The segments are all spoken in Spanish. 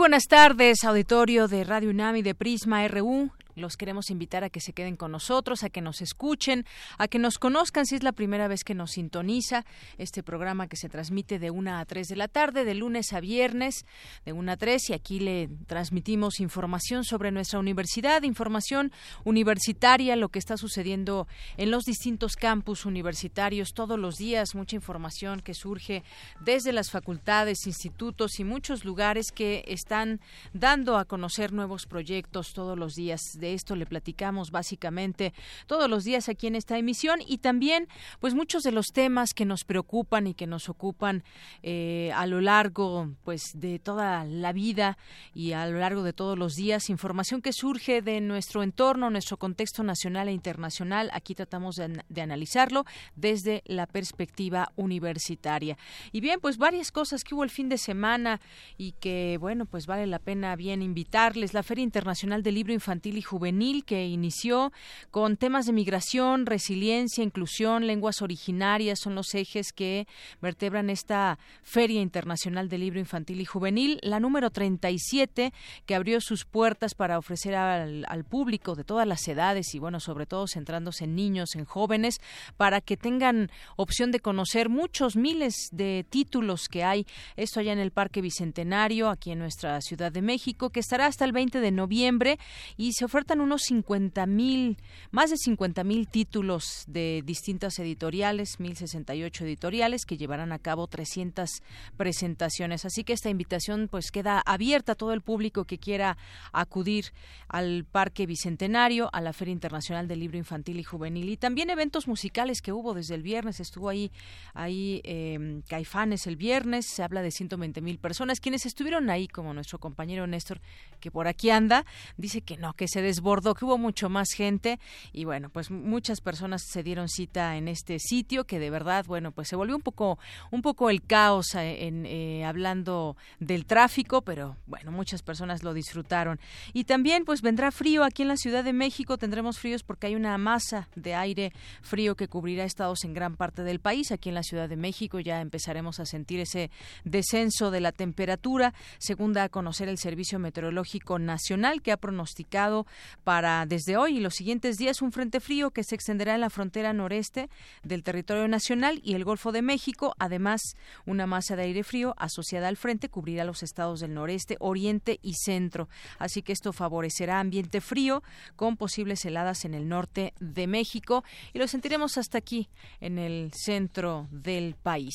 Buenas tardes, auditorio de Radio UNAM de Prisma RU. Los queremos invitar a que se queden con nosotros, a que nos escuchen, a que nos conozcan si es la primera vez que nos sintoniza este programa que se transmite de 1 a 3 de la tarde, de lunes a viernes, de 1 a 3, y aquí le transmitimos información sobre nuestra universidad, información universitaria, lo que está sucediendo en los distintos campus universitarios todos los días, mucha información que surge desde las facultades, institutos y muchos lugares que están dando a conocer nuevos proyectos todos los días de esto le platicamos básicamente todos los días aquí en esta emisión. Y también pues muchos de los temas que nos preocupan y que nos ocupan eh, a lo largo pues de toda la vida y a lo largo de todos los días información que surge de nuestro entorno nuestro contexto nacional e internacional. Aquí tratamos de, de analizarlo desde la perspectiva universitaria. Y bien pues varias cosas que hubo el fin de semana y que bueno pues vale la pena bien invitarles. La Feria Internacional del Libro Infantil y juvenil que inició con temas de migración, resiliencia, inclusión, lenguas originarias, son los ejes que vertebran esta Feria Internacional del Libro Infantil y Juvenil, la número 37, que abrió sus puertas para ofrecer al, público de todas las edades y, bueno, sobre todo centrándose en niños, en jóvenes, para que tengan opción de conocer muchos miles de títulos que hay. Esto allá en el Parque Bicentenario, aquí en nuestra Ciudad de México, que estará hasta el 20 de noviembre y se ofertan unos 50 mil, más de 50 mil títulos de distintas editoriales, 1068 editoriales que llevarán a cabo 300 presentaciones. Así que esta invitación pues queda abierta a todo el público que quiera acudir al Parque Bicentenario, a la Feria Internacional del Libro Infantil y Juvenil y también eventos musicales que hubo desde el viernes. Estuvo ahí, ahí eh, Caifanes el viernes, se habla de 120 mil personas. Quienes estuvieron ahí, como nuestro compañero Néstor, que por aquí anda, dice que no, que se desbordó, que hubo mucho más gente y bueno, pues muchas personas se dieron cita en este sitio que de verdad, bueno, pues se volvió un poco, un poco el caos eh, en, eh, hablando del tráfico, pero bueno, muchas personas lo disfrutaron. Y también pues vendrá frío aquí en la Ciudad de México, tendremos fríos porque hay una masa de aire frío que cubrirá estados en gran parte del país. Aquí en la Ciudad de México ya empezaremos a sentir ese descenso de la temperatura, según da a conocer el Servicio Meteorológico Nacional que ha pronosticado para desde hoy y los siguientes días un frente frío que se extenderá en la frontera noreste del territorio nacional y el Golfo de México. Además, una masa de aire frío asociada al frente cubrirá los estados del noreste, oriente y centro. Así que esto favorecerá ambiente frío con posibles heladas en el norte de México y lo sentiremos hasta aquí en el centro del país.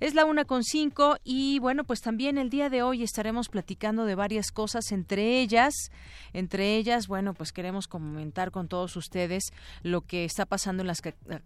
Es la una con cinco y bueno, pues también el día de hoy estaremos platicando de varias cosas, entre ellas, entre ellas, bueno, pues queremos comentar con todos ustedes lo que está pasando en las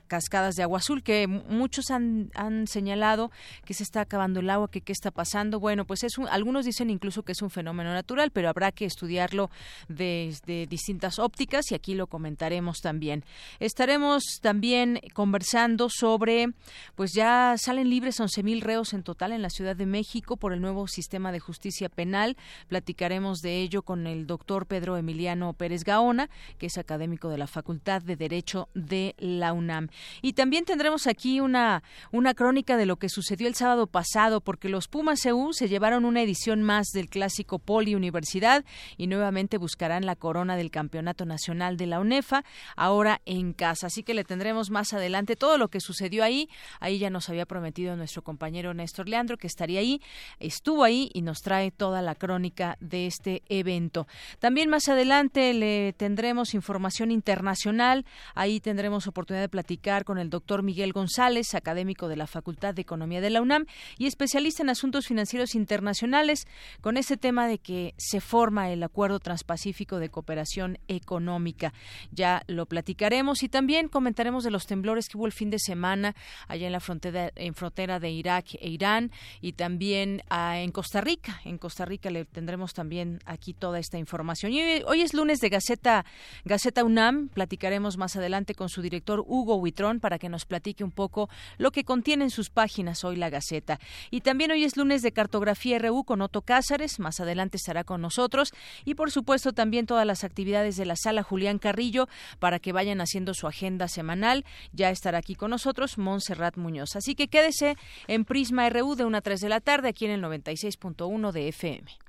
cascadas de agua azul, que muchos han, han señalado que se está acabando el agua, que qué está pasando. Bueno, pues es un, algunos dicen incluso que es un fenómeno natural, pero habrá que estudiarlo desde distintas ópticas y aquí lo comentaremos también. Estaremos también conversando sobre, pues ya salen libres 11.000 reos en total en la Ciudad de México por el nuevo sistema de justicia penal. Platicaremos de ello con el doctor Pedro Emiliano Pérez Gaona, que es académico de la Facultad de Derecho de la UNAM. Y también tendremos aquí una, una crónica de lo que sucedió el sábado pasado, porque los Pumas EU se llevaron una edición más del clásico Poli Universidad y nuevamente buscarán la corona del Campeonato Nacional de la UNEFA, ahora en casa. Así que le tendremos más adelante todo lo que sucedió ahí. Ahí ya nos había prometido nuestro compañero Néstor Leandro que estaría ahí, estuvo ahí y nos trae toda la crónica de este evento. También más adelante le tendremos información internacional. Ahí tendremos oportunidad de platicar con el doctor Miguel González, académico de la Facultad de Economía de la UNAM y especialista en asuntos financieros internacionales, con ese tema de que se forma el Acuerdo Transpacífico de Cooperación Económica. Ya lo platicaremos y también comentaremos de los temblores que hubo el fin de semana allá en la frontera, en frontera de Irak e Irán y también ah, en Costa Rica. En Costa Rica le tendremos también aquí toda esta información. Y hoy, es lunes de Gaceta, Gaceta UNAM. Platicaremos más adelante con su director Hugo Huitrón para que nos platique un poco lo que contiene en sus páginas hoy la Gaceta. Y también hoy es lunes de Cartografía RU con Otto Cázares. Más adelante estará con nosotros. Y por supuesto también todas las actividades de la sala Julián Carrillo para que vayan haciendo su agenda semanal. Ya estará aquí con nosotros Montserrat Muñoz. Así que quédese en Prisma RU de 1 a 3 de la tarde aquí en el 96.1 de FM.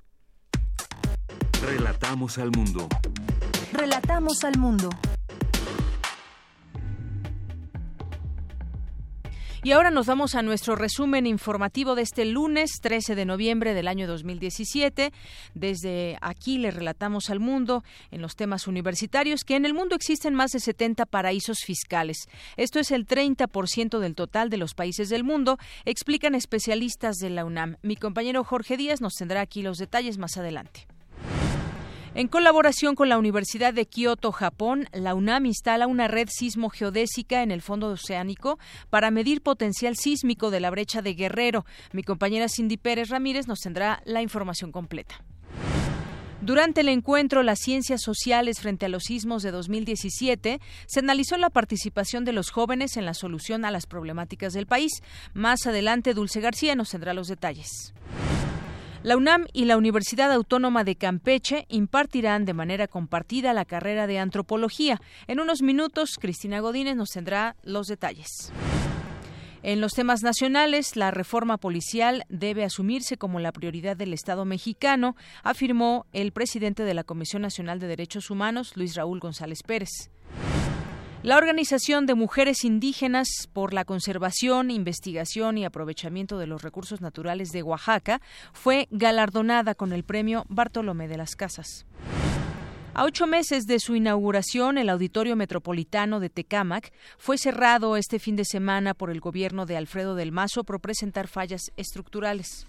Relatamos al mundo. Relatamos al mundo. Y ahora nos vamos a nuestro resumen informativo de este lunes 13 de noviembre del año 2017. Desde aquí le relatamos al mundo en los temas universitarios que en el mundo existen más de 70 paraísos fiscales. Esto es el 30% del total de los países del mundo, explican especialistas de la UNAM. Mi compañero Jorge Díaz nos tendrá aquí los detalles más adelante. En colaboración con la Universidad de Kioto, Japón, la UNAM instala una red sismo-geodésica en el fondo oceánico para medir potencial sísmico de la brecha de Guerrero. Mi compañera Cindy Pérez Ramírez nos tendrá la información completa. Durante el encuentro Las Ciencias Sociales frente a los sismos de 2017, se analizó la participación de los jóvenes en la solución a las problemáticas del país. Más adelante, Dulce García nos tendrá los detalles. La UNAM y la Universidad Autónoma de Campeche impartirán de manera compartida la carrera de antropología. En unos minutos, Cristina Godínez nos tendrá los detalles. En los temas nacionales, la reforma policial debe asumirse como la prioridad del Estado mexicano, afirmó el presidente de la Comisión Nacional de Derechos Humanos, Luis Raúl González Pérez. La Organización de Mujeres Indígenas por la Conservación, Investigación y Aprovechamiento de los Recursos Naturales de Oaxaca fue galardonada con el premio Bartolomé de las Casas. A ocho meses de su inauguración, el Auditorio Metropolitano de Tecámac fue cerrado este fin de semana por el gobierno de Alfredo del Mazo por presentar fallas estructurales.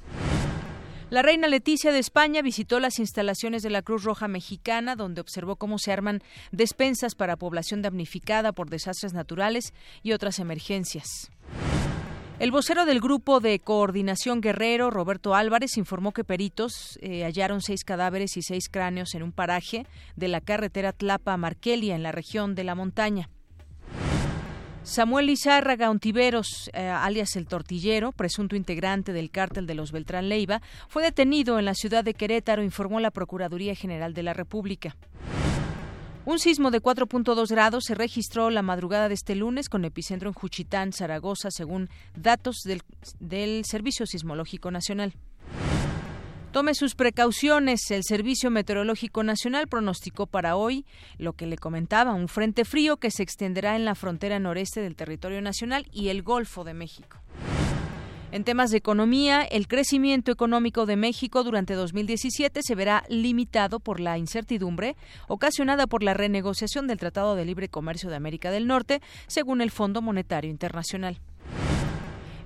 La reina Leticia de España visitó las instalaciones de la Cruz Roja Mexicana, donde observó cómo se arman despensas para población damnificada por desastres naturales y otras emergencias. El vocero del Grupo de Coordinación Guerrero, Roberto Álvarez, informó que peritos eh, hallaron seis cadáveres y seis cráneos en un paraje de la carretera Tlapa-Marquelia, en la región de la montaña. Samuel Izárraga Ontiveros, eh, alias el Tortillero, presunto integrante del cártel de los Beltrán Leiva, fue detenido en la ciudad de Querétaro, informó la Procuraduría General de la República. Un sismo de 4.2 grados se registró la madrugada de este lunes con epicentro en Juchitán, Zaragoza, según datos del Servicio Sismológico Nacional. Tome sus precauciones. El Servicio Meteorológico Nacional pronosticó para hoy lo que le comentaba, un frente frío que se extenderá en la frontera noreste del territorio nacional y el Golfo de México. En temas de economía, el crecimiento económico de México durante 2017 se verá limitado por la incertidumbre ocasionada por la renegociación del Tratado de Libre Comercio de América del Norte, según el Fondo Monetario Internacional.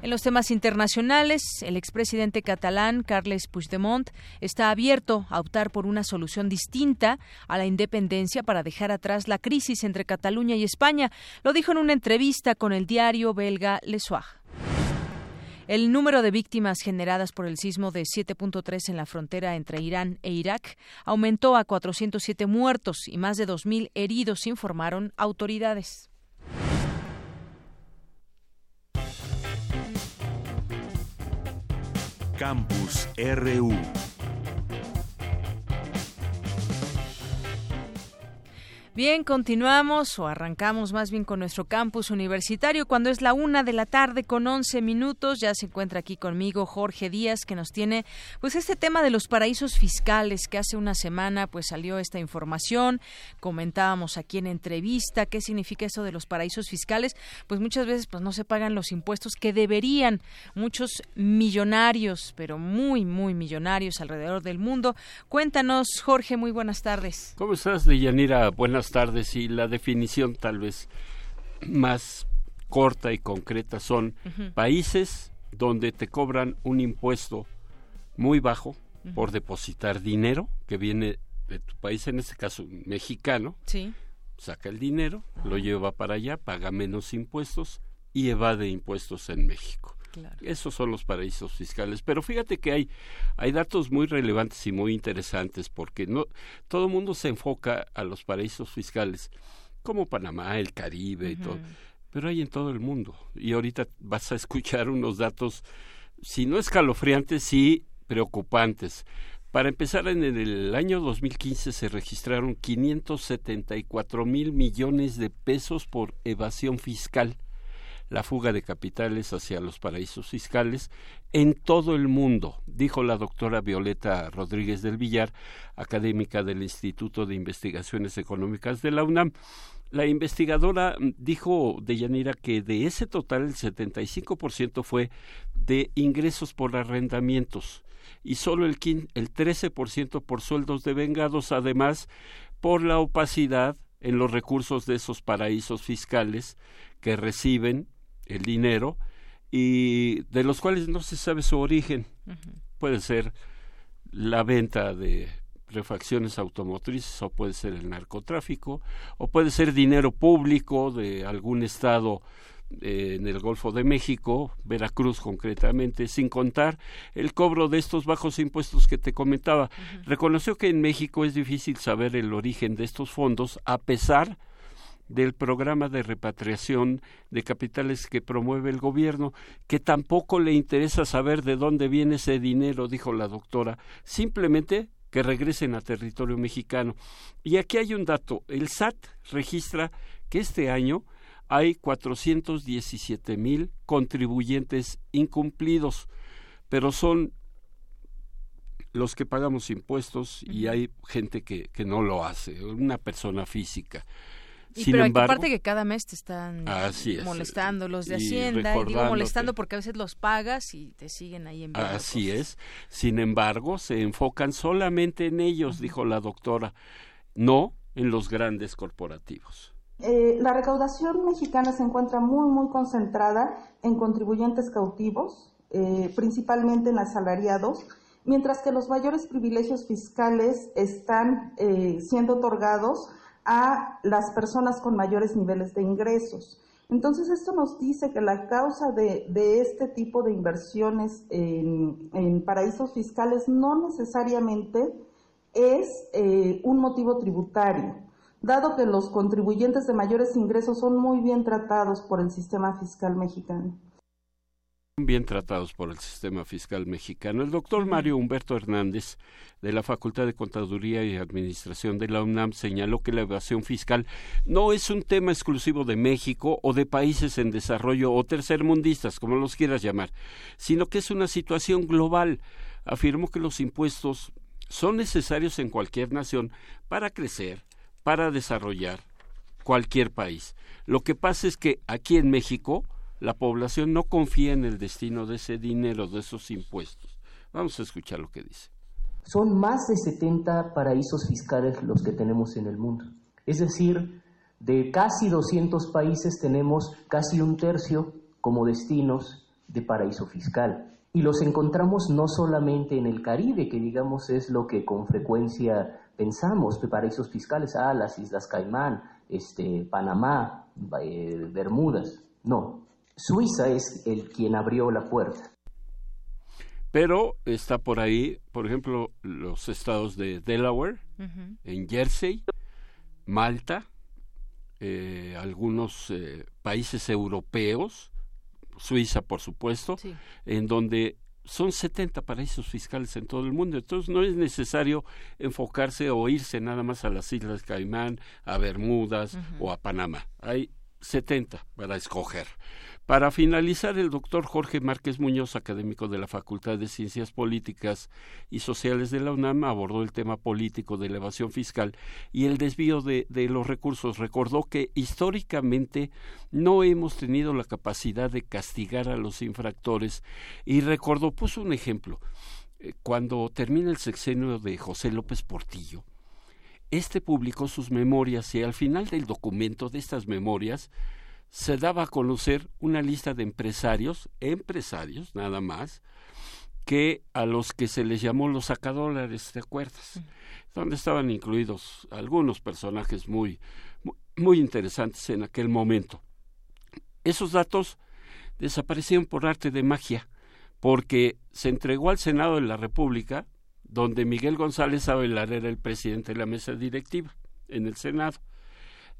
En los temas internacionales, el expresidente catalán Carles Puigdemont está abierto a optar por una solución distinta a la independencia para dejar atrás la crisis entre Cataluña y España. Lo dijo en una entrevista con el diario belga Le Soir. El número de víctimas generadas por el sismo de 7.3 en la frontera entre Irán e Irak aumentó a 407 muertos y más de 2.000 heridos, informaron autoridades. Campus RU. Bien, continuamos o arrancamos más bien con nuestro campus universitario cuando es la una de la tarde con once minutos. Ya se encuentra aquí conmigo Jorge Díaz que nos tiene pues este tema de los paraísos fiscales que hace una semana pues salió esta información. Comentábamos aquí en entrevista qué significa eso de los paraísos fiscales. Pues muchas veces pues no se pagan los impuestos que deberían. Muchos millonarios, pero muy, muy millonarios alrededor del mundo. Cuéntanos, Jorge, muy buenas tardes. ¿Cómo estás, Deyanira? Buenas tardes y la definición tal vez más corta y concreta son países donde te cobran un impuesto muy bajo por depositar dinero que viene de tu país, en este caso mexicano, sí. saca el dinero, lo lleva para allá, paga menos impuestos y evade impuestos en México. Esos son los paraísos fiscales. Pero fíjate que hay, hay datos muy relevantes y muy interesantes porque no todo el mundo se enfoca a los paraísos fiscales como Panamá, el Caribe y todo. Pero hay en todo el mundo. Y ahorita vas a escuchar unos datos, si no escalofriantes, sí preocupantes. Para empezar, en el año 2015 se registraron 574 mil millones de pesos por evasión fiscal la fuga de capitales hacia los paraísos fiscales en todo el mundo, dijo la doctora Violeta Rodríguez del Villar, académica del Instituto de Investigaciones Económicas de la UNAM. La investigadora dijo de Yanira que de ese total el 75% fue de ingresos por arrendamientos y solo el, el 13% por sueldos de vengados, además por la opacidad en los recursos de esos paraísos fiscales que reciben el dinero y de los cuales no se sabe su origen. Puede ser la venta de refacciones automotrices o puede ser el narcotráfico o puede ser dinero público de algún estado eh, en el Golfo de México, Veracruz concretamente, sin contar el cobro de estos bajos impuestos que te comentaba. Reconoció que en México es difícil saber el origen de estos fondos a pesar del programa de repatriación de capitales que promueve el gobierno, que tampoco le interesa saber de dónde viene ese dinero, dijo la doctora, simplemente que regresen a territorio mexicano. Y aquí hay un dato, el SAT registra que este año hay 417 mil contribuyentes incumplidos, pero son los que pagamos impuestos y hay gente que, que no lo hace, una persona física. Y pero aparte que cada mes te están molestando los de Hacienda, y digo molestando porque a veces los pagas y te siguen ahí enviando Así es. Sin embargo, se enfocan solamente en ellos, dijo la doctora, no en los grandes corporativos. Eh, la recaudación mexicana se encuentra muy, muy concentrada en contribuyentes cautivos, eh, principalmente en asalariados, mientras que los mayores privilegios fiscales están eh, siendo otorgados a las personas con mayores niveles de ingresos. Entonces, esto nos dice que la causa de, este tipo de inversiones en, paraísos fiscales no necesariamente es eh, un motivo tributario, dado que los contribuyentes de mayores ingresos son muy bien tratados por el sistema fiscal mexicano bien tratados por el sistema fiscal mexicano. El doctor Mario Humberto Hernández, de la Facultad de Contaduría y Administración de la UNAM, señaló que la evasión fiscal no es un tema exclusivo de México o de países en desarrollo o tercermundistas, como los quieras llamar, sino que es una situación global. Afirmó que los impuestos son necesarios en cualquier nación para crecer, para desarrollar cualquier país. Lo que pasa es que aquí en México, la población no confía en el destino de ese dinero, de esos impuestos. Vamos a escuchar lo que dice. Son más de 70 paraísos fiscales los que tenemos en el mundo. Es decir, de casi 200 países tenemos casi un tercio como destinos de paraíso fiscal. Y los encontramos no solamente en el Caribe, que digamos es lo que con frecuencia pensamos de paraísos fiscales, ah, las Islas Caimán, este, Panamá, eh, Bermudas. No, Suiza es el quien abrió la puerta. Pero está por ahí, por ejemplo, los estados de Delaware, en Jersey, Malta, eh, algunos eh, países europeos, Suiza por supuesto, en donde son 70 paraísos fiscales en todo el mundo, entonces no es necesario enfocarse o irse nada más a las Islas Caimán, a Bermudas o a Panamá. Hay 70 para escoger. Para finalizar, el doctor Jorge Márquez Muñoz, académico de la Facultad de Ciencias Políticas y Sociales de la UNAM, abordó el tema político de elevación fiscal y el desvío de, de los recursos. Recordó que históricamente no hemos tenido la capacidad de castigar a los infractores y recordó, puso un ejemplo, eh, cuando termina el sexenio de José López Portillo, este publicó sus memorias y al final del documento de estas memorias se daba a conocer una lista de empresarios, empresarios nada más, que a los que se les llamó los sacadólares, ¿te acuerdas? Donde estaban incluidos algunos personajes muy, muy interesantes en aquel momento. Esos datos desaparecieron por arte de magia, porque se entregó al Senado de la República, donde Miguel González Avelar era el presidente de la mesa directiva en el Senado.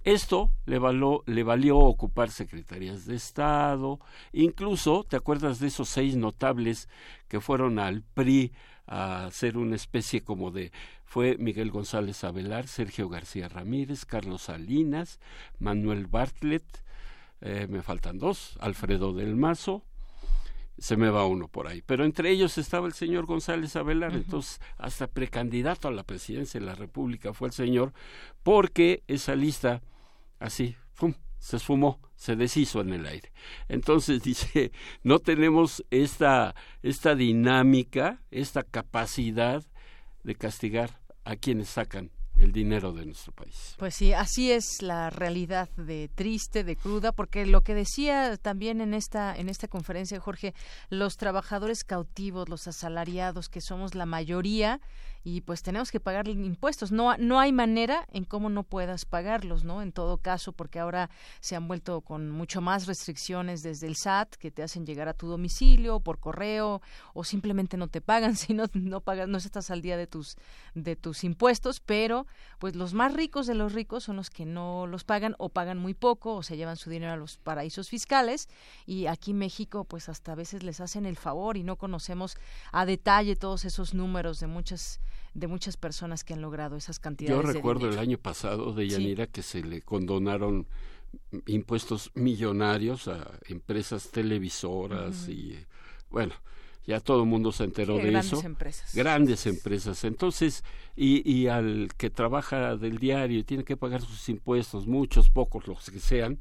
Esto le, le valió ocupar secretarías de Estado, incluso, ¿te acuerdas de esos seis notables que fueron al PRI a hacer una especie como de fue Miguel González Avelar, Sergio García Ramírez, Carlos Salinas, Manuel Bartlett, eh, me faltan dos, Alfredo del Mazo, se me va uno por ahí, pero entre ellos estaba el señor González Avelar, entonces hasta precandidato a la presidencia de la República fue el señor, porque esa lista así, se esfumó, se deshizo en el aire. Entonces dice, no tenemos esta, esta dinámica, esta capacidad de castigar a quienes sacan el dinero de nuestro país. Pues sí, así es la realidad de triste, de cruda, porque lo que decía también en esta en esta conferencia Jorge, los trabajadores cautivos, los asalariados, que somos la mayoría, y pues tenemos que pagar impuestos. No, no hay manera en cómo no puedas pagarlos, ¿no? En todo caso, porque ahora se han vuelto con mucho más restricciones desde el SAT que te hacen llegar a tu domicilio por correo o simplemente no te pagan si no, no pagas, no estás al día de tus, de tus impuestos, pero pues los más ricos de los ricos son los que no los pagan o pagan muy poco o se llevan su dinero a los paraísos fiscales y aquí México pues hasta a veces les hacen el favor y no conocemos a detalle todos esos números de muchas de muchas personas que han logrado esas cantidades. Yo recuerdo el año pasado de Yanira que se le condonaron impuestos millonarios a empresas televisoras y bueno, ya todo el mundo se enteró de grandes eso. Empresas. Grandes empresas. Entonces, y, y al que trabaja del diario y tiene que pagar sus impuestos, muchos, pocos, los que sean,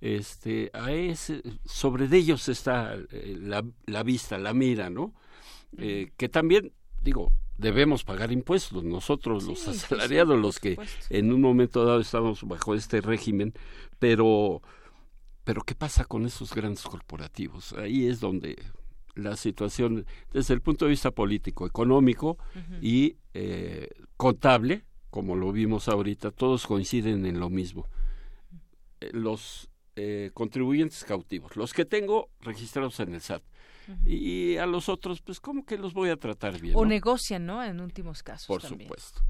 este, a ese, sobre de ellos está eh, la, la, vista, la mira, ¿no? eh, que también, digo, debemos pagar impuestos, nosotros los asalariados, los que en un momento dado estamos bajo este régimen, pero, pero ¿qué pasa con esos grandes corporativos? Ahí es donde la situación, desde el punto de vista político, económico y eh, contable, como lo vimos ahorita, todos coinciden en lo mismo. Eh, los eh, contribuyentes cautivos, los que tengo registrados en el SAT, y a los otros, pues, ¿cómo que los voy a tratar bien? O negocian, ¿no? En últimos casos. Por también. supuesto.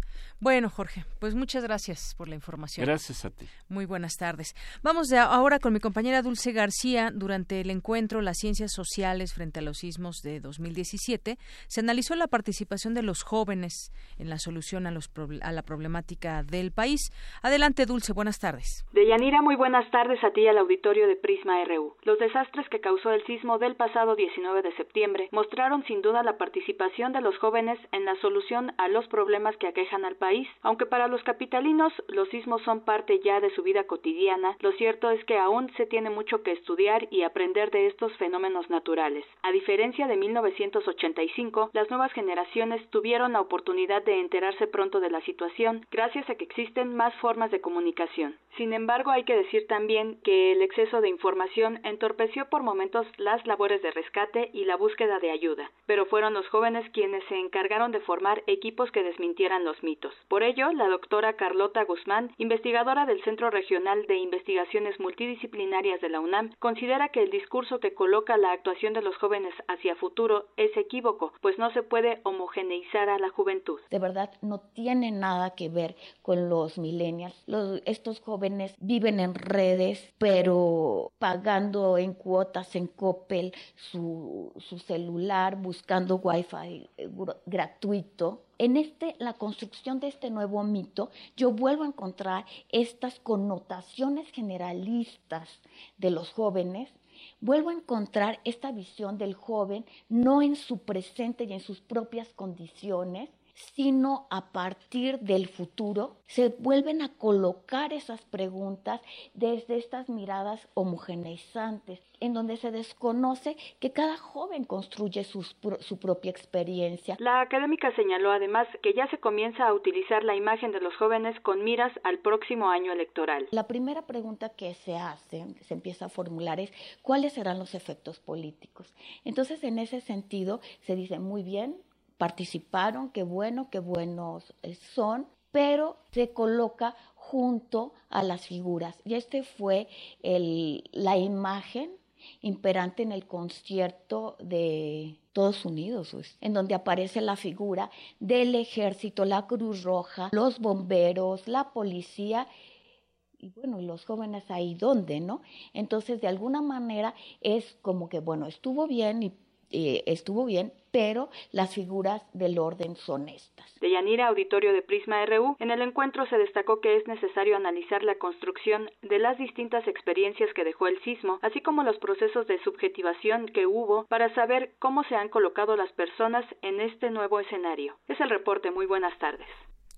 Bueno, Jorge, pues muchas gracias por la información. Gracias a ti. Muy buenas tardes. Vamos de ahora con mi compañera Dulce García. Durante el encuentro Las Ciencias Sociales frente a los sismos de 2017, se analizó la participación de los jóvenes en la solución a, los a la problemática del país. Adelante, Dulce, buenas tardes. Deyanira, muy buenas tardes a ti y al auditorio de Prisma RU. Los desastres que causó el sismo del pasado 19 de septiembre mostraron sin duda la participación de los jóvenes en la solución a los problemas que aquejan al país. Aunque para los capitalinos los sismos son parte ya de su vida cotidiana, lo cierto es que aún se tiene mucho que estudiar y aprender de estos fenómenos naturales. A diferencia de 1985, las nuevas generaciones tuvieron la oportunidad de enterarse pronto de la situación gracias a que existen más formas de comunicación. Sin embargo, hay que decir también que el exceso de información entorpeció por momentos las labores de rescate y la búsqueda de ayuda, pero fueron los jóvenes quienes se encargaron de formar equipos que desmintieran los mitos. Por ello, la doctora Carlota Guzmán, investigadora del Centro Regional de Investigaciones Multidisciplinarias de la UNAM, considera que el discurso que coloca la actuación de los jóvenes hacia futuro es equívoco, pues no se puede homogeneizar a la juventud. De verdad, no tiene nada que ver con los millennials. Estos jóvenes viven en redes, pero pagando en cuotas en Coppel su su, celular buscando wifi eh, gratuito. En este, la construcción de este nuevo mito, yo vuelvo a encontrar estas connotaciones generalistas de los jóvenes vuelvo a encontrar esta visión del joven no en su presente y en sus propias condiciones, sino a partir del futuro, se vuelven a colocar esas preguntas desde estas miradas homogeneizantes, en donde se desconoce que cada joven construye su, su, propia experiencia. La académica señaló además que ya se comienza a utilizar la imagen de los jóvenes con miras al próximo año electoral. La primera pregunta que se hace, se empieza a formular es ¿cuáles serán los efectos políticos? Entonces, en ese sentido, se dice muy bien, participaron, qué bueno, qué buenos eh, son, pero se coloca junto a las figuras. Y este fue el, la imagen imperante en el concierto de Todos Unidos, pues, en donde aparece la figura del ejército, la Cruz Roja, los bomberos, la policía y bueno, los jóvenes ahí dónde, ¿no? Entonces, de alguna manera es como que, bueno, estuvo bien y eh, estuvo bien, pero las figuras del orden son estas. De Yanira, auditorio de Prisma RU, en el encuentro se destacó que es necesario analizar la construcción de las distintas experiencias que dejó el sismo, así como los procesos de subjetivación que hubo para saber cómo se han colocado las personas en este nuevo escenario. Es el reporte. Muy buenas tardes.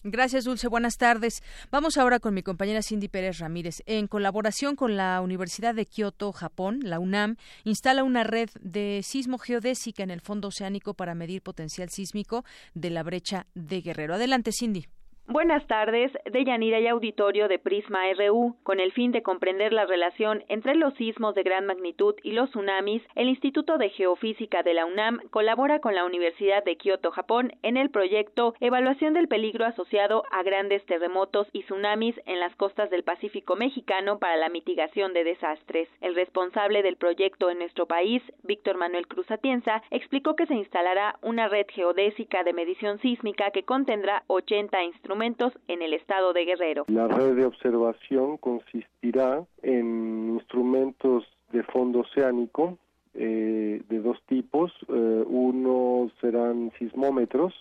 Gracias, Dulce. Buenas tardes. Vamos ahora con mi compañera Cindy Pérez Ramírez. En colaboración con la Universidad de Kioto, Japón, la UNAM instala una red de sismo geodésica en el fondo oceánico para medir potencial sísmico de la brecha de Guerrero. Adelante, Cindy. Buenas tardes, de Yanira y Auditorio de Prisma RU. Con el fin de comprender la relación entre los sismos de gran magnitud y los tsunamis, el Instituto de Geofísica de la UNAM colabora con la Universidad de Kioto, Japón, en el proyecto Evaluación del peligro asociado a grandes terremotos y tsunamis en las costas del Pacífico mexicano para la mitigación de desastres. El responsable del proyecto en nuestro país, Víctor Manuel Cruz Atienza, explicó que se instalará una red geodésica de medición sísmica que contendrá 80 instrumentos en el estado de Guerrero. La red de observación consistirá en instrumentos de fondo oceánico eh, de dos tipos. Eh, uno serán sismómetros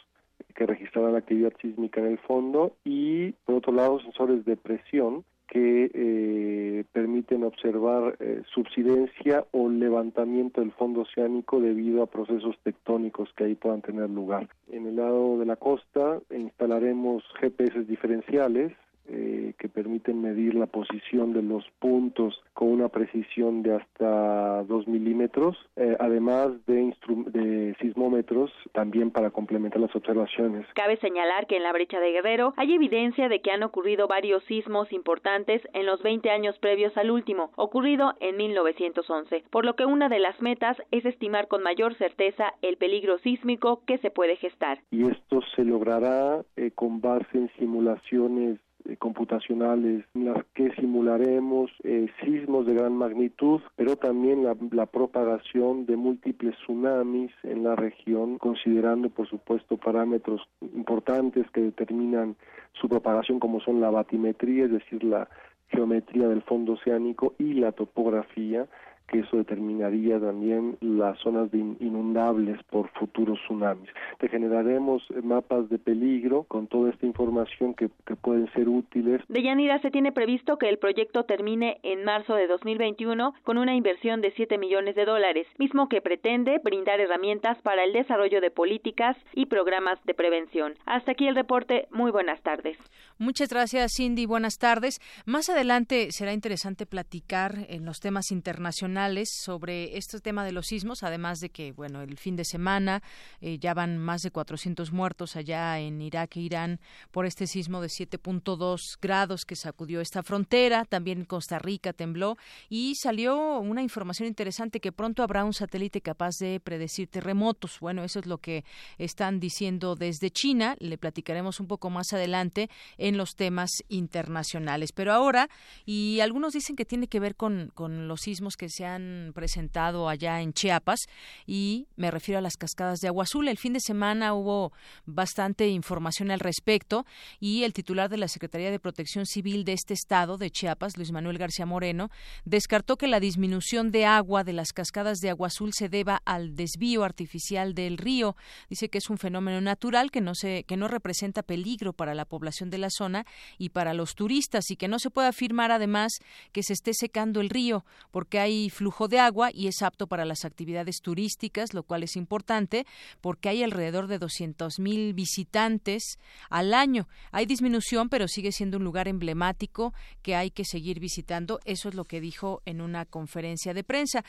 que registrarán la actividad sísmica en el fondo y por otro lado sensores de presión que eh, permiten observar eh, subsidencia o levantamiento del fondo oceánico debido a procesos tectónicos que ahí puedan tener lugar. En el lado de la costa instalaremos GPS diferenciales eh, que permiten medir la posición de los puntos con una precisión de hasta 2 milímetros, eh, además de, de sismómetros también para complementar las observaciones. Cabe señalar que en la brecha de Guerrero hay evidencia de que han ocurrido varios sismos importantes en los 20 años previos al último, ocurrido en 1911, por lo que una de las metas es estimar con mayor certeza el peligro sísmico que se puede gestar. Y esto se logrará eh, con base en simulaciones eh, computacionales en las que simularemos eh, sismos de gran magnitud, pero también la, la, propagación de múltiples tsunamis en la región, considerando por supuesto parámetros importantes que determinan su propagación como son la batimetría, es decir, la geometría del fondo oceánico y la topografía que eso determinaría también las zonas de inundables por futuros tsunamis. Te generaremos mapas de peligro con toda esta información que, que pueden ser útiles. De Yanira se tiene previsto que el proyecto termine en marzo de 2021 con una inversión de 7 millones de dólares, mismo que pretende brindar herramientas para el desarrollo de políticas y programas de prevención. Hasta aquí el reporte. Muy buenas tardes. Muchas gracias, Cindy. Buenas tardes. Más adelante será interesante platicar en los temas internacionales sobre este tema de los sismos, además de que, bueno, el fin de semana eh, ya van más de 400 muertos allá en Irak e Irán por este sismo de 7.2 grados que sacudió esta frontera. También Costa Rica tembló y salió una información interesante que pronto habrá un satélite capaz de predecir terremotos. Bueno, eso es lo que están diciendo desde China. Le platicaremos un poco más adelante en los temas internacionales. Pero ahora, y algunos dicen que tiene que ver con, con los sismos que se han presentado allá en Chiapas y me refiero a las cascadas de Agua Azul. El fin de semana hubo bastante información al respecto y el titular de la Secretaría de Protección Civil de este estado, de Chiapas, Luis Manuel García Moreno, descartó que la disminución de agua de las cascadas de Agua Azul se deba al desvío artificial del río. Dice que es un fenómeno natural que no se, que no representa peligro para la población de la zona y para los turistas y que no se puede afirmar además que se esté secando el río porque hay flujo de agua y es apto para las actividades turísticas, lo cual es importante porque hay alrededor de 200 mil visitantes al año. Hay disminución, pero sigue siendo un lugar emblemático que hay que seguir visitando. Eso es lo que dijo en una conferencia de prensa.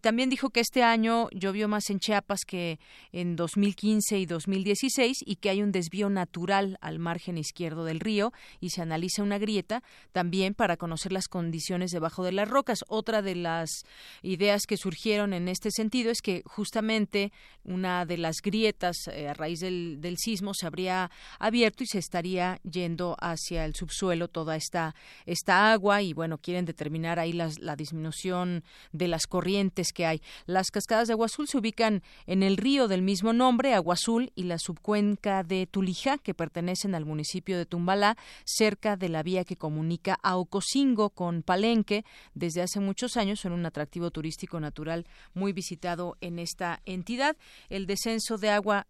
también dijo que este año llovió más en Chiapas que en 2015 y 2016 y que hay un desvío natural al margen izquierdo del río y se analiza una grieta también para conocer las condiciones debajo de las rocas. Otra de las ideas que surgieron en este sentido es que justamente una de las grietas eh, a raíz del, del sismo se habría abierto y se estaría yendo hacia el subsuelo toda esta, esta agua y bueno, quieren determinar ahí la disminución de las corrientes que hay. Las cascadas de agua azul se ubican en el río del mismo nombre, Agua Azul, y la subcuenca de Tulija, que pertenecen al municipio de Tumbalá, cerca de la vía que comunica a Ocosingo con Palenque. Desde hace muchos años son un atractivo turístico natural muy visitado en esta entidad. El descenso de agua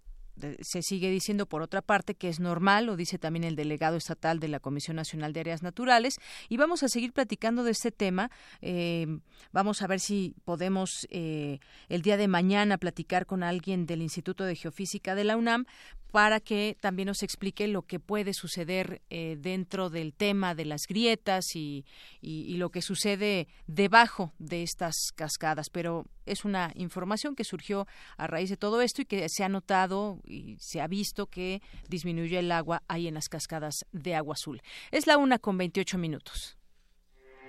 se sigue diciendo por otra parte que es normal, lo dice también el delegado estatal de la Comisión Nacional de Áreas Naturales, y vamos a seguir platicando de este tema. Eh, vamos a ver si podemos eh, el día de mañana platicar con alguien del Instituto de Geofísica de la UNAM para que también nos explique lo que puede suceder eh, dentro del tema de las grietas y, y, lo que sucede debajo de estas cascadas. Pero es una información que surgió a raíz de todo esto y que se ha notado y se ha visto que disminuye el agua ahí en las cascadas de agua azul. Es la una con 28 minutos.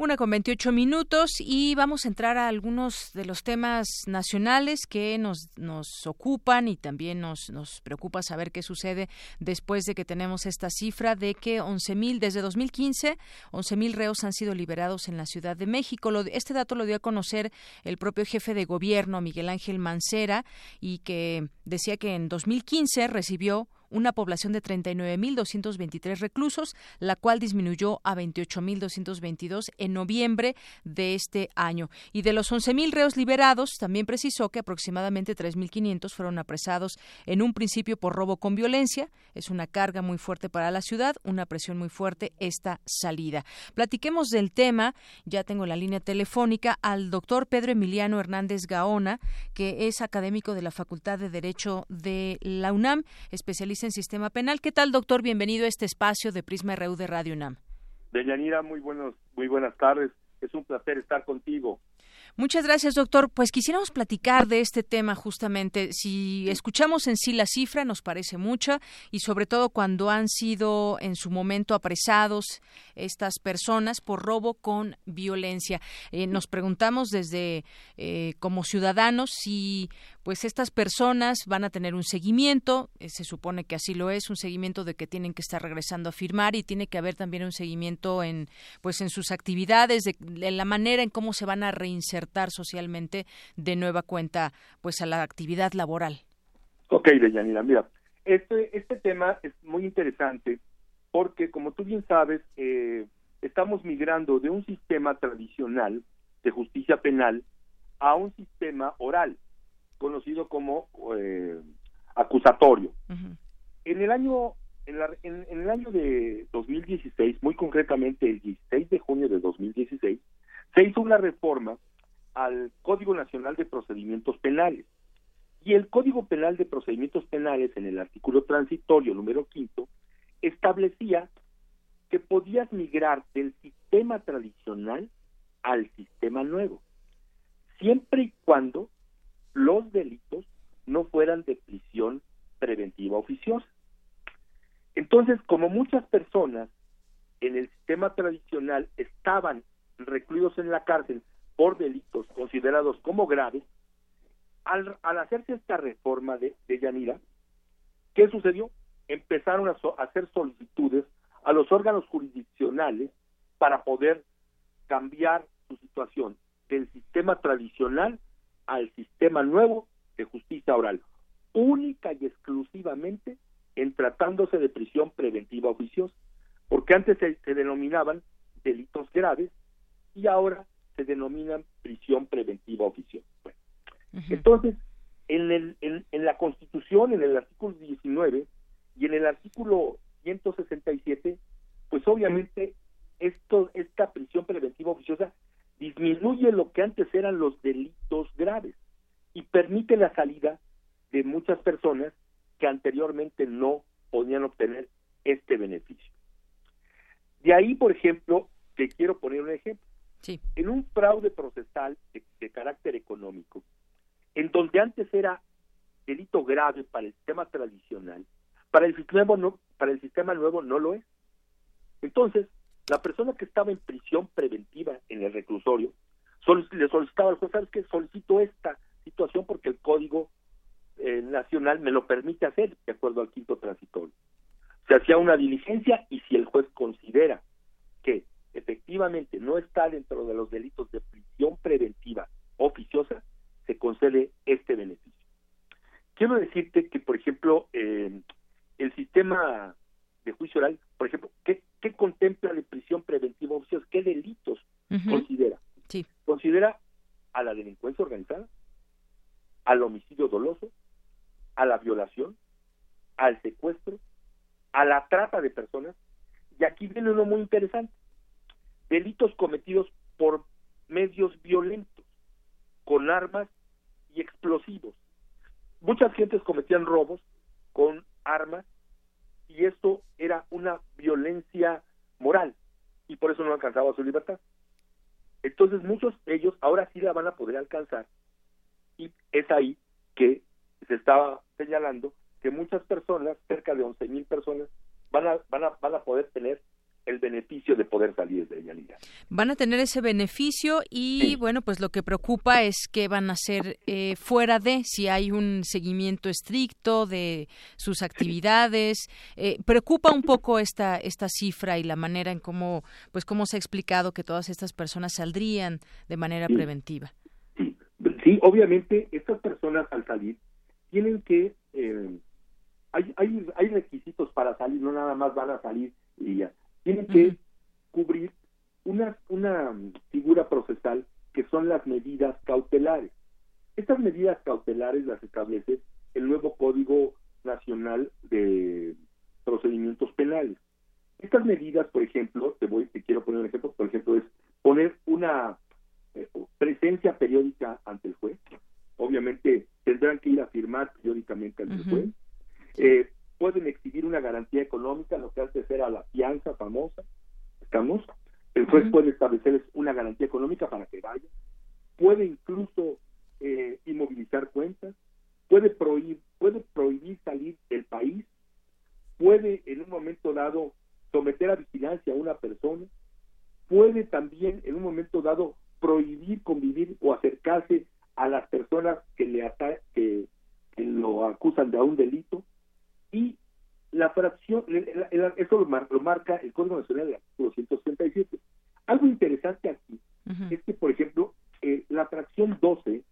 Una con 28 minutos y vamos a entrar a algunos de los temas nacionales que nos, nos ocupan y también nos, nos preocupa saber qué sucede después de que tenemos esta cifra de que 11.000, desde 2015, 11.000 reos han sido liberados en la Ciudad de México. este dato lo dio a conocer el propio jefe de gobierno, Miguel Ángel Mancera, y que decía que en 2015 recibió una población de 39.223 reclusos, la cual disminuyó a 28.222 en noviembre de este año. Y de los 11.000 reos liberados, también precisó que aproximadamente 3.500 fueron apresados en un principio por robo con violencia. Es una carga muy fuerte para la ciudad, una presión muy fuerte esta salida. Platiquemos del tema. Ya tengo la línea telefónica al doctor Pedro Emiliano Hernández Gaona, que es académico de la Facultad de Derecho de la UNAM, especialista en sistema penal. ¿Qué tal, doctor? Bienvenido a este espacio de Prisma RU de Radio UNAM. Deyanira, muy buenos, muy buenas tardes. Es un placer estar contigo. Muchas gracias, doctor. Pues quisiéramos platicar de este tema justamente. Si escuchamos en sí la cifra, nos parece mucha y sobre todo cuando han sido en su momento apresados estas personas por robo con violencia. Eh, nos preguntamos desde eh, como ciudadanos si pues estas personas van a tener un seguimiento, eh, se supone que así lo es, un seguimiento de que tienen que estar regresando a firmar y tiene que haber también un seguimiento en pues en sus actividades, de, la manera en cómo se van a reinsertar socialmente de nueva cuenta pues a la actividad laboral. Ok, Deyanira, mira, este, este tema es muy interesante porque, como tú bien sabes, eh, estamos migrando de un sistema tradicional de justicia penal a un sistema oral conocido como eh, acusatorio. En el año en, el año de 2016, muy concretamente el 16 de junio de 2016, se hizo una reforma al Código Nacional de Procedimientos Penales. Y el Código Penal de Procedimientos Penales, en el artículo transitorio número quinto, establecía que podías migrar del sistema tradicional al sistema nuevo, siempre y cuando los delitos no fueran de prisión preventiva oficiosa. Entonces, como muchas personas en el sistema tradicional estaban recluidos en la cárcel por delitos considerados como graves, al, hacerse esta reforma de, de, Yanira, ¿qué sucedió? Empezaron a hacer solicitudes a los órganos jurisdiccionales para poder cambiar su situación del sistema tradicional al sistema nuevo de justicia oral, única y exclusivamente en tratándose de prisión preventiva oficiosa, porque antes se, denominaban delitos graves y ahora se denominan prisión preventiva oficiosa. Entonces, en, el, en, en la Constitución, en el artículo 19 y en el artículo 167, pues obviamente esto, esta prisión preventiva oficiosa disminuye lo que antes eran los delitos graves y permite la salida de muchas personas que anteriormente no podían obtener este beneficio. De ahí, por ejemplo, te quiero poner un ejemplo. En un fraude procesal de, carácter económico, en donde antes era delito grave para el sistema tradicional, para el sistema no, para el sistema nuevo no lo es. Entonces, la persona que estaba en prisión preventiva en el reclusorio le solicitaba al juez, ¿sabes qué? Solicito esta situación porque el Código eh, Nacional me lo permite hacer, de acuerdo al quinto transitorio. Se hacía una diligencia y si el juez considera que efectivamente no está dentro de los delitos de prisión preventiva oficiosa, se concede este beneficio. Quiero decirte que, por ejemplo, eh, el sistema de juicio oral, por ejemplo, ¿qué, contempla de prisión preventiva oficiosa? ¿Qué delitos considera? Considera a la delincuencia organizada, al homicidio doloso, a la violación, al secuestro, a la trata de personas. Y aquí viene uno muy interesante. Delitos cometidos por medios violentos, con armas y explosivos. Muchas gentes cometían robos con armas y esto era una violencia moral y por eso no alcanzaba su libertad. Entonces muchos de ellos ahora sí la van a poder alcanzar. Y es ahí que se estaba señalando que muchas personas, cerca de 11 mil personas, van a, van, a, van a poder tener el beneficio de poder salir de ella. Van a tener ese beneficio y bueno, pues lo que preocupa es que van a ser eh, fuera de si hay un seguimiento estricto de sus actividades. Eh, preocupa un poco esta esta cifra y la manera en cómo pues cómo se ha explicado que todas estas personas saldrían de manera preventiva. Sí. sí, obviamente estas personas al salir tienen que eh, hay, hay, hay requisitos para salir, no nada más van a salir y ya tienen que cubrir una, una figura procesal que son las medidas cautelares. Estas medidas cautelares las establece el nuevo Código Nacional de Procedimientos Penales. Estas medidas, por ejemplo, te voy, te quiero poner un ejemplo, por ejemplo, es poner una eh, presencia periódica ante el juez. Obviamente tendrán que ir a firmar periódicamente ante el juez. Eh, pueden exhibir una garantía económica, lo que hace ser a la fianza famosa, ¿estamos? El juez puede establecerles una garantía económica para que vayan, puede incluso eh, inmovilizar cuentas, puede prohibir, puede prohibir salir del país, puede en un momento dado someter a vigilancia a una persona, puede también en un momento dado prohibir convivir o acercarse a las personas que le que, que lo acusan de un delito, y la fracción, eso lo, marca el Código Nacional del artículo 167. Algo interesante aquí es que, por ejemplo, eh, la fracción 12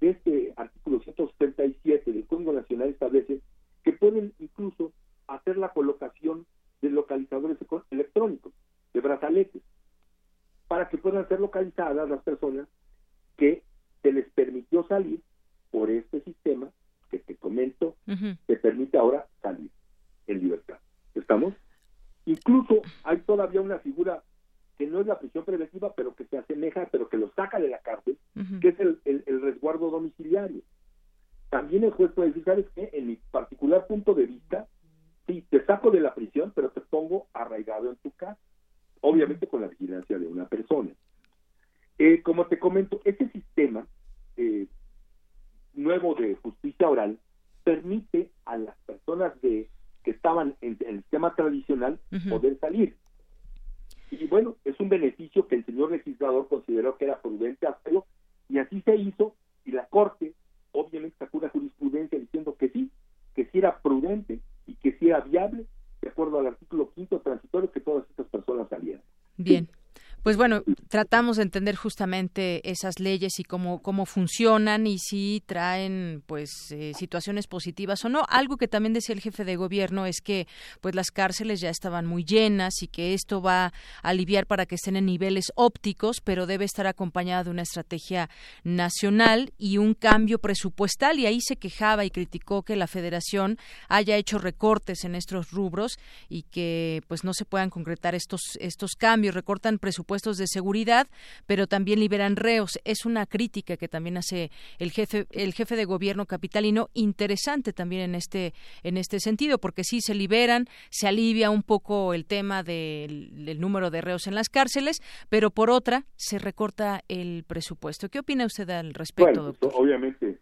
de este artículo 167 del Código Nacional establece que pueden incluso hacer la colocación de localizadores electrónicos, de brazaletes, para que puedan ser localizadas las personas que se les permitió salir por este sistema que te comento, te permite ahora salir en libertad. ¿Estamos? Incluso hay todavía una figura que no es la prisión preventiva, pero que se asemeja, pero que lo saca de la cárcel, que es el, el, resguardo domiciliario. También el juez puede decir, ¿sabes qué? En mi particular punto de vista, sí, te saco de la prisión, pero te pongo arraigado en tu casa, obviamente con la vigilancia de una persona. Eh, como te comento, este sistema eh, nuevo de justicia oral permite a las personas de que estaban en, el sistema tradicional poder salir. Y bueno, es un beneficio que el señor legislador consideró que era prudente hacerlo y así se hizo y la Corte obviamente sacó una jurisprudencia diciendo que sí, que sí era prudente y que sí era viable de acuerdo al artículo quinto transitorio que todas estas personas salieran. Bien. Pues bueno, tratamos de entender justamente esas leyes y cómo, cómo funcionan y si traen pues eh, situaciones positivas o no. Algo que también decía el jefe de gobierno es que pues las cárceles ya estaban muy llenas y que esto va a aliviar para que estén en niveles ópticos, pero debe estar acompañada de una estrategia nacional y un cambio presupuestal. Y ahí se quejaba y criticó que la federación haya hecho recortes en estos rubros y que pues no se puedan concretar estos, estos cambios. Recortan presupuestos puestos de seguridad, pero también liberan reos. Es una crítica que también hace el jefe, el jefe de gobierno capitalino, interesante también en este, en este sentido, porque sí se liberan, se alivia un poco el tema del, número de reos en las cárceles, pero por otra se recorta el presupuesto. ¿Qué opina usted al respecto, bueno, pues, obviamente,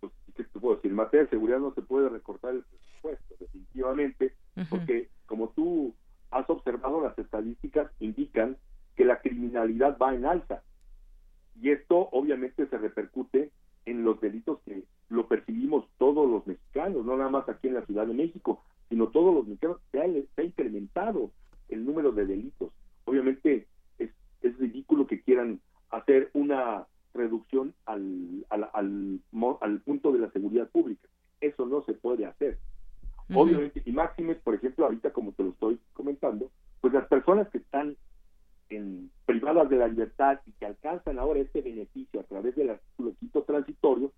pues, ¿qué te puedo decir? En materia de seguridad no se puede recortar el presupuesto, definitivamente, porque como tú has observado, las estadísticas indican que la criminalidad va en alza. Y esto obviamente se repercute en los delitos que lo percibimos todos los mexicanos, no nada más aquí en la Ciudad de México, sino todos los mexicanos. Se ha, incrementado el número de delitos. Obviamente es, es ridículo que quieran hacer una reducción al, al, al, punto de la seguridad pública. Eso no se puede hacer. Obviamente, y máximes, por ejemplo, ahorita como te lo estoy comentando, pues las personas que están en, privadas de la libertad y que alcanzan ahora este beneficio a través del artículo quinto transitorio,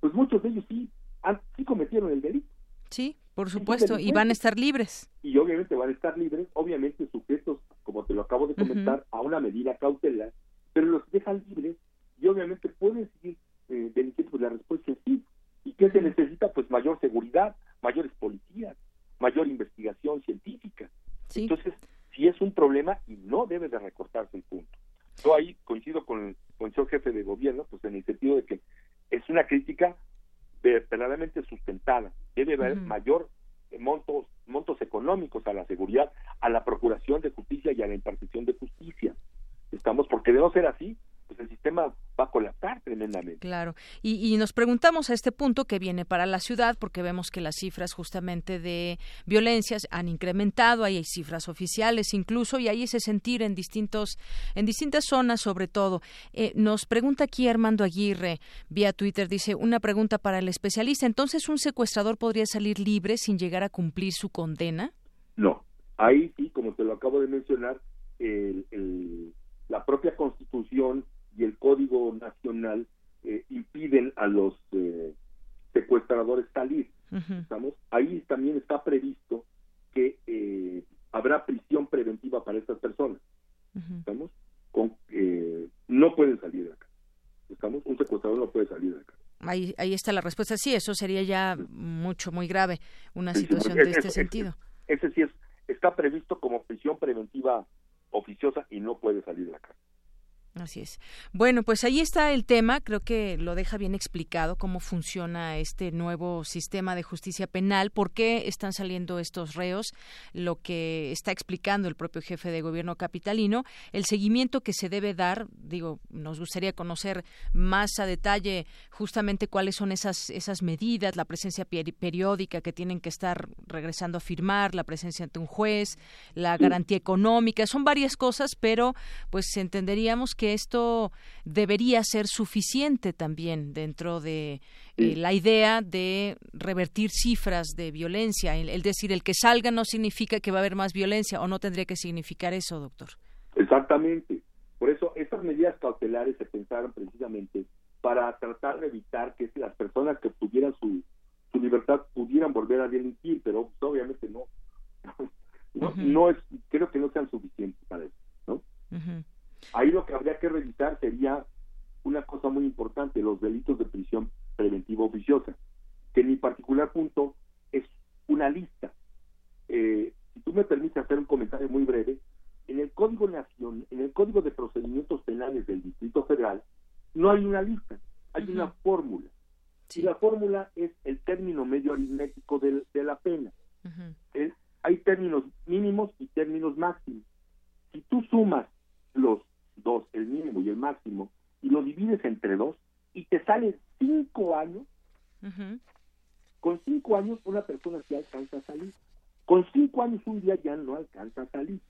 pues muchos de ellos sí, han, sí cometieron el delito. Sí, por supuesto, y van a estar libres. Y obviamente van a estar libres, obviamente sujetos, como te lo acabo de comentar, a una medida cautelar, pero los dejan libres y obviamente pueden seguir eh, delinquiendo. Pues la respuesta es sí. ¿Y qué se necesita? Pues mayor seguridad, mayores policías, mayor investigación científica. Entonces, si es un problema y no debe de recortarse el punto. Yo ahí coincido con, con el jefe de gobierno, pues en el sentido de que es una crítica verdaderamente sustentada. Debe haber mayor montos, montos económicos a la seguridad, a la procuración de justicia y a la impartición de justicia. Estamos, porque de no ser así, pues el sistema va a colapsar tremendamente. Claro. Y, nos preguntamos a este punto que viene para la ciudad, porque vemos que las cifras justamente de violencias han incrementado, hay cifras oficiales incluso, y hay ese sentir en distintos, en distintas zonas sobre todo. Eh, nos pregunta aquí Armando Aguirre vía Twitter, dice una pregunta para el especialista. Entonces, ¿un secuestrador podría salir libre sin llegar a cumplir su condena? No. Ahí sí, como te lo acabo de mencionar, la propia Constitución y el Código Nacional eh, impiden a los eh, secuestradores salir. ¿Estamos? Ahí también está previsto que eh, habrá prisión preventiva para estas personas. ¿Estamos? Con, no pueden salir de acá. ¿Estamos? Un secuestrador no puede salir de acá. Ahí, ahí está la respuesta. Sí, eso sería ya mucho, muy grave, una situación de este sentido. Ese, sí es, está previsto como prisión preventiva oficiosa y no puede salir de acá. Así es. Bueno, pues ahí está el tema. Creo que lo deja bien explicado cómo funciona este nuevo sistema de justicia penal, por qué están saliendo estos reos, lo que está explicando el propio jefe de gobierno capitalino, el seguimiento que se debe dar. Digo, nos gustaría conocer más a detalle justamente cuáles son esas esas medidas, la presencia periódica que tienen que estar regresando a firmar, la presencia ante un juez, la garantía económica. Son varias cosas, pero pues entenderíamos que que esto debería ser suficiente también dentro de eh, la idea de revertir cifras de violencia. El, decir, el que salga no significa que va a haber más violencia o no tendría que significar eso, doctor. Exactamente. Por eso estas medidas cautelares se pensaron precisamente para tratar de evitar que las personas que tuvieran su, su libertad pudieran volver a delinquir, pero obviamente no. No, es, creo que no sean suficientes. Ahí lo que habría que revisar sería una cosa muy importante, los delitos de prisión preventiva oficiosa, que en mi particular punto es una lista. Eh, si tú me permites hacer un comentario muy breve, en el Código Nación, en el Código de Procedimientos Penales del Distrito Federal, no hay una lista, hay una fórmula. Y la fórmula es el término medio aritmético de, la pena. hay términos mínimos y términos máximos. Si tú sumas dos, el mínimo y el máximo, y lo divides entre dos, y te sale cinco años, con cinco años una persona sí alcanza a salir. Con cinco años un día ya no alcanza a salir.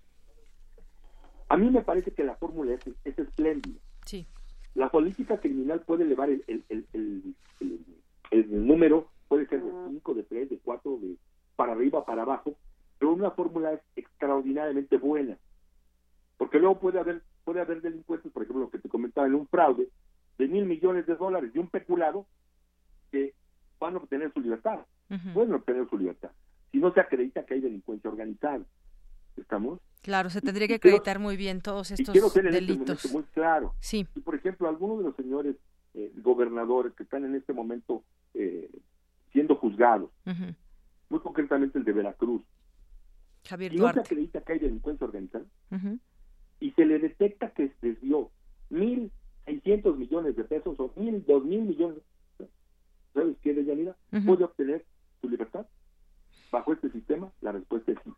A mí me parece que la fórmula es, es espléndida. Sí. La política criminal puede elevar el, el, el, número, puede ser de cinco, de tres, de cuatro, de para arriba, para abajo, pero una fórmula es extraordinariamente buena. Porque luego puede haber puede haber delincuentes, por ejemplo, lo que te comentaba en un fraude de mil millones de dólares de un peculado que van a obtener su libertad. Pueden obtener su libertad. Si no se acredita que hay delincuencia organizada. ¿Estamos? Claro, se tendría que acreditar muy bien todos estos este delitos. muy claro. Sí. Y por ejemplo, algunos de los señores eh, gobernadores que están en este momento eh, siendo juzgados, muy concretamente el de Veracruz, Javier si no se acredita que hay delincuencia organizada y se le detecta que se desvió mil seiscientos millones de pesos o mil, dos mil millones, ¿sabes qué, Deyanira? ¿Puede obtener su libertad? Bajo este sistema, la respuesta es sí.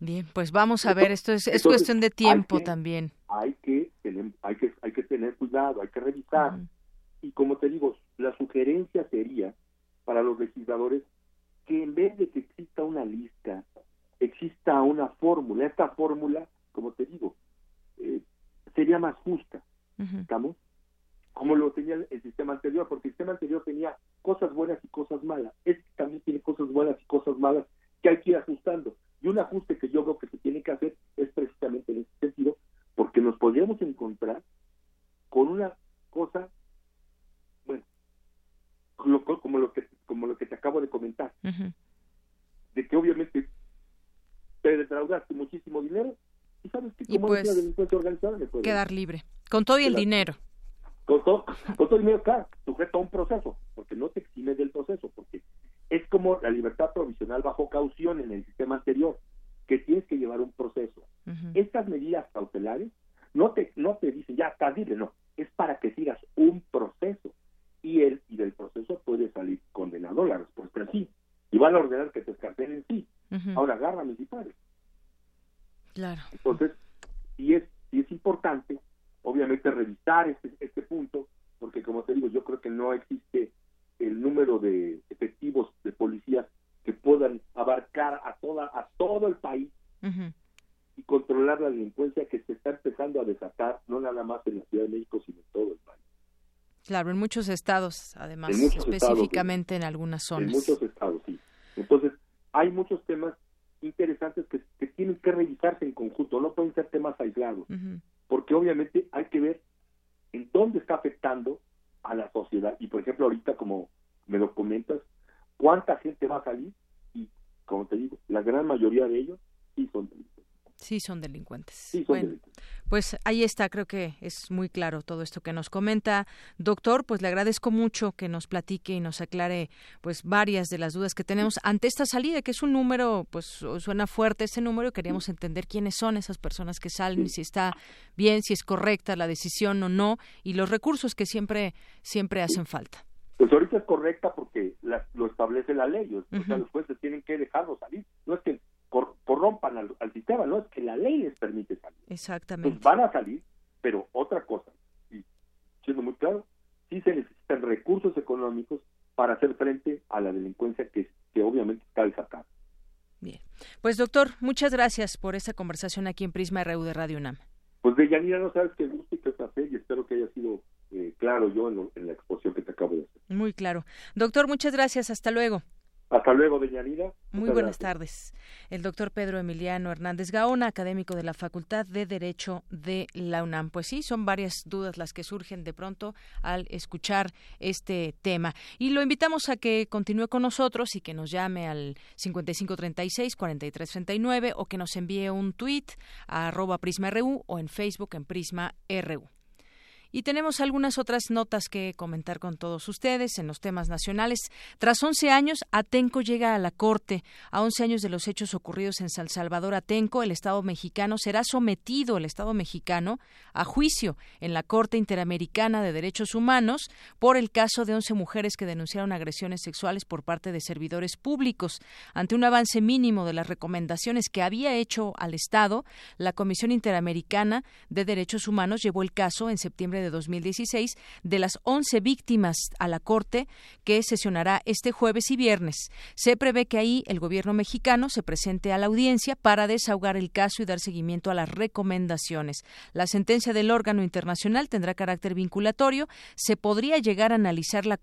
Bien, pues vamos a ver, esto es, es cuestión de tiempo también. Hay que, tener, hay, que, hay que tener cuidado, hay que revisar. Y como te digo, la sugerencia sería para los legisladores que en vez de que exista una lista, exista una fórmula. Esta fórmula, como te digo, eh, sería más justa, ¿estamos? Como lo tenía el, sistema anterior, porque el sistema anterior tenía cosas buenas y cosas malas. Este también tiene cosas buenas y cosas malas que hay que ir ajustando. Y un ajuste que yo creo que se tiene que hacer es precisamente en ese sentido, porque nos podríamos encontrar con una cosa, bueno, como lo que como lo que te acabo de comentar, de que obviamente te defraudaste muchísimo dinero y sabes que como pues, delincuencia organizada quedar libre con todo y el dinero con todo, con todo el dinero claro sujeto a un proceso porque no te exime del proceso porque es como la libertad provisional bajo caución en el sistema anterior, que tienes que llevar un proceso. Estas medidas cautelares no te, no te dicen, ya está libre, no, es para que sigas un proceso. Y, el, y del proceso puede salir condenado la respuesta sí. Y van a ordenar que te escarcelen sí. Ahora agárrame si puedes. Claro. Entonces, y es, y es importante, obviamente, revisar este, este punto, porque como te digo, yo creo que no existe el número de efectivos de policías que puedan abarcar a toda a todo el país y controlar la delincuencia que se está empezando a desatar no nada más en la Ciudad de México sino en todo el país. Claro, en muchos estados, además, específicamente en algunas zonas. En muchos estados, sí. Entonces, hay muchos temas interesantes que, que, tienen que revisarse en conjunto, no pueden ser temas aislados, porque obviamente hay que ver en dónde está afectando a la sociedad. Y por ejemplo, ahorita como me lo comentas, ¿cuánta gente va a salir? Y como te digo, la gran mayoría de ellos sí son. Sí son delincuentes. Sí son delincuentes. Pues ahí está, creo que es muy claro todo esto que nos comenta. Doctor, pues le agradezco mucho que nos platique y nos aclare pues varias de las dudas que tenemos ante esta salida, que es un número, pues suena fuerte ese número y queríamos entender quiénes son esas personas que salen, si está bien, si es correcta la decisión o no, y los recursos que siempre, siempre hacen falta. Pues ahorita es correcta porque lo establece la ley, o sea, los jueces tienen que dejarlo salir. No es que corrompan al, sistema, no es que la ley les permite salir. Exactamente. Pues van a salir, pero otra cosa, y siendo muy claro, sí se necesitan recursos económicos para hacer frente a la delincuencia que, que obviamente está desatada. Bien. Pues doctor, muchas gracias por esta conversación aquí en Prisma RU de Radio UNAM. Pues de Yanira no sabes qué gusto y qué placer y espero que haya sido eh, claro yo en, en la exposición que te acabo de hacer. Muy claro. Doctor, muchas gracias. Hasta luego. Hasta luego, Deyanira. Muy buenas tardes. El doctor Pedro Emiliano Hernández Gaona, académico de la Facultad de Derecho de la UNAM. Pues sí, son varias dudas las que surgen de pronto al escuchar este tema. Y lo invitamos a que continúe con nosotros y que nos llame al 5536-4339 o que nos envíe un tuit a arroba PrismaRU o en Facebook en Prisma RU. Y tenemos algunas otras notas que comentar con todos ustedes en los temas nacionales. Tras 11 años, Atenco llega a la Corte. A 11 años de los hechos ocurridos en San Salvador, Atenco, el Estado mexicano, será sometido, el Estado mexicano, a juicio en la Corte Interamericana de Derechos Humanos por el caso de 11 mujeres que denunciaron agresiones sexuales por parte de servidores públicos. Ante un avance mínimo de las recomendaciones que había hecho al Estado, la Comisión Interamericana de Derechos Humanos llevó el caso en septiembre de 2016 de las 11 víctimas a la Corte que sesionará este jueves y viernes. Se prevé que ahí el gobierno mexicano se presente a la audiencia para desahogar el caso y dar seguimiento a las recomendaciones. La sentencia del órgano internacional tendrá carácter vinculatorio. Se podría llegar a analizar la,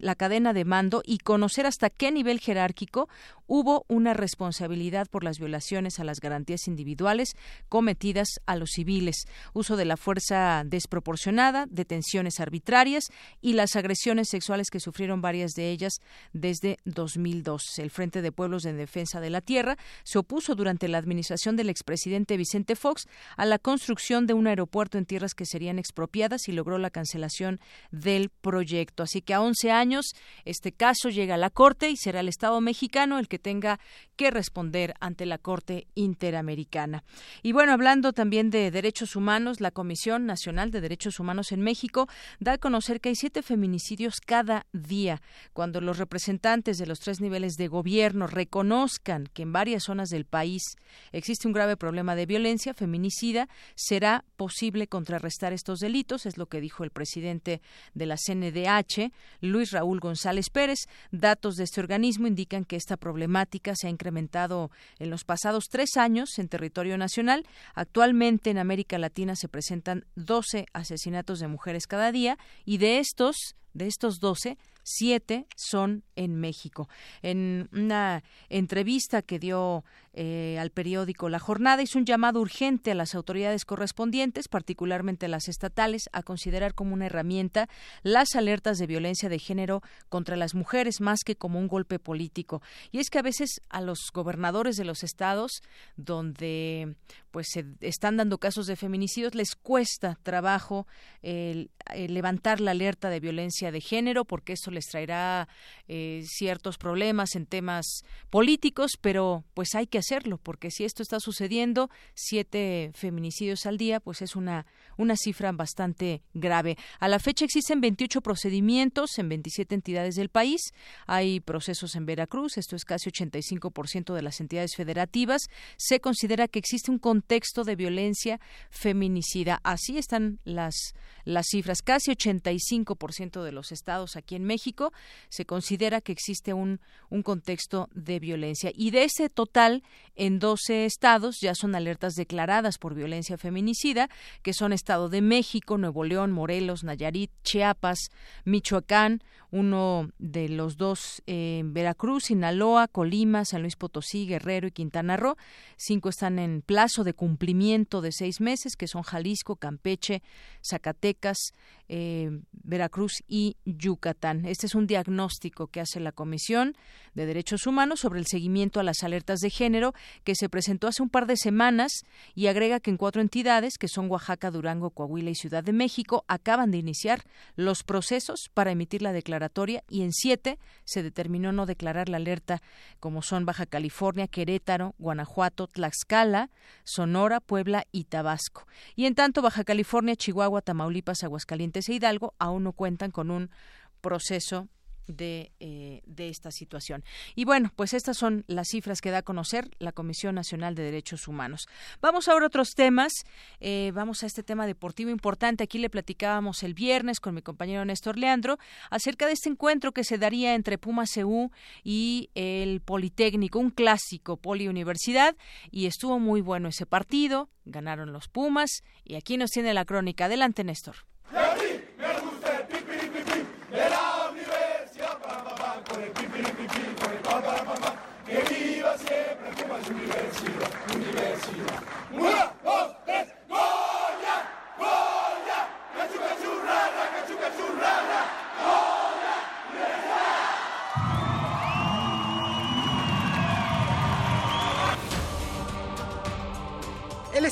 la cadena de mando y conocer hasta qué nivel jerárquico hubo una responsabilidad por las violaciones a las garantías individuales cometidas a los civiles, uso de la fuerza desproporcionada, detenciones arbitrarias y las agresiones sexuales que sufrieron varias de ellas desde 2002. El Frente de Pueblos de Defensa de la Tierra se opuso durante la administración del expresidente Vicente Fox a la construcción de un aeropuerto en tierras que serían expropiadas y logró la cancelación del proyecto. Así que a 11 años este caso llega a la Corte y será el Estado mexicano el que tenga que responder ante la Corte Interamericana. Y bueno, hablando también de derechos humanos, la Comisión Nacional de Derechos Humanos en México da a conocer que hay siete feminicidios cada día. Cuando los representantes de los tres niveles de gobierno reconozcan que en varias zonas del país existe un grave problema de violencia feminicida, será posible contrarrestar estos delitos, es lo que dijo el presidente de la CNDH, Luis Raúl González Pérez. Datos de este organismo indican que esta problemática se ha incrementado en los pasados tres años en territorio nacional. Actualmente en América Latina se presentan 12 asesinatos de mujeres cada día y de estos, de estos 12, siete son en México. En una entrevista que dio eh, al periódico La Jornada, hizo un llamado urgente a las autoridades correspondientes, particularmente las estatales, a considerar como una herramienta las alertas de violencia de género contra las mujeres más que como un golpe político. Y es que a veces a los gobernadores de los estados donde pues se están dando casos de feminicidios les cuesta trabajo levantar la alerta de violencia de género porque eso les traerá eh, ciertos problemas en temas políticos, pero pues hay que hacerlo, porque si esto está sucediendo, siete feminicidios al día, pues es una, una cifra bastante grave. A la fecha existen 28 procedimientos en 27 entidades del país. Hay procesos en Veracruz, esto es casi 85% de las entidades federativas. Se considera que existe un contexto de violencia feminicida. Así están las, las cifras. Casi 85% de los estados aquí en México se considera que existe un, un contexto de violencia. Y de ese total, en 12 estados ya son alertas declaradas por violencia feminicida, que son Estado de México, Nuevo León, Morelos, Nayarit, Chiapas, Michoacán, uno de los dos en Veracruz, Sinaloa, Colima, San Luis Potosí, Guerrero y Quintana Roo. Cinco están en plazo de cumplimiento de seis meses, que son Jalisco, Campeche, Zacatecas, eh, Veracruz y Yucatán. Este es un diagnóstico que hace la Comisión de Derechos Humanos sobre el seguimiento a las alertas de género que se presentó hace un par de semanas y agrega que en cuatro entidades, que son Oaxaca, Durango, Coahuila y Ciudad de México, acaban de iniciar los procesos para emitir la y en siete se determinó no declarar la alerta, como son Baja California, Querétaro, Guanajuato, Tlaxcala, Sonora, Puebla y Tabasco. Y en tanto, Baja California, Chihuahua, Tamaulipas, Aguascalientes e Hidalgo aún no cuentan con un proceso de, eh, de, esta situación. Y bueno, pues estas son las cifras que da a conocer la Comisión Nacional de Derechos Humanos. Vamos ahora a otros temas. Eh, vamos a este tema deportivo importante. Aquí le platicábamos el viernes con mi compañero Néstor Leandro acerca de este encuentro que se daría entre Puma CU y el Politécnico, un clásico Poliuniversidad. Y estuvo muy bueno ese partido. Ganaron los Pumas. Y aquí nos tiene la crónica. Adelante, Néstor. Universiva, Universiva. Uma, duas, três.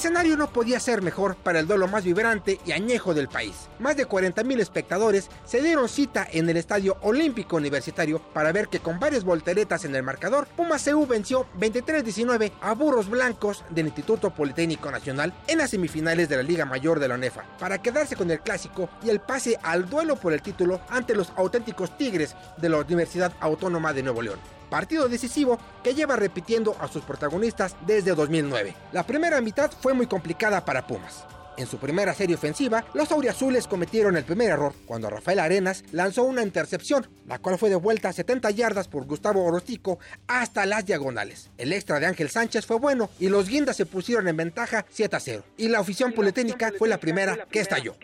Escenario no podía ser mejor para el duelo más vibrante y añejo del país. Más de 40.000 espectadores se dieron cita en el Estadio Olímpico Universitario para ver que con varias volteretas en el marcador, Pumas CU venció 23-19 a Burros Blancos del Instituto Politécnico Nacional en las semifinales de la Liga Mayor de la UNEFA, para quedarse con el clásico y el pase al duelo por el título ante los auténticos Tigres de la Universidad Autónoma de Nuevo León partido decisivo que lleva repitiendo a sus protagonistas desde 2009. La primera mitad fue muy complicada para Pumas. En su primera serie ofensiva, los auriazules cometieron el primer error cuando Rafael Arenas lanzó una intercepción, la cual fue devuelta a 70 yardas por Gustavo Orostico hasta las diagonales. El extra de Ángel Sánchez fue bueno y los guindas se pusieron en ventaja 7 a 0. Y la afición politécnica fue la primera que estalló.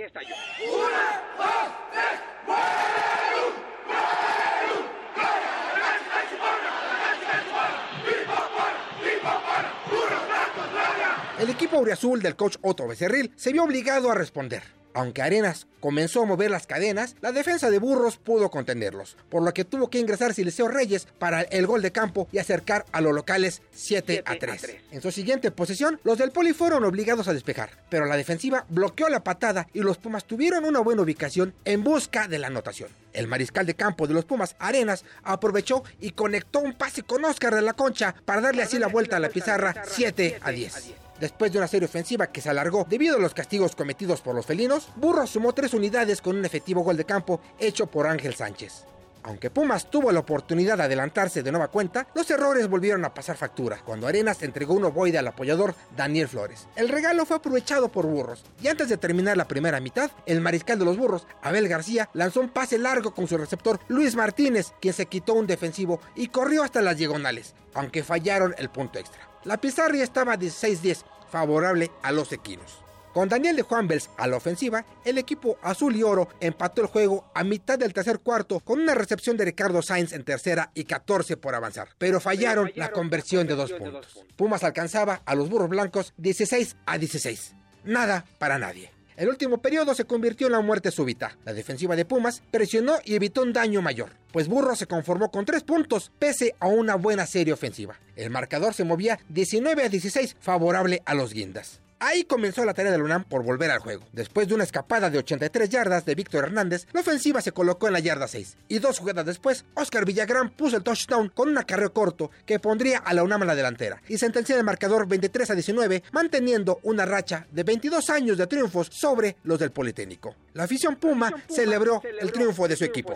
El equipo auriazul del coach Otto Becerril se vio obligado a responder. Aunque Arenas comenzó a mover las cadenas, la defensa de Burros pudo contenerlos, por lo que tuvo que ingresar Siliceo Reyes para el gol de campo y acercar a los locales 7, a 3. En su siguiente posesión, los del Poli fueron obligados a despejar, pero la defensiva bloqueó la patada y los Pumas tuvieron una buena ubicación en busca de la anotación. El mariscal de campo de los Pumas, Arenas, aprovechó y conectó un pase con Oscar de la Concha para darle así la vuelta a la pizarra 7 a 10. Después de una serie ofensiva que se alargó debido a los castigos cometidos por los felinos, Burros sumó tres unidades con un efectivo gol de campo hecho por Ángel Sánchez. Aunque Pumas tuvo la oportunidad de adelantarse de nueva cuenta, los errores volvieron a pasar factura cuando Arenas entregó un ovoide al apoyador Daniel Flores. El regalo fue aprovechado por Burros y antes de terminar la primera mitad, el mariscal de los Burros, Abel García, lanzó un pase largo con su receptor Luis Martínez, quien se quitó un defensivo y corrió hasta las diagonales, aunque fallaron el punto extra. La pizarra estaba 16-10, favorable a los equinos. Con Daniel de Juan Bels a la ofensiva, el equipo azul y oro empató el juego a mitad del tercer cuarto con una recepción de Ricardo Sainz en tercera y 14 por avanzar, pero fallaron, la conversión, de, dos, puntos. Pumas alcanzaba a los burros blancos 16 a 16. Nada para nadie. El último periodo se convirtió en la muerte súbita. La defensiva de Pumas presionó y evitó un daño mayor, pues Burro se conformó con tres puntos pese a una buena serie ofensiva. El marcador se movía 19 a 16 favorable a los guindas. Ahí comenzó la tarea del UNAM por volver al juego. Después de una escapada de 83 yardas de Víctor Hernández, la ofensiva se colocó en la yarda 6. Y dos jugadas después, Oscar Villagrán puso el touchdown con un acarreo corto que pondría a la UNAM a la delantera y sentencia el marcador 23 a 19, manteniendo una racha de 22 años de triunfos sobre los del Politécnico. La afición Puma, celebró, el triunfo de su equipo.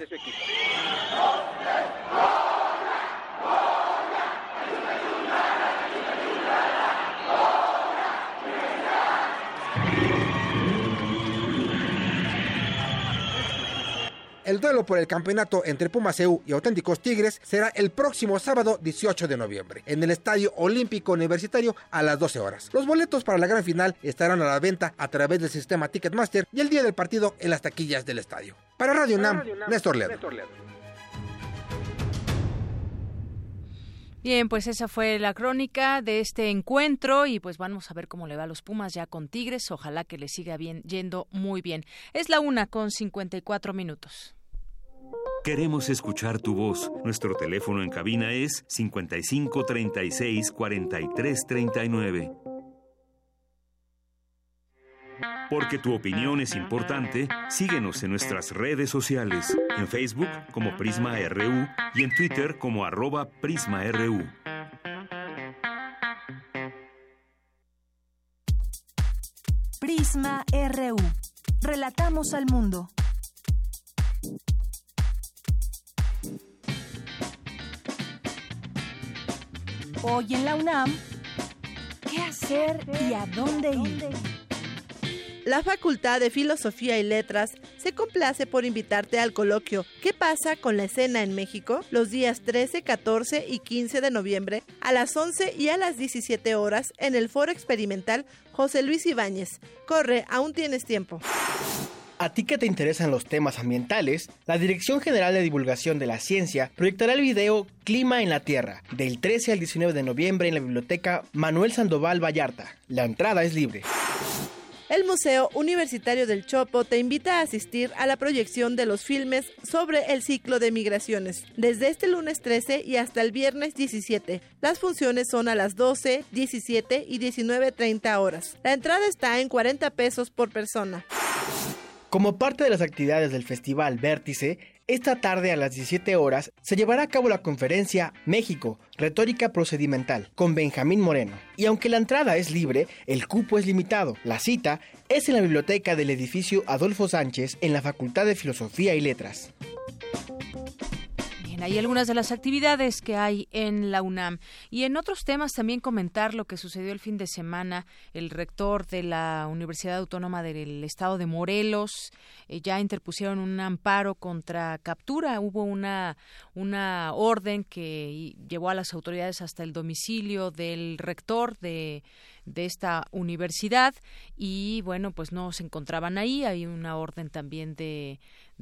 El duelo por el campeonato entre Pumas EU y Auténticos Tigres será el próximo sábado 18 de noviembre en el Estadio Olímpico Universitario a las 12 horas. Los boletos para la gran final estarán a la venta a través del sistema Ticketmaster y el día del partido en las taquillas del estadio. Para Radio UNAM, Néstor Ledo. Bien, pues esa fue la crónica de este encuentro y pues vamos a ver cómo le va a los Pumas ya con Tigres. Ojalá que le siga bien, yendo muy bien. Es la una con 54 minutos. Queremos escuchar tu voz. Nuestro teléfono en cabina es 55 36 43 39. Porque tu opinión es importante, síguenos en nuestras redes sociales, en Facebook como Prisma RU y en Twitter como arroba PrismaRU. Prisma RU. Relatamos al mundo. Hoy en la UNAM, ¿qué hacer y a dónde ir? La Facultad de Filosofía y Letras se complace por invitarte al coloquio ¿Qué pasa con la escena en México? los días 13, 14 y 15 de noviembre a las 11 y a las 17 horas en el Foro Experimental José Luis Ibáñez. Corre, aún tienes tiempo. A ti que te interesan los temas ambientales, la Dirección General de Divulgación de la Ciencia proyectará el video Clima en la Tierra del 13 al 19 de noviembre en la biblioteca Manuel Sandoval Vallarta. La entrada es libre. El Museo Universitario del Chopo te invita a asistir a la proyección de los filmes sobre el ciclo de migraciones, desde este lunes 13 y hasta el viernes 17. Las funciones son a las 12, 17 y 19.30 horas. La entrada está en 40 pesos por persona. Como parte de las actividades del Festival Vértice, esta tarde a las 17 horas se llevará a cabo la conferencia México, Retórica Procedimental, con Benjamín Moreno. Y aunque la entrada es libre, el cupo es limitado. La cita es en la biblioteca del edificio Adolfo Sánchez en la Facultad de Filosofía y Letras. Hay algunas de las actividades que hay en la UNAM. Y en otros temas también comentar lo que sucedió el fin de semana. El rector de la Universidad Autónoma del Estado de Morelos eh, ya interpusieron un amparo contra captura. Hubo una, una orden que llevó a las autoridades hasta el domicilio del rector de de esta universidad y bueno pues no se encontraban ahí hay una orden también de,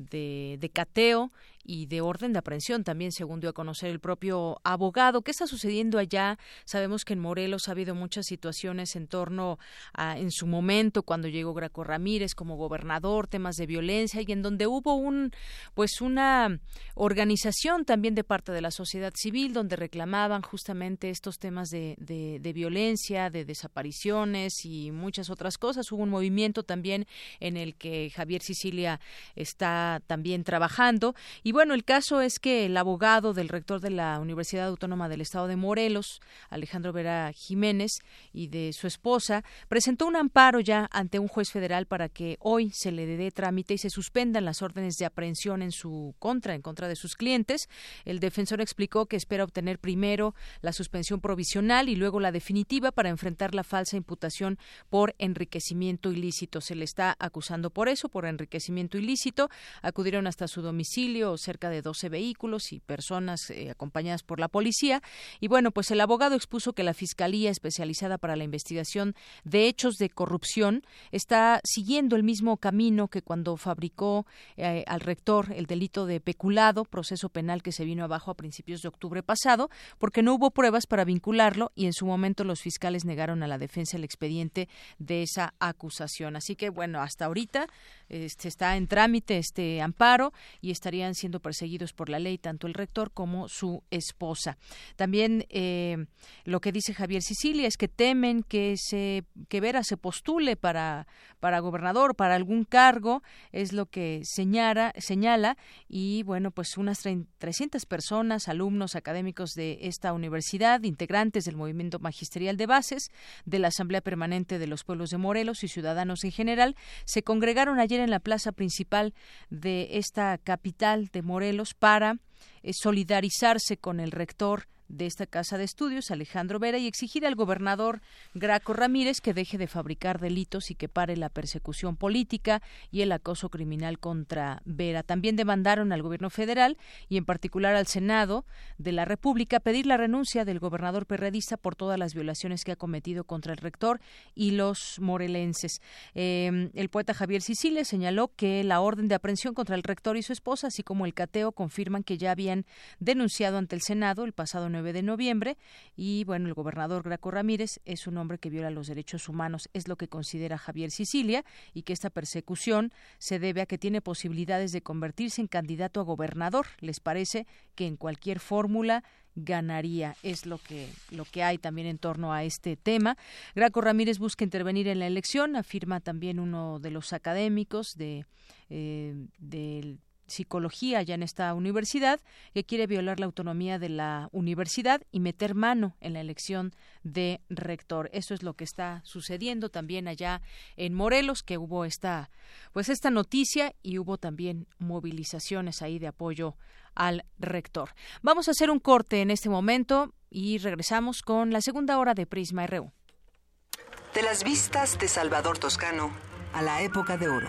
de, cateo y de orden de aprehensión también, según dio a conocer el propio abogado. ¿Qué está sucediendo allá? Sabemos que en Morelos ha habido muchas situaciones en torno a, en su momento, cuando llegó Graco Ramírez como gobernador, temas de violencia y en donde hubo un, pues una organización también de parte de la sociedad civil donde reclamaban justamente estos temas de, de, de violencia, de desapariciones y muchas otras cosas. Hubo un movimiento también en el que Javier Sicilia está también trabajando y bueno, el caso es que el abogado del rector de la Universidad Autónoma del Estado de Morelos, Alejandro Vera Jiménez, y de su esposa, presentó un amparo ya ante un juez federal para que hoy se le dé trámite y se suspendan las órdenes de aprehensión en su contra, en contra de sus clientes. El defensor explicó que espera obtener primero la suspensión provisional y luego la definitiva para enfrentar la falsa imputación por enriquecimiento ilícito. Se le está acusando por eso, por enriquecimiento ilícito. Acudieron hasta su domicilio cerca de 12 vehículos y personas eh, acompañadas por la policía. Y bueno, pues el abogado expuso que la Fiscalía especializada para la investigación de hechos de corrupción está siguiendo el mismo camino que cuando fabricó eh, al rector el delito de peculado, proceso penal que se vino abajo a principios de octubre pasado, porque no hubo pruebas para vincularlo y en su momento los fiscales negaron a la defensa el expediente de esa acusación. Así que bueno, hasta ahorita este, está en trámite este amparo y estarían siendo perseguidos por la ley tanto el rector como su esposa. También eh, lo que dice Javier Sicilia es que temen que se que Vera se postule para para gobernador, para algún cargo, es lo que señala, señala y bueno, pues unas 300 personas, alumnos académicos de esta universidad, integrantes del movimiento magisterial de bases, de la Asamblea Permanente de los Pueblos de Morelos y ciudadanos en general, se congregaron ayer en la plaza principal de esta capital de Morelos para eh, solidarizarse con el rector de esta casa de estudios, Alejandro Vera, y exigir al gobernador Graco Ramírez que deje de fabricar delitos y que pare la persecución política y el acoso criminal contra Vera. También demandaron al gobierno federal y en particular al Senado de la República pedir la renuncia del gobernador perredista por todas las violaciones que ha cometido contra el rector y los morelenses. Em, el poeta Javier Sicilia señaló que la orden de aprehensión contra el rector y su esposa, así como el cateo, confirman que ya habían denunciado ante el Senado el pasado 9 de noviembre y bueno, el gobernador Graco Ramírez es un hombre que viola los derechos humanos, es lo que considera Javier Sicilia y que esta persecución se debe a que tiene posibilidades de convertirse en candidato a gobernador. Les parece que en cualquier fórmula ganaría es lo que lo que hay también en torno a este tema. Graco Ramírez busca intervenir en la elección, afirma también uno de los académicos de eh, del psicología ya en esta universidad, que quiere violar la autonomía de la universidad y meter mano en la elección de rector. Eso es lo que está sucediendo también allá en Morelos, que hubo esta, pues esta noticia y hubo también movilizaciones ahí de apoyo al rector. Vamos a hacer un corte en este momento y regresamos con la segunda hora de Prisma RU. De las vistas de Salvador Toscano a la época de oro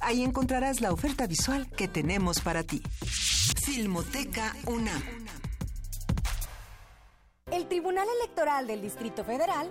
Ahí encontrarás la oferta visual que tenemos para ti. Filmoteca UNAM. El Tribunal Electoral del Distrito Federal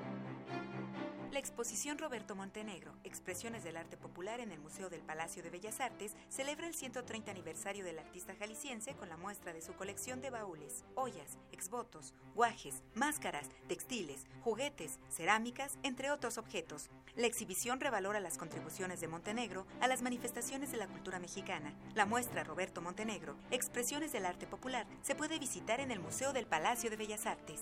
Exposición Roberto Montenegro, Expresiones del Arte Popular en el Museo del Palacio de Bellas Artes, celebra el 130 aniversario del artista jalisciense con la muestra de su colección de baúles, ollas, exvotos, guajes, máscaras, textiles, juguetes, cerámicas, entre otros objetos. La exhibición revalora las contribuciones de Montenegro a las manifestaciones de la cultura mexicana. La muestra Roberto Montenegro, Expresiones del Arte Popular, se puede visitar en el Museo del Palacio de Bellas Artes.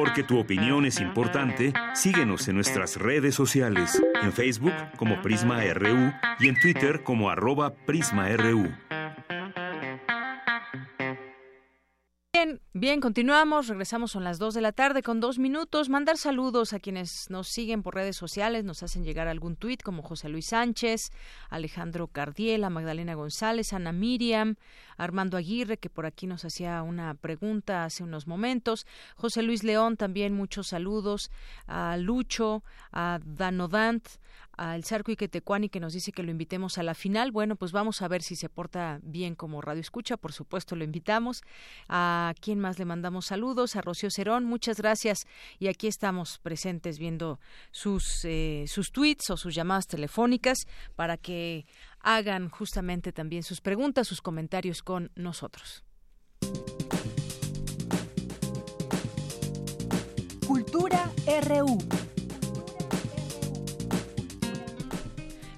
Porque tu opinión es importante, síguenos en nuestras redes sociales, en Facebook como Prisma RU y en Twitter como arroba PrismaRU. Bien, bien, continuamos, regresamos son las 2 de la tarde con dos minutos. Mandar saludos a quienes nos siguen por redes sociales, nos hacen llegar algún tuit como José Luis Sánchez, Alejandro Cardiela, Magdalena González, Ana Miriam, Armando Aguirre, que por aquí nos hacía una pregunta hace unos momentos, José Luis León también muchos saludos, a Lucho, a Danodant, al Zarco Iquetecuani que nos dice que lo invitemos a la final. Bueno, pues vamos a ver si se porta bien como radio escucha, por supuesto lo invitamos. ¿A quién más le mandamos saludos? A Rocío Cerón, muchas gracias. Y aquí estamos presentes viendo sus, eh, sus tweets o sus llamadas telefónicas para que hagan justamente también sus preguntas, sus comentarios con nosotros. Cultura RU.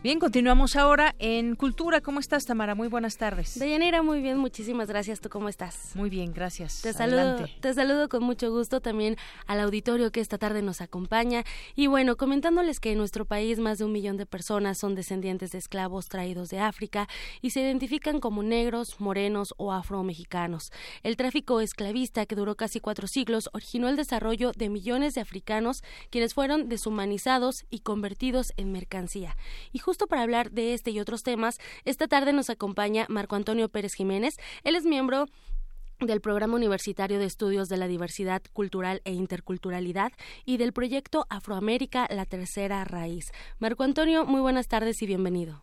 Bien, continuamos ahora en Cultura. ¿Cómo estás, Tamara? Muy buenas tardes. Deyanira, muy bien, muchísimas gracias. ¿Tú cómo estás? Muy bien, gracias. Te saludo, te saludo con mucho gusto también al auditorio que esta tarde nos acompaña. Y bueno, comentándoles que en nuestro país más de un millón de personas son descendientes de esclavos traídos de África y se identifican como negros, morenos o afromexicanos. El tráfico esclavista, que duró casi cuatro siglos, originó el desarrollo de millones de africanos quienes fueron deshumanizados y convertidos en mercancía. Y justo para hablar de este y otros temas, esta tarde nos acompaña Marco Antonio Pérez Jiménez. Él es miembro del Programa Universitario de Estudios de la Diversidad Cultural e Interculturalidad y del proyecto Afroamérica, la Tercera Raíz. Marco Antonio, muy buenas tardes y bienvenido.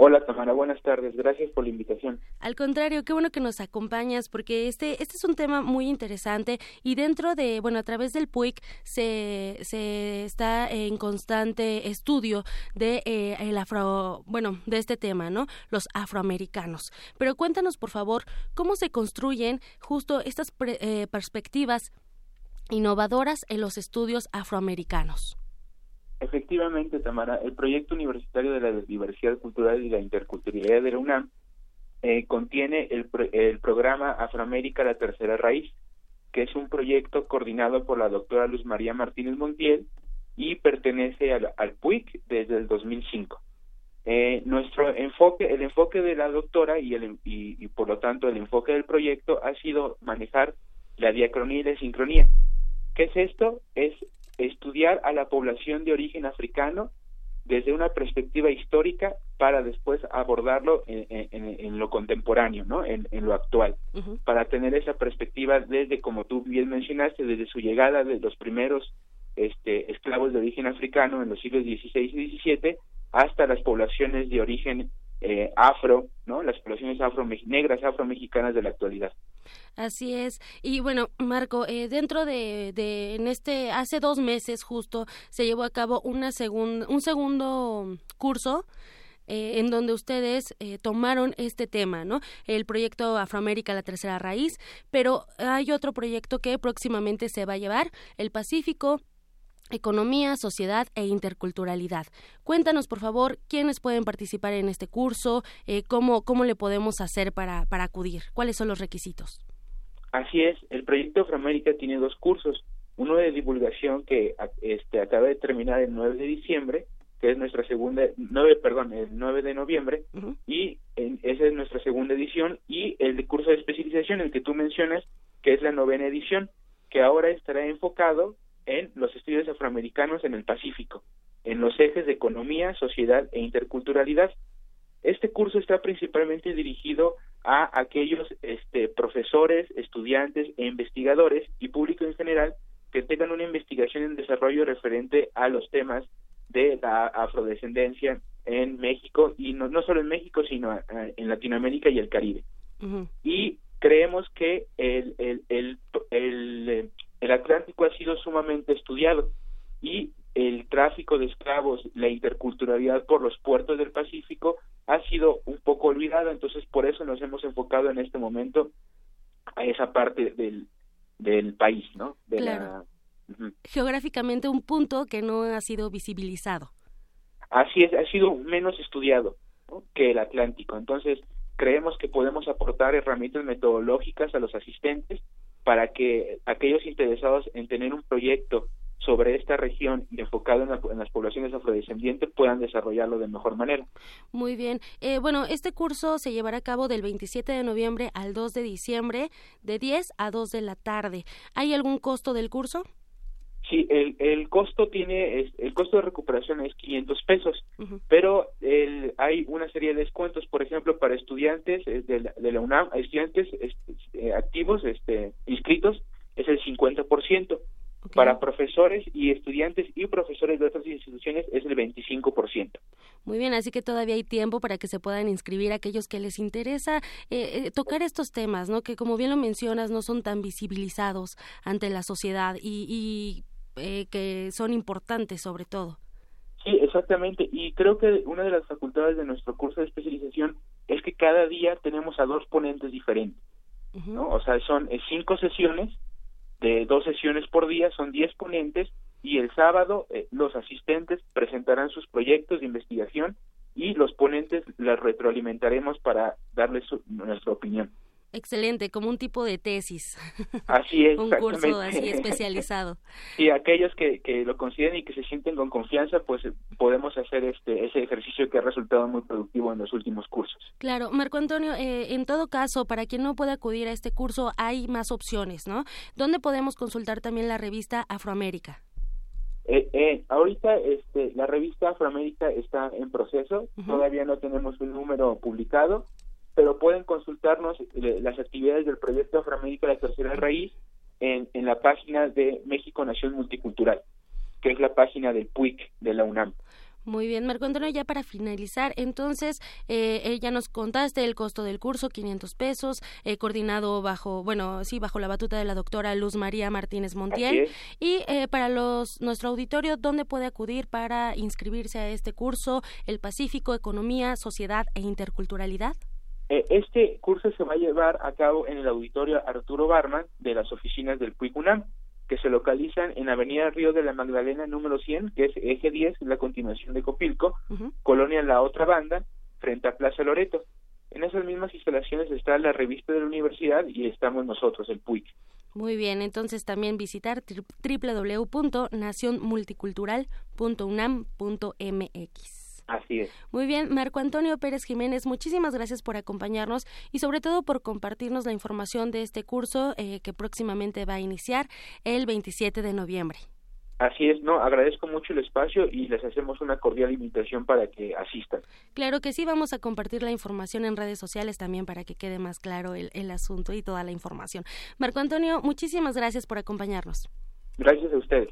Hola Tamara, buenas tardes. Gracias por la invitación. Al contrario, qué bueno que nos acompañas porque este este es un tema muy interesante y dentro de, bueno, a través del PUIC se, se está en constante estudio de eh, el afro, bueno, de este tema, ¿no? Los afroamericanos. Pero cuéntanos, por favor, cómo se construyen justo estas eh, perspectivas innovadoras en los estudios afroamericanos. Efectivamente, Tamara, el proyecto universitario de la diversidad cultural y la interculturalidad de la UNAM eh, contiene el, el programa Afroamérica la Tercera Raíz, que es un proyecto coordinado por la doctora Luz María Martínez Montiel y pertenece al, al PUIC desde el 2005. Eh, nuestro enfoque, el enfoque de la doctora y, el, y, y por lo tanto el enfoque del proyecto ha sido manejar la diacronía y la sincronía. ¿Qué es esto? Es estudiar a la población de origen africano desde una perspectiva histórica para después abordarlo en, en, en lo contemporáneo, ¿no? En, lo actual, para tener esa perspectiva desde, como tú bien mencionaste, desde su llegada de los primeros este, esclavos de origen africano en los siglos XVI y XVII hasta las poblaciones de origen eh, afro, ¿no? Las poblaciones afro negras afro-mexicanas de la actualidad. Así es. Y bueno, Marco, eh, dentro de, de, en este, hace dos meses justo, se llevó a cabo una segunda, un segundo curso eh, en donde ustedes eh, tomaron este tema, ¿no? El proyecto Afroamérica, la tercera raíz, pero hay otro proyecto que próximamente se va a llevar, el Pacífico, Economía, Sociedad e Interculturalidad. Cuéntanos, por favor, quiénes pueden participar en este curso, eh, cómo, cómo le podemos hacer para, para acudir, cuáles son los requisitos. Así es, el proyecto Afroamérica tiene dos cursos, uno de divulgación que este, acaba de terminar el 9 de diciembre que es nuestra segunda, nueve, perdón, el 9 de noviembre, y esa es nuestra segunda edición, y el curso de especialización, el que tú mencionas, que es la novena edición, que ahora estará enfocado en los estudios afroamericanos en el Pacífico, en los ejes de economía, sociedad e interculturalidad. Este curso está principalmente dirigido a aquellos este, profesores, estudiantes e investigadores y público en general que tengan una investigación en desarrollo referente a los temas de la afrodescendencia en México y no, no solo en México sino eh, en Latinoamérica y el Caribe y creemos que el, el, el, el, el Atlántico ha sido sumamente estudiado y el tráfico de esclavos, la interculturalidad por los puertos del Pacífico ha sido un poco olvidada, entonces por eso nos hemos enfocado en este momento a esa parte del, del país, ¿no? De la geográficamente un punto que no ha sido visibilizado. Así es, ha sido menos estudiado que el Atlántico. Entonces, creemos que podemos aportar herramientas metodológicas a los asistentes para que aquellos interesados en tener un proyecto sobre esta región y enfocado en, las poblaciones afrodescendientes puedan desarrollarlo de mejor manera. Muy bien. Eh, bueno, este curso se llevará a cabo del 27 de noviembre al 2 de diciembre, de 10 a 2 de la tarde. ¿Hay algún costo del curso? Sí, el, el costo tiene, el costo de recuperación es 500 pesos, pero el, hay una serie de descuentos, por ejemplo, para estudiantes de la, de la UNAM, estudiantes este, activos, este, inscritos, es el 50%. Para profesores y estudiantes y profesores de otras instituciones es el 25%. Muy bien, así que todavía hay tiempo para que se puedan inscribir aquellos que les interesa eh, eh, tocar estos temas, ¿no? Que como bien lo mencionas, no son tan visibilizados ante la sociedad y, y eh, que son importantes sobre todo. Sí, exactamente. Y creo que una de las facultades de nuestro curso de especialización es que cada día tenemos a dos ponentes diferentes. ¿no? O sea, son eh, cinco sesiones, de dos sesiones por día, son diez ponentes, y el sábado eh, los asistentes presentarán sus proyectos de investigación y los ponentes las retroalimentaremos para darles nuestra opinión. Excelente, como un tipo de tesis. Así es. un curso así especializado. Y aquellos que, que lo consideren y que se sienten con confianza, pues eh, podemos hacer este ese ejercicio que ha resultado muy productivo en los últimos cursos. Claro, Marco Antonio, eh, en todo caso, para quien no pueda acudir a este curso, hay más opciones, ¿no? ¿Dónde podemos consultar también la revista Afroamérica? Eh, eh, ahorita este, la revista Afroamérica está en proceso, todavía no tenemos un número publicado, pero pueden consultarnos eh, las actividades del proyecto Afroamérica la Tercera Raíz en, en la página de México Nación Multicultural, que es la página del PUIC de la UNAM. Muy bien, Marco Antonio, ya para finalizar, entonces, eh, ya nos contaste el costo del curso, 500 pesos, eh, coordinado bajo, bueno, sí, bajo la batuta de la doctora Luz María Martínez Montiel. Y eh, para los nuestro auditorio, ¿dónde puede acudir para inscribirse a este curso, el Pacífico, Economía, Sociedad e Interculturalidad? Eh, este curso se va a llevar a cabo en el auditorio Arturo Barman de las oficinas del PUICUNAM, que se localizan en Avenida Río de la Magdalena número 100, que es eje 10, la continuación de Copilco, Colonia La Otra Banda, frente a Plaza Loreto. En esas mismas instalaciones está la revista de la universidad y estamos nosotros, el PUIC. Muy bien, entonces también visitar www.nacionmulticultural.unam.mx. Así es. Muy bien, Marco Antonio Pérez Jiménez, muchísimas gracias por acompañarnos y sobre todo por compartirnos la información de este curso eh, que próximamente va a iniciar el 27 de noviembre. Así es, no, agradezco mucho el espacio y les hacemos una cordial invitación para que asistan. Claro que sí, vamos a compartir la información en redes sociales también para que quede más claro el, el asunto y toda la información. Marco Antonio, muchísimas gracias por acompañarnos. Gracias a ustedes.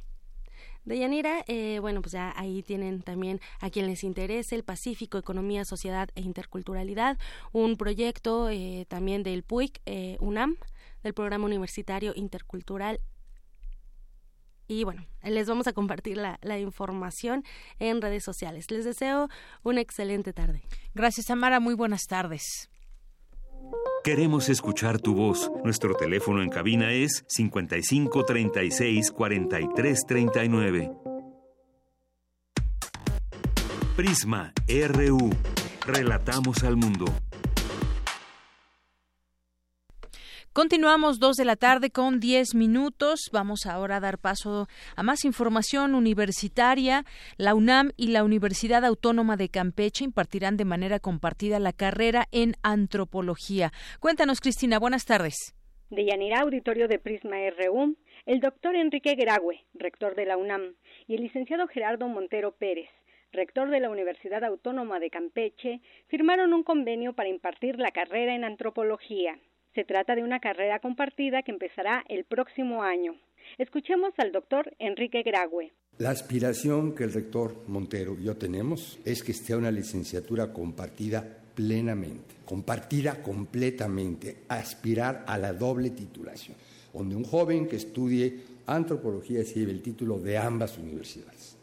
De Yanira, eh, bueno, pues ya ahí tienen también a quien les interese el Pacífico, Economía, Sociedad e Interculturalidad, un proyecto eh, también del PUIC, eh, UNAM, del Programa Universitario Intercultural y bueno, les vamos a compartir la, la, información en redes sociales. Les deseo una excelente tarde. Gracias, Amara. Muy buenas tardes. Queremos escuchar tu voz. Nuestro teléfono en cabina es 55 36 43 39. Prisma RU. Relatamos al mundo. Continuamos dos de la tarde con diez minutos. Vamos ahora a dar paso a más información universitaria. La UNAM y la Universidad Autónoma de Campeche impartirán de manera compartida la carrera en antropología. Cuéntanos, Cristina. Buenas tardes. De Yanira Auditorio de Prisma RU, el doctor Enrique Graue, rector de la UNAM, y el licenciado Gerardo Montero Pérez, rector de la Universidad Autónoma de Campeche, firmaron un convenio para impartir la carrera en antropología. Se trata de una carrera compartida que empezará el próximo año. Escuchemos al doctor Enrique Graue. La aspiración que el rector Montero y yo tenemos es que esté una licenciatura compartida plenamente, compartida completamente, aspirar a la doble titulación, donde un joven que estudie antropología lleve el título de ambas universidades.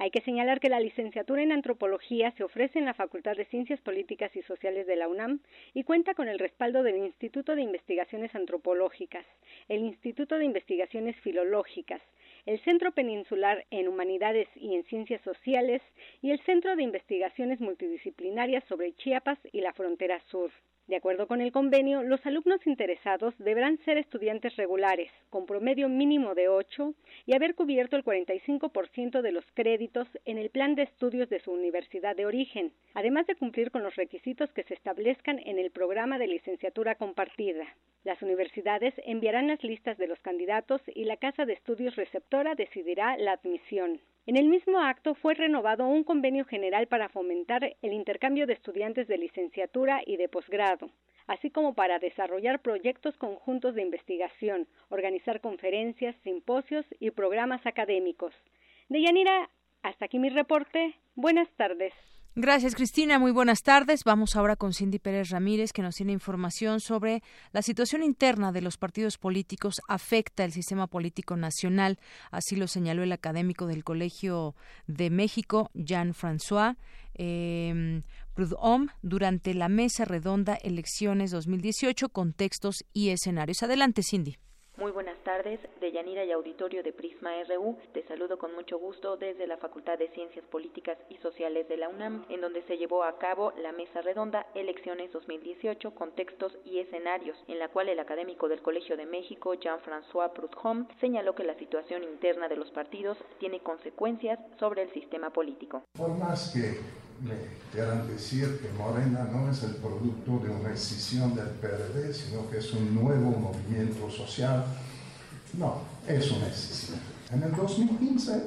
Hay que señalar que la licenciatura en antropología se ofrece en la Facultad de Ciencias Políticas y Sociales de la UNAM y cuenta con el respaldo del Instituto de Investigaciones Antropológicas, el Instituto de Investigaciones Filológicas, el Centro Peninsular en Humanidades y en Ciencias Sociales y el Centro de Investigaciones Multidisciplinarias sobre Chiapas y la frontera sur. De acuerdo con el convenio, los alumnos interesados deberán ser estudiantes regulares, con promedio mínimo de 8 y haber cubierto el 45% de los créditos en el plan de estudios de su universidad de origen, además de cumplir con los requisitos que se establezcan en el programa de licenciatura compartida. Las universidades enviarán las listas de los candidatos y la Casa de Estudios receptora decidirá la admisión. En el mismo acto fue renovado un convenio general para fomentar el intercambio de estudiantes de licenciatura y de posgrado, así como para desarrollar proyectos conjuntos de investigación, organizar conferencias, simposios y programas académicos. Deyanira, hasta aquí mi reporte. Buenas tardes. Gracias, Cristina. Muy buenas tardes. Vamos ahora con Cindy Pérez Ramírez, que nos tiene información sobre la situación interna de los partidos políticos afecta el sistema político nacional. Así lo señaló el académico del Colegio de México, Jean-François eh, durante la mesa redonda Elecciones 2018, Contextos y Escenarios. Adelante, Cindy. Muy buenas tardes, de Yanira y Auditorio de Prisma RU. Te saludo con mucho gusto desde la Facultad de Ciencias Políticas y Sociales de la UNAM, en donde se llevó a cabo la mesa redonda Elecciones 2018, Contextos y Escenarios, en la cual el académico del Colegio de México, Jean-François Prudhomme, señaló que la situación interna de los partidos tiene consecuencias sobre el sistema político. Que quieran decir que Morena no es el producto de una escisión del PRD, sino que es un nuevo movimiento social. No, es una escisión. En el 2015,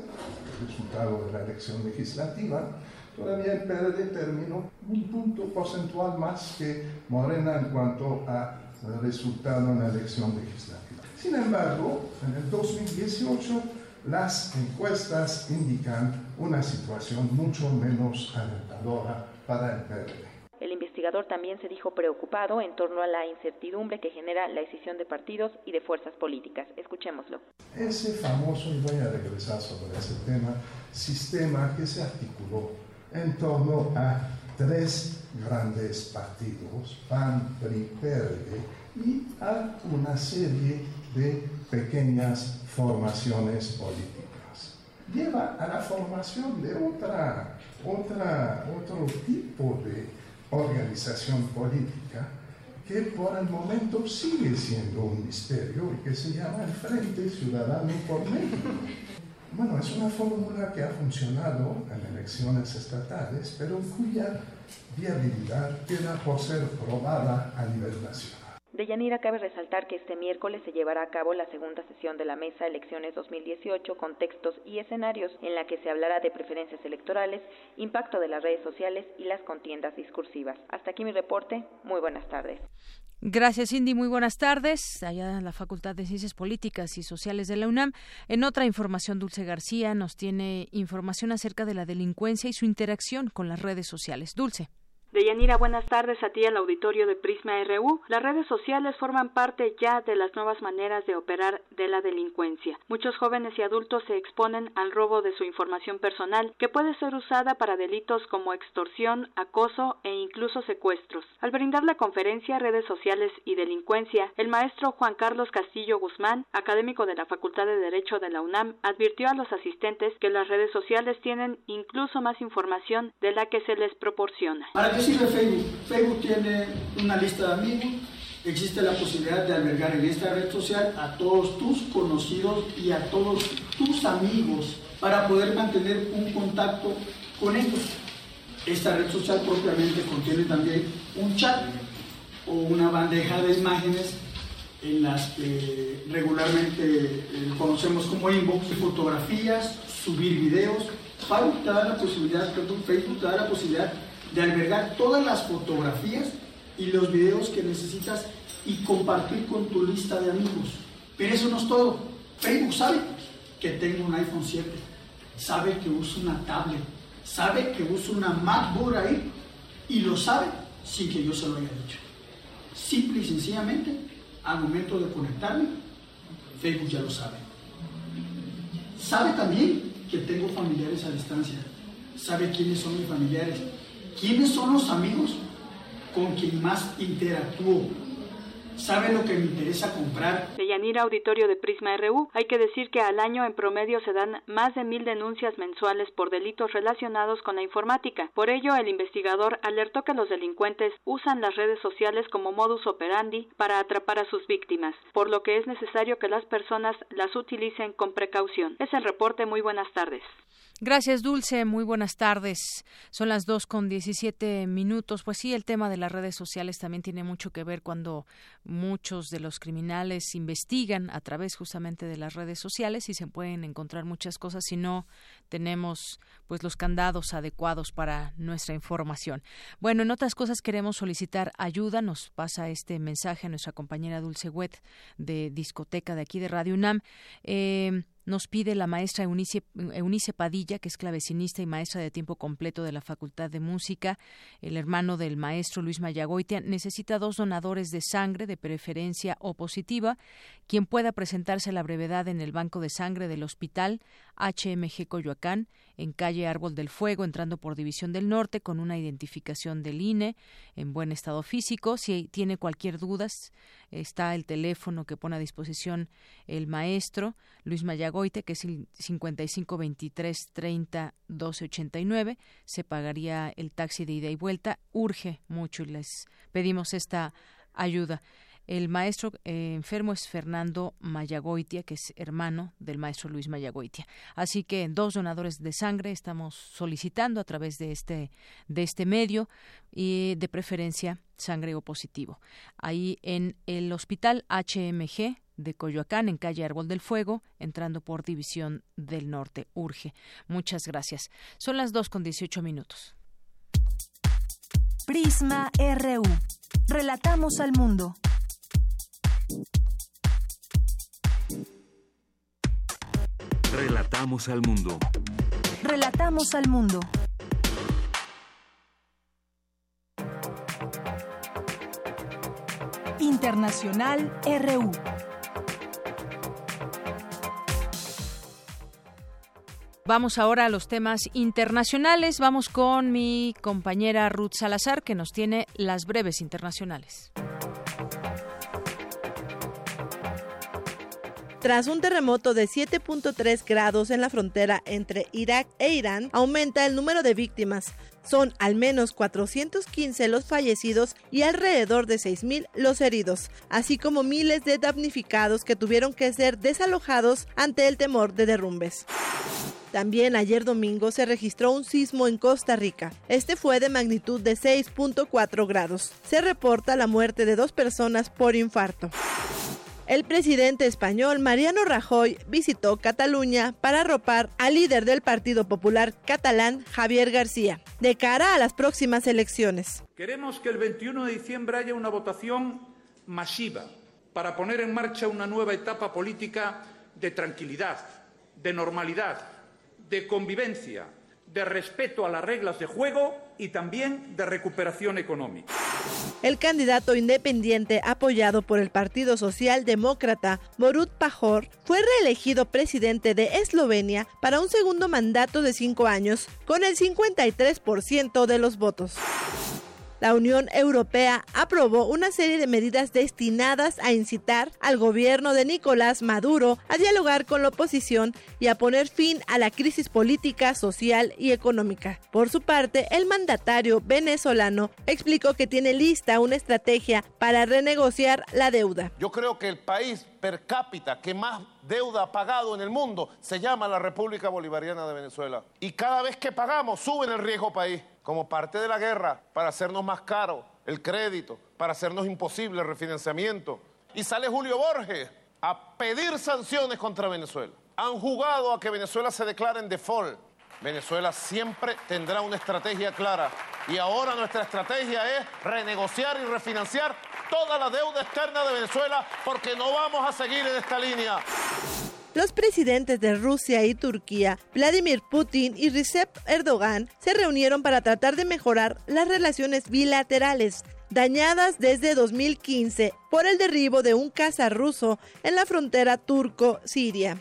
resultado de la elección legislativa, todavía el PRD terminó un punto porcentual más que Morena en cuanto a resultado en la elección legislativa. Sin embargo, en el 2018, las encuestas indican una situación mucho menos alentadora para el PRD. El investigador también se dijo preocupado en torno a la incertidumbre que genera la decisión de partidos y de fuerzas políticas. Escuchémoslo. Ese famoso, y voy a regresar sobre ese tema, sistema que se articuló en torno a tres grandes partidos, PAN, PRI, PRD, y a una serie de pequeñas formaciones políticas. Lleva a la formación de otra, otra, otro tipo de organización política que por el momento sigue siendo un misterio y que se llama el Frente Ciudadano por México. Bueno, es una fórmula que ha funcionado en elecciones estatales, pero cuya viabilidad queda por ser probada a nivel nacional. De Yanira cabe resaltar que este miércoles se llevará a cabo la segunda sesión de la Mesa Elecciones 2018, Contextos y Escenarios, en la que se hablará de preferencias electorales, impacto de las redes sociales y las contiendas discursivas. Hasta aquí mi reporte. Muy buenas tardes. Gracias, Cindy. Muy buenas tardes. Allá en la Facultad de Ciencias Políticas y Sociales de la UNAM. En otra información, Dulce García nos tiene información acerca de la delincuencia y su interacción con las redes sociales. Dulce. Deyanira, buenas tardes a ti al auditorio de Prisma RU. Las redes sociales forman parte ya de las nuevas maneras de operar de la delincuencia. Muchos jóvenes y adultos se exponen al robo de su información personal, que puede ser usada para delitos como extorsión, acoso e incluso secuestros. Al brindar la conferencia Redes sociales y delincuencia, el maestro Juan Carlos Castillo Guzmán, académico de la Facultad de Derecho de la UNAM, advirtió a los asistentes que las redes sociales tienen incluso más información de la que se les proporciona sirve Facebook? Facebook tiene una lista de amigos, existe la posibilidad de albergar en esta red social a todos tus conocidos y a todos tus amigos para poder mantener un contacto con ellos. Esta red social propiamente contiene también un chat o una bandeja de imágenes en las que regularmente eh, conocemos como inbox, fotografías, subir videos. Facebook te da la posibilidad, Facebook te da la posibilidad de albergar todas las fotografías y los videos que necesitas y compartir con tu lista de amigos. Pero eso no es todo. Facebook sabe que tengo un iPhone 7, sabe que uso una tablet, sabe que uso una MacBook ahí y lo sabe sin que yo se lo haya dicho. Simple y sencillamente, al momento de conectarme, Facebook ya lo sabe. Sabe también que tengo familiares a distancia, sabe quiénes son mis familiares, ¿Quiénes son los amigos con quien más interactúo? ¿Sabe lo que me interesa comprar? De Yanira Auditorio de Prisma RU, hay que decir que al año en promedio se dan más de mil denuncias mensuales por delitos relacionados con la informática. Por ello, el investigador alertó que los delincuentes usan las redes sociales como modus operandi para atrapar a sus víctimas, por lo que es necesario que las personas las utilicen con precaución. Es el reporte. Muy buenas tardes. Gracias, Dulce. Muy buenas tardes. Son las dos con diecisiete minutos. Pues sí, el tema de las redes sociales también tiene mucho que ver cuando muchos de los criminales investigan a través justamente de las redes sociales y se pueden encontrar muchas cosas si no tenemos pues los candados adecuados para nuestra información. Bueno, en otras cosas queremos solicitar ayuda. Nos pasa este mensaje a nuestra compañera Dulce Wet de discoteca de aquí de Radio UNAM. Eh, nos pide la maestra Eunice, Eunice, Padilla, que es clavecinista y maestra de tiempo completo de la Facultad de Música, el hermano del maestro Luis Mayagoitia, necesita dos donadores de sangre, de preferencia o positiva, quien pueda presentarse a la brevedad en el banco de sangre del hospital HMG Coyoacán, en calle Árbol del Fuego, entrando por División del Norte, con una identificación del INE, en buen estado físico. Si tiene cualquier duda, está el teléfono que pone a disposición el maestro Luis Mayagoite, que es el 5523 30 1289. Se pagaría el taxi de ida y vuelta. Urge mucho y les pedimos esta ayuda. El maestro eh, enfermo es Fernando Mayagoitia, que es hermano del maestro Luis Mayagoitia. Así que dos donadores de sangre estamos solicitando a través de este, de este medio y de preferencia sangre o positivo. Ahí en el hospital HMG de Coyoacán, en calle Árbol del Fuego, entrando por División del Norte. Urge. Muchas gracias. Son las dos con dieciocho minutos. Prisma RU. Relatamos al mundo. Relatamos al mundo. Relatamos al mundo. Internacional RU. Vamos ahora a los temas internacionales. Vamos con mi compañera Ruth Salazar, que nos tiene las breves internacionales. Tras un terremoto de 7.3 grados en la frontera entre Irak e Irán, aumenta el número de víctimas. Son al menos 415 los fallecidos y alrededor de 6.000 los heridos, así como miles de damnificados que tuvieron que ser desalojados ante el temor de derrumbes. También ayer domingo se registró un sismo en Costa Rica. Este fue de magnitud de 6.4 grados. Se reporta la muerte de dos personas por infarto. El presidente español Mariano Rajoy visitó Cataluña para arropar al líder del Partido Popular catalán, Javier García, de cara a las próximas elecciones. Queremos que el 21 de diciembre haya una votación masiva para poner en marcha una nueva etapa política de tranquilidad, de normalidad, de convivencia, de respeto a las reglas de juego y también de recuperación económica. El candidato independiente apoyado por el Partido Socialdemócrata, Borut Pajor, fue reelegido presidente de Eslovenia para un segundo mandato de cinco años, con el 53% de los votos la Unión Europea aprobó una serie de medidas destinadas a incitar al gobierno de Nicolás Maduro a dialogar con la oposición y a poner fin a la crisis política, social y económica. Por su parte, el mandatario venezolano explicó que tiene lista una estrategia para renegociar la deuda. Yo creo que el país per cápita que más deuda ha pagado en el mundo se llama la República Bolivariana de Venezuela. Y cada vez que pagamos suben el riesgo país como parte de la guerra para hacernos más caro el crédito, para hacernos imposible el refinanciamiento. Y sale Julio Borges a pedir sanciones contra Venezuela. Han jugado a que Venezuela se declare en default. Venezuela siempre tendrá una estrategia clara y ahora nuestra estrategia es renegociar y refinanciar toda la deuda externa de Venezuela porque no vamos a seguir en esta línea. Los presidentes de Rusia y Turquía, Vladimir Putin y Recep Erdogan, se reunieron para tratar de mejorar las relaciones bilaterales dañadas desde 2015 por el derribo de un caza ruso en la frontera turco-siria.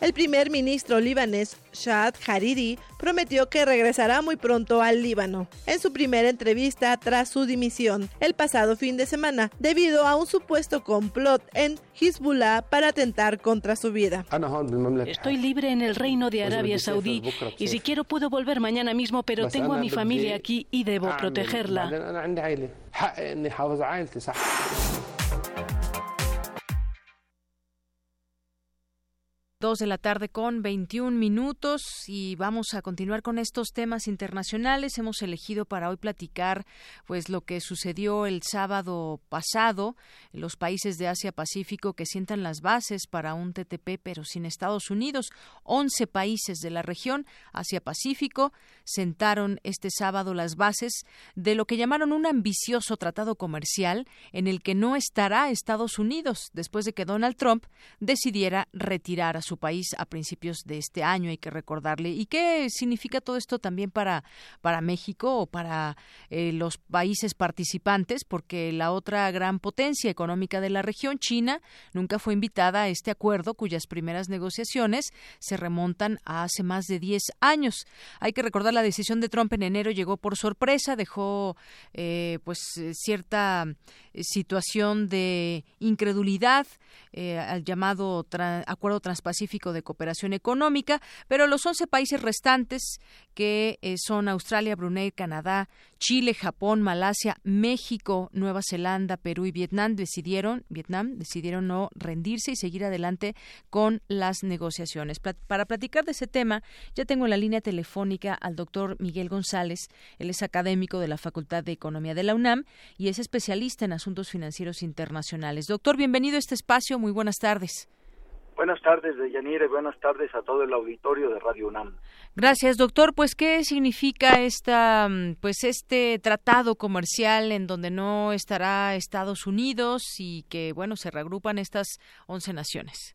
El primer ministro libanés Shad Hariri prometió que regresará muy pronto al Líbano en su primera entrevista tras su dimisión el pasado fin de semana debido a un supuesto complot en Hezbollah para atentar contra su vida. Estoy libre en el reino de Arabia Saudí y si quiero puedo volver mañana mismo, pero tengo a mi familia aquí y debo protegerla. Dos de la tarde con 21 minutos y vamos a continuar con estos temas internacionales. Hemos elegido para hoy platicar pues lo que sucedió el sábado pasado los países de Asia Pacífico que sientan las bases para un TTP pero sin Estados Unidos. Once países de la región Asia Pacífico sentaron este sábado las bases de lo que llamaron un ambicioso tratado comercial en el que no estará Estados Unidos después de que Donald Trump decidiera retirar a su país a principios de este año, hay que recordarle. ¿Y qué significa todo esto también para, para México o para eh, los países participantes? Porque la otra gran potencia económica de la región, China, nunca fue invitada a este acuerdo cuyas primeras negociaciones se remontan a hace más de 10 años. Hay que recordar la decisión de Trump en enero llegó por sorpresa, dejó eh, pues cierta eh, situación de incredulidad al llamado acuerdo transpacífico de Cooperación Económica, pero los 11 países restantes, que eh, son Australia, Brunei, Canadá, Chile, Japón, Malasia, México, Nueva Zelanda, Perú y Vietnam, decidieron, Vietnam, decidieron no rendirse y seguir adelante con las negociaciones. para platicar de ese tema, ya tengo en la línea telefónica al doctor Miguel González. Él es académico de la Facultad de Economía de la UNAM y es especialista en asuntos financieros internacionales. Doctor, bienvenido a este espacio. Muy buenas tardes. Buenas tardes, Deyanire. Buenas tardes a todo el auditorio de Radio UNAM. Gracias, doctor. Pues, ¿qué significa esta, mm, pues, este tratado comercial en donde no estará Estados Unidos y que, bueno, se reagrupan estas 11 naciones?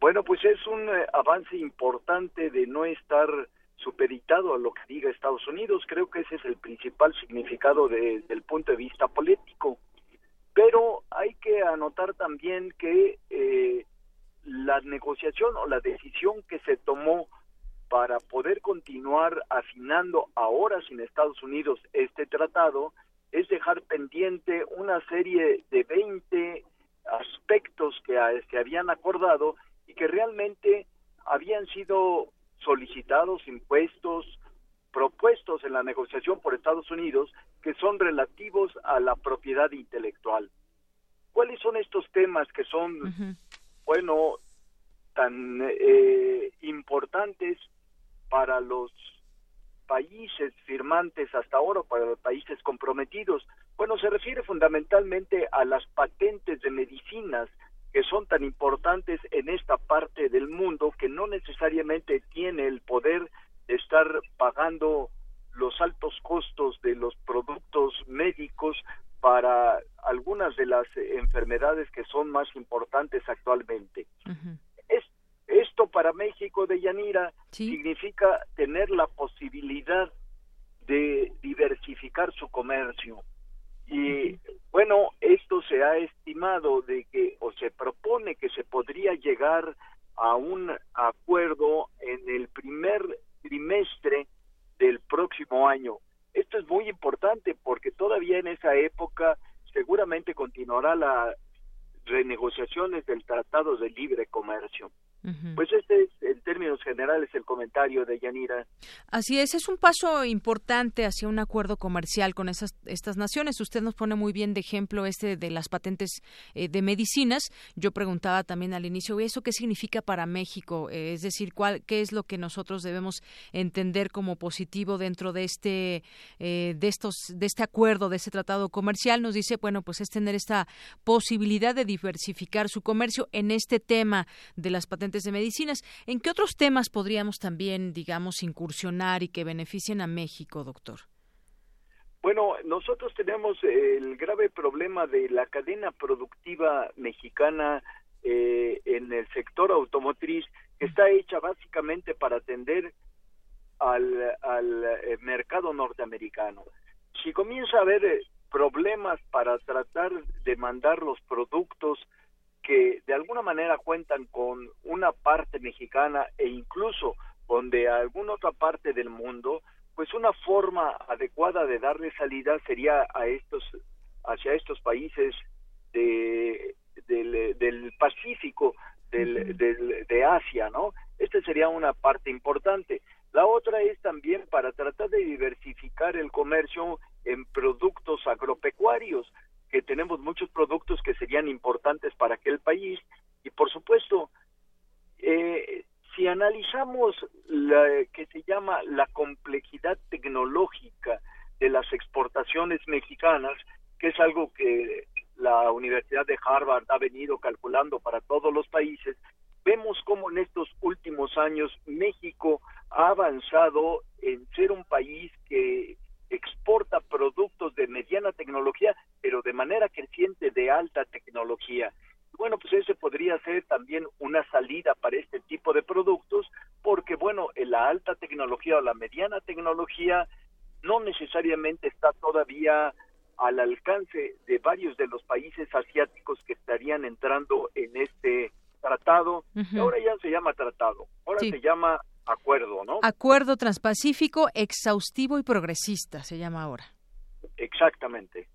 Bueno, pues es un eh, avance importante de no estar supeditado a lo que diga Estados Unidos. Creo que ese es el principal significado desde el punto de vista político. Pero hay que anotar también que eh, la negociación o la decisión que se tomó para poder continuar afinando ahora sin Estados Unidos este tratado es dejar pendiente una serie de 20 aspectos que se habían acordado y que realmente habían sido solicitados, impuestos, propuestos en la negociación por Estados Unidos que son relativos a la propiedad intelectual. ¿Cuáles son estos temas que son bueno, tan eh, importantes para los países firmantes hasta ahora, para los países comprometidos? Bueno, se refiere fundamentalmente a las patentes de medicinas que son tan importantes en esta parte del mundo que no necesariamente tiene el poder de estar pagando los altos costos de los productos médicos para algunas de las enfermedades que son más importantes actualmente. es, esto para México de Yanira significa tener la posibilidad de diversificar su comercio. Y bueno, esto se ha estimado de que, o se propone que se podría llegar a un acuerdo en el primer trimestre del próximo año. Esto es muy importante porque todavía en esa época seguramente continuará las renegociaciones del Tratado de Libre Comercio. Pues este es, en términos generales, el comentario de Yanira. Así es, es un paso importante hacia un acuerdo comercial con esas, estas naciones. Usted nos pone muy bien de ejemplo este de las patentes eh, de medicinas. Yo preguntaba también al inicio, ¿eso qué significa para México? Eh, es decir, ¿cuál, ¿qué es lo que nosotros debemos entender como positivo dentro de este, eh, de estos, de este acuerdo, de este tratado comercial? Nos dice, bueno, pues es tener esta posibilidad de diversificar su comercio en este tema de las patentes de medicinas. ¿En qué otros temas podríamos también, digamos, incursionar y que beneficien a México, doctor? Bueno, nosotros tenemos el grave problema de la cadena productiva mexicana eh, en el sector automotriz, que está hecha básicamente para atender al, eh, mercado norteamericano. Si comienza a haber eh, problemas para tratar de mandar los productos que de alguna manera cuentan con una parte mexicana e incluso con de alguna otra parte del mundo, pues una forma adecuada de darle salida sería a estos hacia estos países de, del, Pacífico, del, del, de Asia, ¿no? Esta sería una parte importante. La otra es también para tratar de diversificar el comercio en productos agropecuarios que tenemos muchos productos que serían importantes para aquel país. Y por supuesto eh, si analizamos la que se llama la complejidad tecnológica de las exportaciones mexicanas que es algo que la Universidad de Harvard ha venido calculando para todos los países vemos cómo en estos últimos años México ha avanzado en ser un país que exporta productos de mediana tecnología, pero de manera creciente de alta tecnología. Bueno, pues ese podría ser también una salida para este tipo de productos, porque bueno, en la alta tecnología o la mediana tecnología no necesariamente está todavía al alcance de varios de los países asiáticos que estarían entrando en este tratado, ahora ya se llama tratado, ahora se llama acuerdo, ¿no? Acuerdo transpacífico exhaustivo y progresista se llama ahora. Exactamente.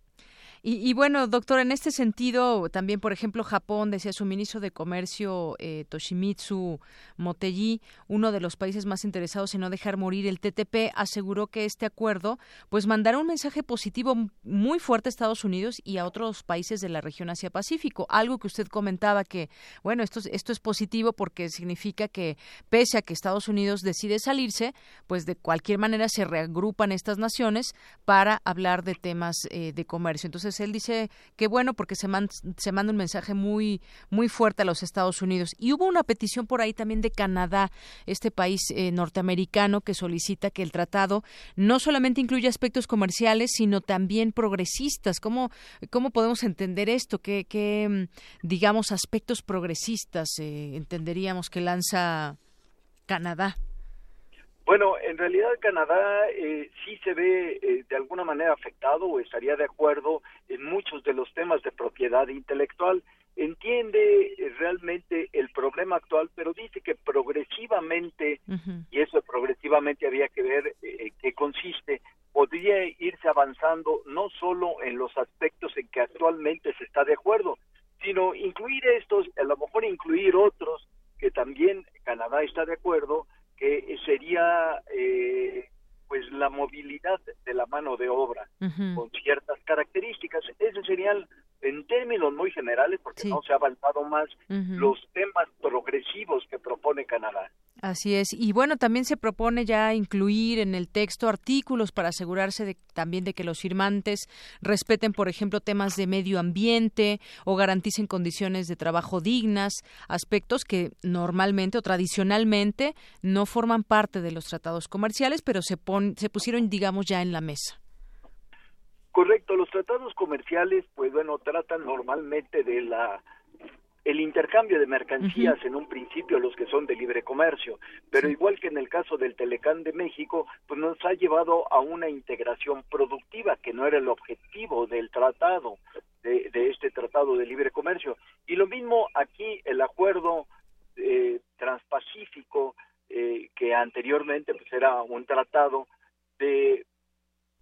Y, bueno, doctor, en este sentido, también, por ejemplo, Japón, decía su ministro de Comercio, eh, Toshimitsu Motegi, uno de los países más interesados en no dejar morir el TTP, aseguró que este acuerdo pues mandará un mensaje positivo muy fuerte a Estados Unidos y a otros países de la región Asia-Pacífico. Algo que usted comentaba que, bueno, esto, esto es positivo porque significa que pese a que Estados Unidos decide salirse, pues de cualquier manera se reagrupan estas naciones para hablar de temas eh, de comercio. Entonces, él dice que bueno porque se, se manda un mensaje muy muy fuerte a los Estados Unidos y hubo una petición por ahí también de Canadá, este país eh, norteamericano que solicita que el tratado no solamente incluya aspectos comerciales sino también progresistas. ¿Cómo cómo podemos entender esto? ¿Qué, qué digamos aspectos progresistas eh, entenderíamos que lanza Canadá? Bueno, en realidad Canadá eh, sí se ve eh, de alguna manera afectado o estaría de acuerdo en muchos de los temas de propiedad intelectual. Entiende eh, realmente el problema actual, pero dice que progresivamente, y eso progresivamente había que ver eh, qué consiste, podría irse avanzando no solo en los aspectos en que actualmente se está de acuerdo, sino incluir estos, a lo mejor incluir otros que también Canadá está de acuerdo, que sería eh, pues la movilidad de la mano de obra con ciertas características. Ese serían en términos muy generales, porque no se ha avanzado más, los temas progresivos que propone Canadá. Así es. Y bueno, también se propone ya incluir en el texto artículos para asegurarse de, también de que los firmantes respeten, por ejemplo, temas de medio ambiente o garanticen condiciones de trabajo dignas, aspectos que normalmente o tradicionalmente no forman parte de los tratados comerciales, pero se, se pusieron, digamos, ya en la mesa. Correcto, los tratados comerciales, pues bueno, tratan normalmente de la el intercambio de mercancías en un principio los que son de libre comercio, pero igual que en el caso del Telecán de México, pues nos ha llevado a una integración productiva que no era el objetivo del tratado, de, este tratado de libre comercio. Y lo mismo aquí, el acuerdo eh, transpacífico, eh, que anteriormente pues era un tratado de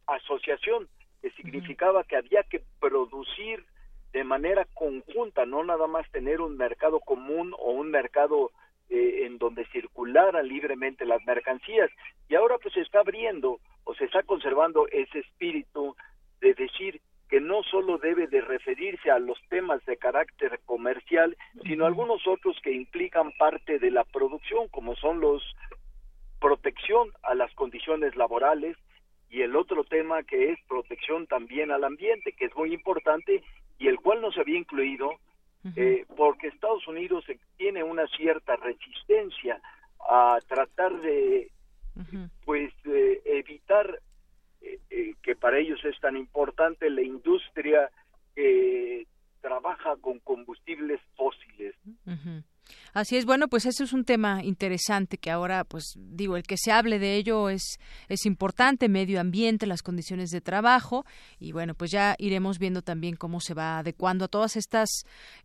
asociación, que significaba que había que producir de manera conjunta, no nada más tener un mercado común o un mercado eh, en donde circularan libremente las mercancías. Y ahora pues se está abriendo o se está conservando ese espíritu de decir que no solo debe de referirse a los temas de carácter comercial, sino algunos otros que implican parte de la producción, como son los protección a las condiciones laborales y el otro tema que es protección también al ambiente, que es muy importante y el cual no se había incluido eh, porque Estados Unidos tiene una cierta resistencia a tratar de pues evitar eh, eh, que para ellos es tan importante la industria que trabaja con combustibles fósiles. Así es, bueno, pues eso es un tema interesante que ahora, pues digo, el que se hable de ello es, es importante, medio ambiente, las condiciones de trabajo, y bueno, pues ya iremos viendo también cómo se va adecuando a todas estas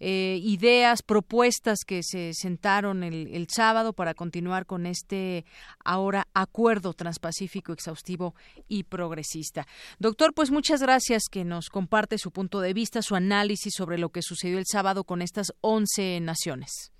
eh, ideas, propuestas que se sentaron el, el sábado para continuar con este ahora acuerdo transpacífico exhaustivo y progresista. Doctor, pues muchas gracias que nos comparte su punto de vista, su análisis sobre lo que sucedió el sábado con estas 11 naciones.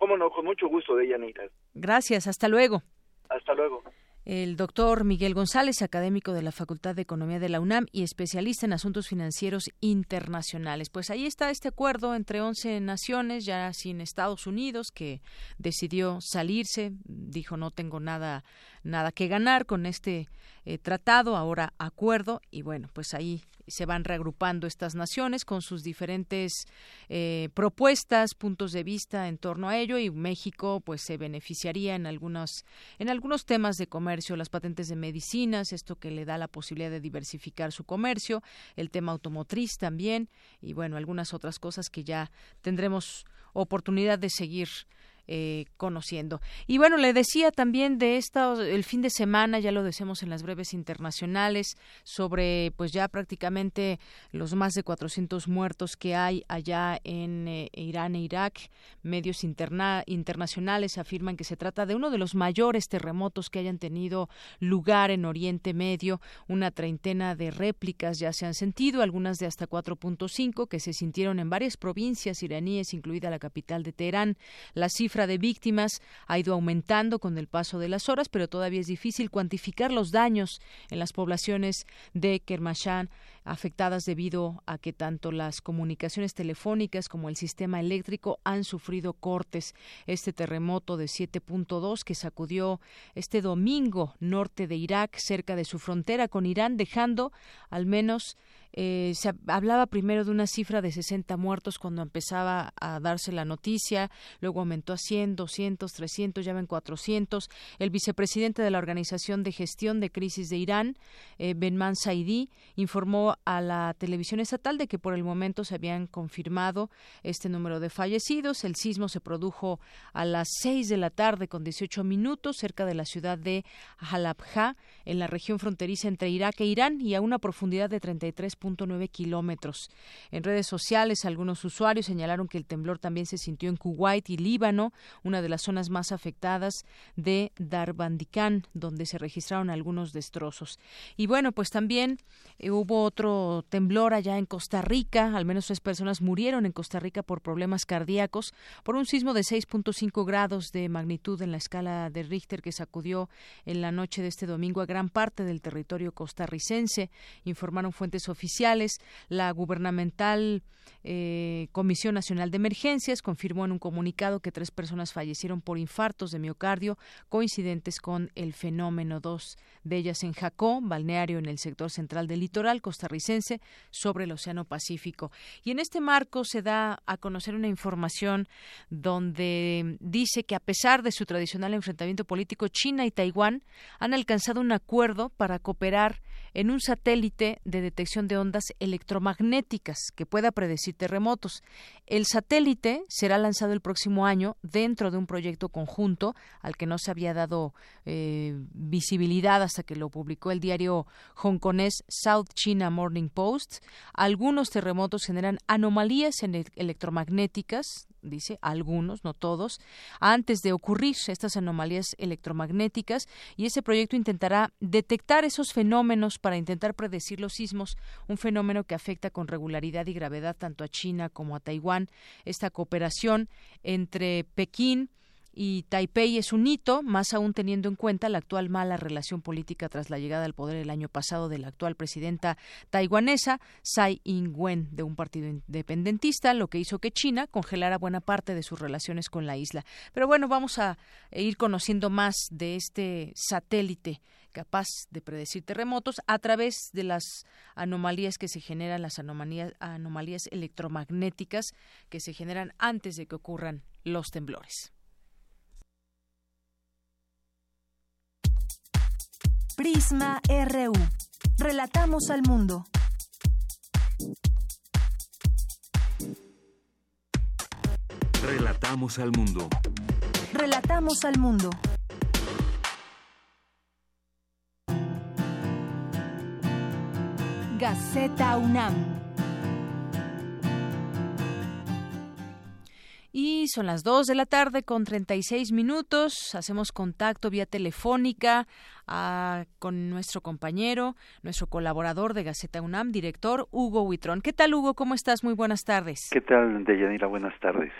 Cómo no, con mucho gusto, de Deyanira. Gracias, hasta luego. Hasta luego. El doctor Miguel González, académico de la Facultad de Economía de la UNAM y especialista en asuntos financieros internacionales. Pues ahí está este acuerdo entre 11 naciones, ya sin Estados Unidos, que decidió salirse, dijo no tengo nada, nada que ganar con este eh, tratado, ahora acuerdo, y bueno, pues ahí se van reagrupando estas naciones con sus diferentes eh, propuestas, puntos de vista en torno a ello y México pues se beneficiaría en algunos en algunos temas de comercio, las patentes de medicinas, esto que le da la posibilidad de diversificar su comercio, el tema automotriz también y bueno, algunas otras cosas que ya tendremos oportunidad de seguir eh, conociendo. Y bueno, le decía también de esta, el fin de semana, ya lo decimos en las breves internacionales, sobre pues ya prácticamente los más de 400 muertos que hay allá en eh, Irán e Irak. Medios interna internacionales afirman que se trata de uno de los mayores terremotos que hayan tenido lugar en Oriente Medio. Una treintena de réplicas ya se han sentido, algunas de hasta 4.5 que se sintieron en varias provincias iraníes, incluida la capital de Teherán. La cifra de víctimas ha ido aumentando con el paso de las horas, pero todavía es difícil cuantificar los daños en las poblaciones de Kermashan afectadas debido a que tanto las comunicaciones telefónicas como el sistema eléctrico han sufrido cortes. Este terremoto de 7.2 que sacudió este domingo norte de Irak, cerca de su frontera con Irán, dejando al menos eh, se hablaba primero de una cifra de 60 muertos cuando empezaba a darse la noticia, luego aumentó a 100, 200, 300, ya ven 400. El vicepresidente de la Organización de Gestión de Crisis de Irán, eh, Benman Saidi, informó a la televisión estatal de que por el momento se habían confirmado este número de fallecidos. El sismo se produjo a las 6 de la tarde con 18 minutos cerca de la ciudad de Halabja, en la región fronteriza entre Irak e Irán y a una profundidad de 33 nueve kilómetros. En redes sociales, algunos usuarios señalaron que el temblor también se sintió en Kuwait y Líbano, una de las zonas más afectadas de Darbandicán, donde se registraron algunos destrozos. Y bueno, pues también eh, hubo otro temblor allá en Costa Rica, al menos tres personas murieron en Costa Rica por problemas cardíacos por un sismo de 6.5 grados de magnitud en la escala de Richter que sacudió en la noche de este domingo a gran parte del territorio costarricense, informaron fuentes oficiales la gubernamental eh, Comisión Nacional de Emergencias confirmó en un comunicado que tres personas fallecieron por infartos de miocardio coincidentes con el fenómeno. Dos de ellas en Jacó, balneario en el sector central del litoral costarricense sobre el Océano Pacífico. Y en este marco se da a conocer una información donde dice que a pesar de su tradicional enfrentamiento político, China y Taiwán han alcanzado un acuerdo para cooperar en un satélite de detección de ondas electromagnéticas que pueda predecir terremotos. El satélite será lanzado el próximo año dentro de un proyecto conjunto al que no se había dado eh, visibilidad hasta que lo publicó el diario hongkonés South China Morning Post. Algunos terremotos generan anomalías electromagnéticas dice algunos, no todos, antes de ocurrir estas anomalías electromagnéticas y ese proyecto intentará detectar esos fenómenos para intentar predecir los sismos, un fenómeno que afecta con regularidad y gravedad tanto a China como a Taiwán. Esta cooperación entre Pekín, y Taipei es un hito, más aún teniendo en cuenta la actual mala relación política tras la llegada al poder el año pasado de la actual presidenta taiwanesa Tsai Ing-wen de un partido independentista, lo que hizo que China congelara buena parte de sus relaciones con la isla. Pero bueno, vamos a ir conociendo más de este satélite capaz de predecir terremotos a través de las anomalías que se generan, las anomalías, anomalías electromagnéticas que se generan antes de que ocurran los temblores. Prisma RU. Relatamos al mundo. Relatamos al mundo. Relatamos al mundo. Gaceta UNAM. Y son las 2 de la tarde con 36 minutos. Hacemos contacto vía telefónica ah, con nuestro compañero, nuestro colaborador de Gaceta UNAM, director Hugo Huitrón. ¿Qué tal, Hugo? ¿Cómo estás? Muy buenas tardes. ¿Qué tal, Deyanira? Buenas tardes.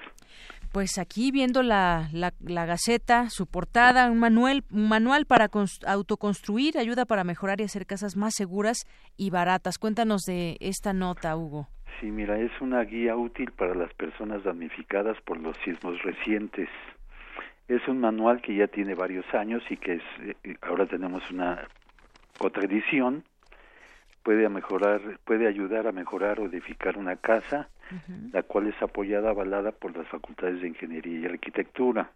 Pues aquí viendo la, la, la, Gaceta, su portada, un manual, un manual para autoconstruir, ayuda para mejorar y hacer casas más seguras y baratas. Cuéntanos de esta nota, Hugo. Sí, mira, es una guía útil para las personas damnificadas por los sismos recientes. Es un manual que ya tiene varios años y que es, eh, ahora tenemos una otra edición. Puede mejorar, puede ayudar a mejorar o edificar una casa, la cual es apoyada, avalada por las facultades de ingeniería y arquitectura.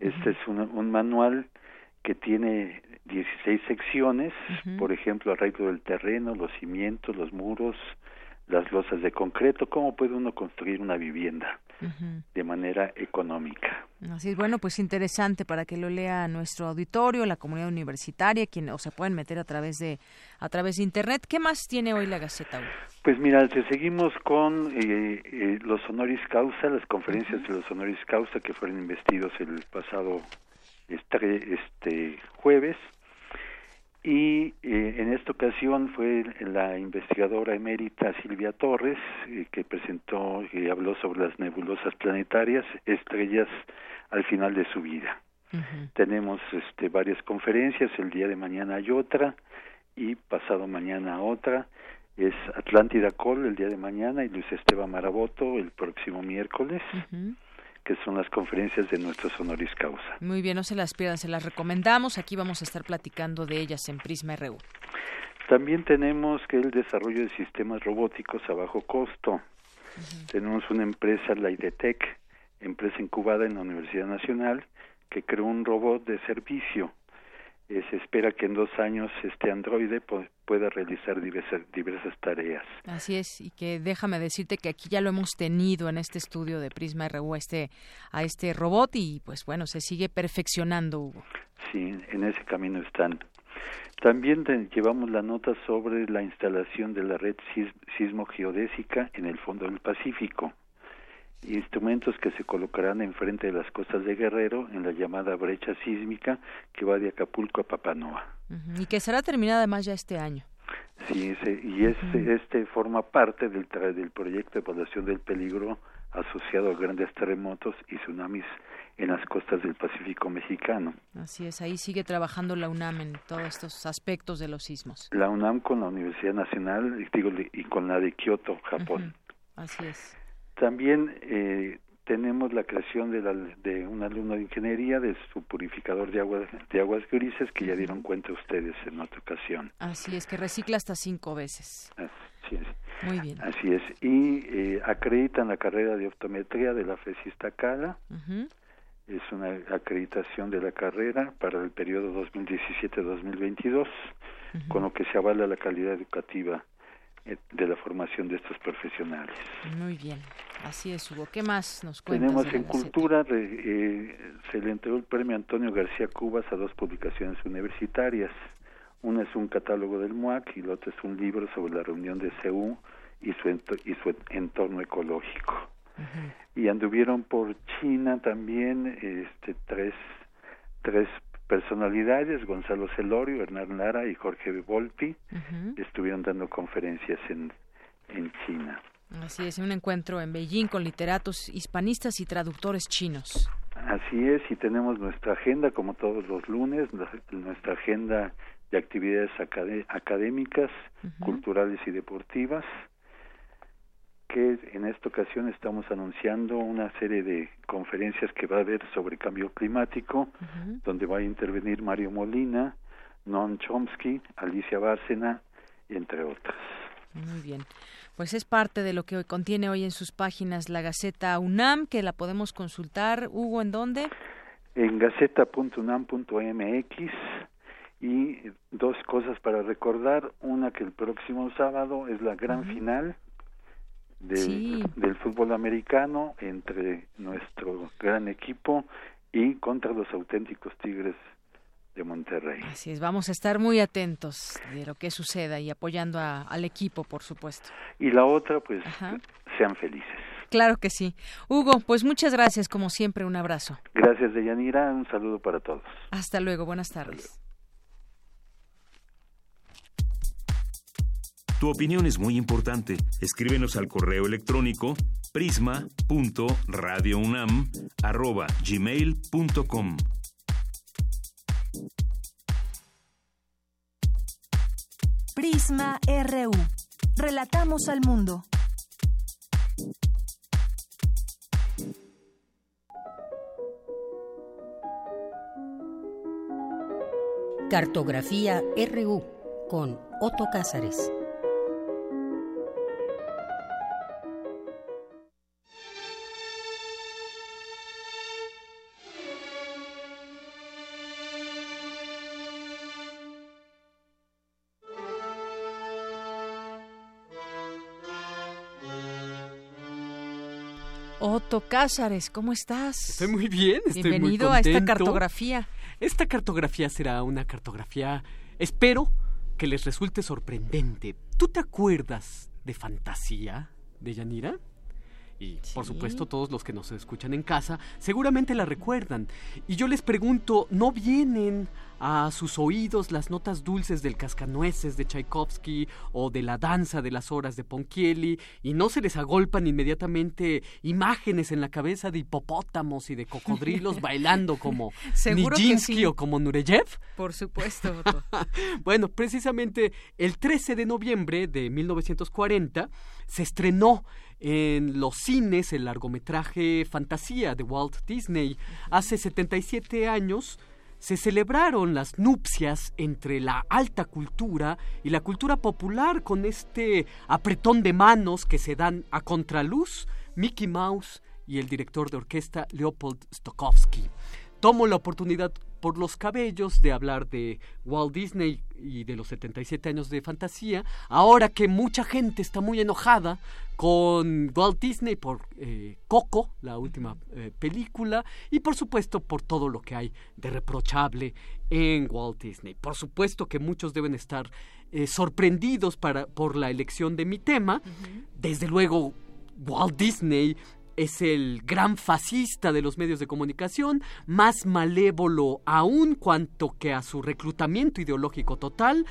Este es un, un manual que tiene 16 secciones, por ejemplo, arreglo del terreno, los cimientos, los muros, las losas de concreto, cómo puede uno construir una vivienda de manera económica. Así es, bueno, pues interesante para que lo lea nuestro auditorio, la comunidad universitaria, quien o se pueden meter a través de a través de internet. ¿Qué más tiene hoy la Gaceta? Pues mira, seguimos con eh, eh, los honoris causa, las conferencias de los honoris causa que fueron investidos el pasado este, este jueves y eh, en esta ocasión fue la investigadora emérita Silvia Torres eh, que presentó y habló sobre las nebulosas planetarias, estrellas al final de su vida. Tenemos este, varias conferencias, el día de mañana hay otra y pasado mañana otra. Es Atlántida Col el día de mañana y Luis Esteban Maraboto el próximo miércoles que son las conferencias de nuestros honoris causa. Muy bien, no se las pierdan, se las recomendamos. Aquí vamos a estar platicando de ellas en Prisma RU. También tenemos que el desarrollo de sistemas robóticos a bajo costo. Tenemos una empresa, la IDETEC, empresa incubada en la Universidad Nacional, que creó un robot de servicio eh, se espera que en dos años este androide pueda realizar diversas, diversas tareas. Así es, y que déjame decirte que aquí ya lo hemos tenido en este estudio de Prisma RU este, a este robot y pues bueno, se sigue perfeccionando, Hugo. Sí, en ese camino están. También llevamos la nota sobre la instalación de la red sismo geodésica en el fondo del Pacífico instrumentos que se colocarán enfrente de las costas de Guerrero en la llamada brecha sísmica que va de Acapulco a Papanoa. Y que será terminada además ya este año. Sí, y este, este forma parte del, del proyecto de evaluación del peligro asociado a grandes terremotos y tsunamis en las costas del Pacífico mexicano. Así es, ahí sigue trabajando la UNAM en todos estos aspectos de los sismos. La UNAM con la Universidad Nacional digo, y con la de Kioto, Japón. Así es. También eh, tenemos la creación de, la, de un alumno de ingeniería de su purificador de aguas de aguas grises que ya dieron cuenta ustedes en otra ocasión. Así es, que recicla hasta cinco veces. Así es. Muy bien. Así es. Y eh, acreditan la carrera de optometría de la FESIS Tacala. es una acreditación de la carrera para el periodo 2017-2022, con lo que se avala la calidad educativa eh, de la formación de estos profesionales. Muy bien, así es, Hugo. ¿Qué más nos cuentas? Tenemos en Cultura, eh, se le entregó el premio Antonio García Cubas a dos publicaciones universitarias. Una es un catálogo del MUAC y la otra es un libro sobre la reunión de CEU y su, y su entorno ecológico y anduvieron por China también este tres tres personalidades Gonzalo Celorio, Hernán Lara y Jorge Volpi estuvieron dando conferencias en en China. Así es, un encuentro en Beijing con literatos hispanistas y traductores chinos. Así es, y tenemos nuestra agenda como todos los lunes, nuestra agenda de actividades académicas, culturales y deportivas que en esta ocasión estamos anunciando una serie de conferencias que va a haber sobre cambio climático, donde va a intervenir Mario Molina, Non Chomsky, Alicia Bárcena, entre otras. Muy bien. Pues es parte de lo que contiene hoy en sus páginas la Gaceta UNAM, que la podemos consultar. Hugo, ¿en dónde? En gaceta.unam.mx y dos cosas para recordar. Una que el próximo sábado es la gran final del, fútbol americano entre nuestro gran equipo y contra los auténticos Tigres de Monterrey. Así es, vamos a estar muy atentos de lo que suceda y apoyando al equipo, por supuesto. Y la otra, pues, sean felices. Claro que sí. Hugo, pues muchas gracias, como siempre, un abrazo. Gracias, Deyanira, un saludo para todos. Hasta luego, buenas tardes. Tu opinión es muy importante. Escríbenos al correo electrónico prisma.radiounam@gmail.com. Prisma RU. Relatamos al mundo. Cartografía RU con Otto Cázares. Otto Cázares, ¿cómo estás? Estoy muy bien, estoy Bienvenido muy a esta cartografía. Esta cartografía será una cartografía, espero que les resulte sorprendente. ¿Tú te acuerdas de Fantasía de Yanira? Y por supuesto todos los que nos escuchan en casa seguramente la recuerdan. Y yo les pregunto, ¿no vienen a sus oídos las notas dulces del cascanueces de Tchaikovsky o de la danza de las horas de Ponchielli y no se les agolpan inmediatamente imágenes en la cabeza de hipopótamos y de cocodrilos bailando como Nijinsky o como Nureyev? Por supuesto. bueno, precisamente el 13 de noviembre de 1940 se estrenó en los cines el largometraje Fantasía de Walt Disney. Hace 77 años se celebraron las nupcias entre la alta cultura y la cultura popular con este apretón de manos que se dan a contraluz Mickey Mouse y el director de orquesta Leopold Stokowski. Tomo la oportunidad por los cabellos de hablar de Walt Disney y de los 77 años de fantasía, ahora que mucha gente está muy enojada con Walt Disney por eh, Coco, la última eh, película, y por supuesto por todo lo que hay de reprochable en Walt Disney. Por supuesto que muchos deben estar eh, sorprendidos para, por la elección de mi tema. Desde luego, Walt Disney es el gran fascista de los medios de comunicación, más malévolo aún cuanto que a su reclutamiento ideológico total,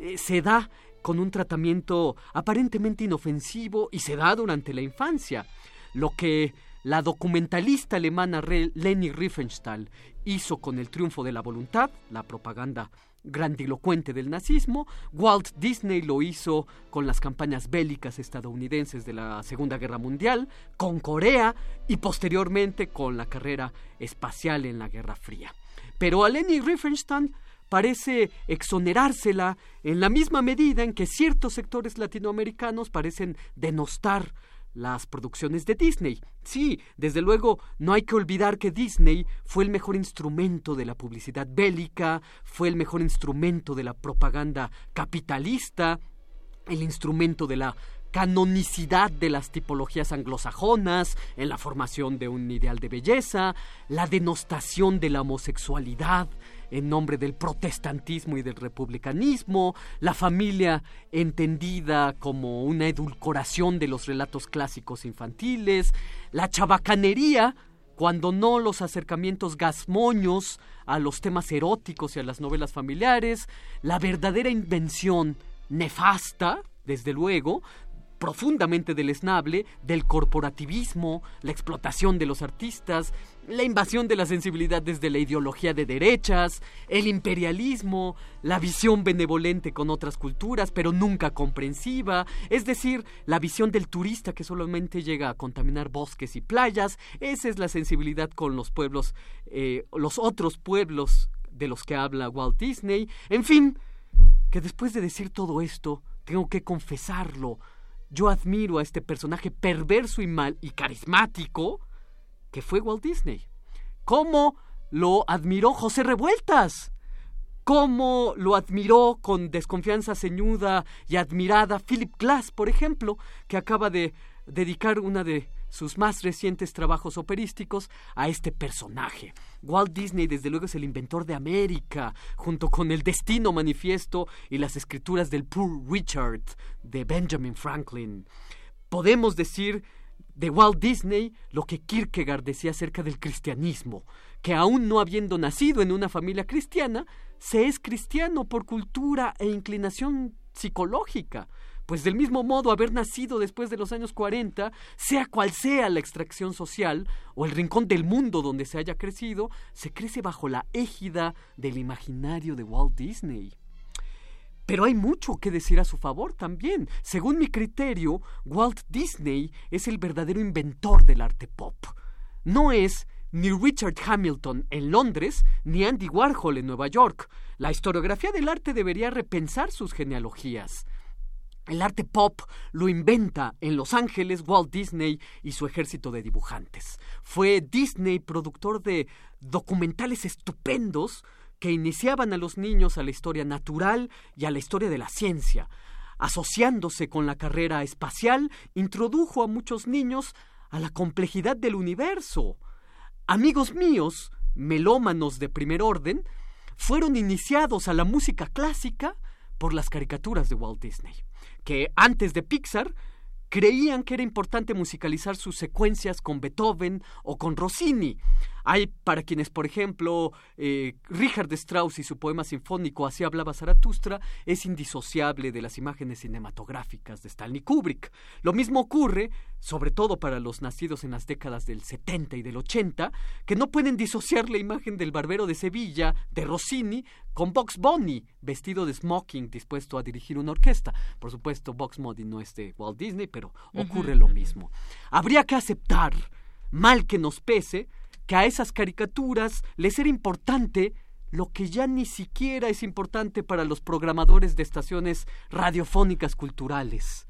eh, se da con un tratamiento aparentemente inofensivo y se da durante la infancia. Lo que la documentalista alemana Leni Riefenstahl hizo con el triunfo de la voluntad, la propaganda grandilocuente del nazismo. Walt Disney lo hizo con las campañas bélicas estadounidenses de la Segunda Guerra Mundial, con Corea y posteriormente con la carrera espacial en la Guerra Fría. Pero a Leni Riefenstahl parece exonerársela en la misma medida en que ciertos sectores latinoamericanos parecen denostar las producciones de Disney. Sí, desde luego, no hay que olvidar que Disney fue el mejor instrumento de la publicidad bélica, fue el mejor instrumento de la propaganda capitalista, el instrumento de la canonicidad de las tipologías anglosajonas, en la formación de un ideal de belleza, la denostación de la homosexualidad en nombre del protestantismo y del republicanismo, la familia entendida como una edulcoración de los relatos clásicos infantiles, la chabacanería, cuando no los acercamientos gasmoños a los temas eróticos y a las novelas familiares, la verdadera invención nefasta, desde luego, profundamente deleznable del corporativismo, la explotación de los artistas, la invasión de la sensibilidad desde la ideología de derechas, el imperialismo, la visión benevolente con otras culturas, pero nunca comprensiva, es decir, la visión del turista que solamente llega a contaminar bosques y playas, esa es la sensibilidad con los pueblos, eh, los otros pueblos de los que habla Walt Disney, en fin, que después de decir todo esto, tengo que confesarlo, yo admiro a este personaje perverso y mal y carismático que fue Walt Disney. ¿Cómo lo admiró José Revueltas? ¿Cómo lo admiró con desconfianza ceñuda y admirada Philip Glass, por ejemplo, que acaba de dedicar una de sus más recientes trabajos operísticos a este personaje. Walt Disney, desde luego, es el inventor de América, junto con el Destino Manifiesto y las escrituras del Poor Richard de Benjamin Franklin. Podemos decir de Walt Disney lo que Kierkegaard decía acerca del cristianismo, que aún no habiendo nacido en una familia cristiana, se es cristiano por cultura e inclinación psicológica pues del mismo modo haber nacido después de los años 40, sea cual sea la extracción social o el rincón del mundo donde se haya crecido, se crece bajo la égida del imaginario de Walt Disney. Pero hay mucho que decir a su favor también. Según mi criterio, Walt Disney es el verdadero inventor del arte pop. No es ni Richard Hamilton en Londres, ni Andy Warhol en Nueva York. La historiografía del arte debería repensar sus genealogías. El arte pop lo inventa en Los Ángeles Walt Disney y su ejército de dibujantes. Fue Disney productor de documentales estupendos que iniciaban a los niños a la historia natural y a la historia de la ciencia. Asociándose con la carrera espacial, introdujo a muchos niños a la complejidad del universo. Amigos míos, melómanos de primer orden, fueron iniciados a la música clásica por las caricaturas de Walt Disney que antes de Pixar creían que era importante musicalizar sus secuencias con Beethoven o con Rossini. Hay para quienes, por ejemplo, eh, Richard Strauss y su poema sinfónico Así hablaba Zaratustra es indisociable de las imágenes cinematográficas de Stanley Kubrick. Lo mismo ocurre, sobre todo para los nacidos en las décadas del 70 y del 80, que no pueden disociar la imagen del barbero de Sevilla, de Rossini, con Box Bunny, vestido de smoking, dispuesto a dirigir una orquesta. Por supuesto, Box Bunny no es de Walt Disney, pero ocurre lo mismo. Habría que aceptar, mal que nos pese, que a esas caricaturas les era importante lo que ya ni siquiera es importante para los programadores de estaciones radiofónicas culturales,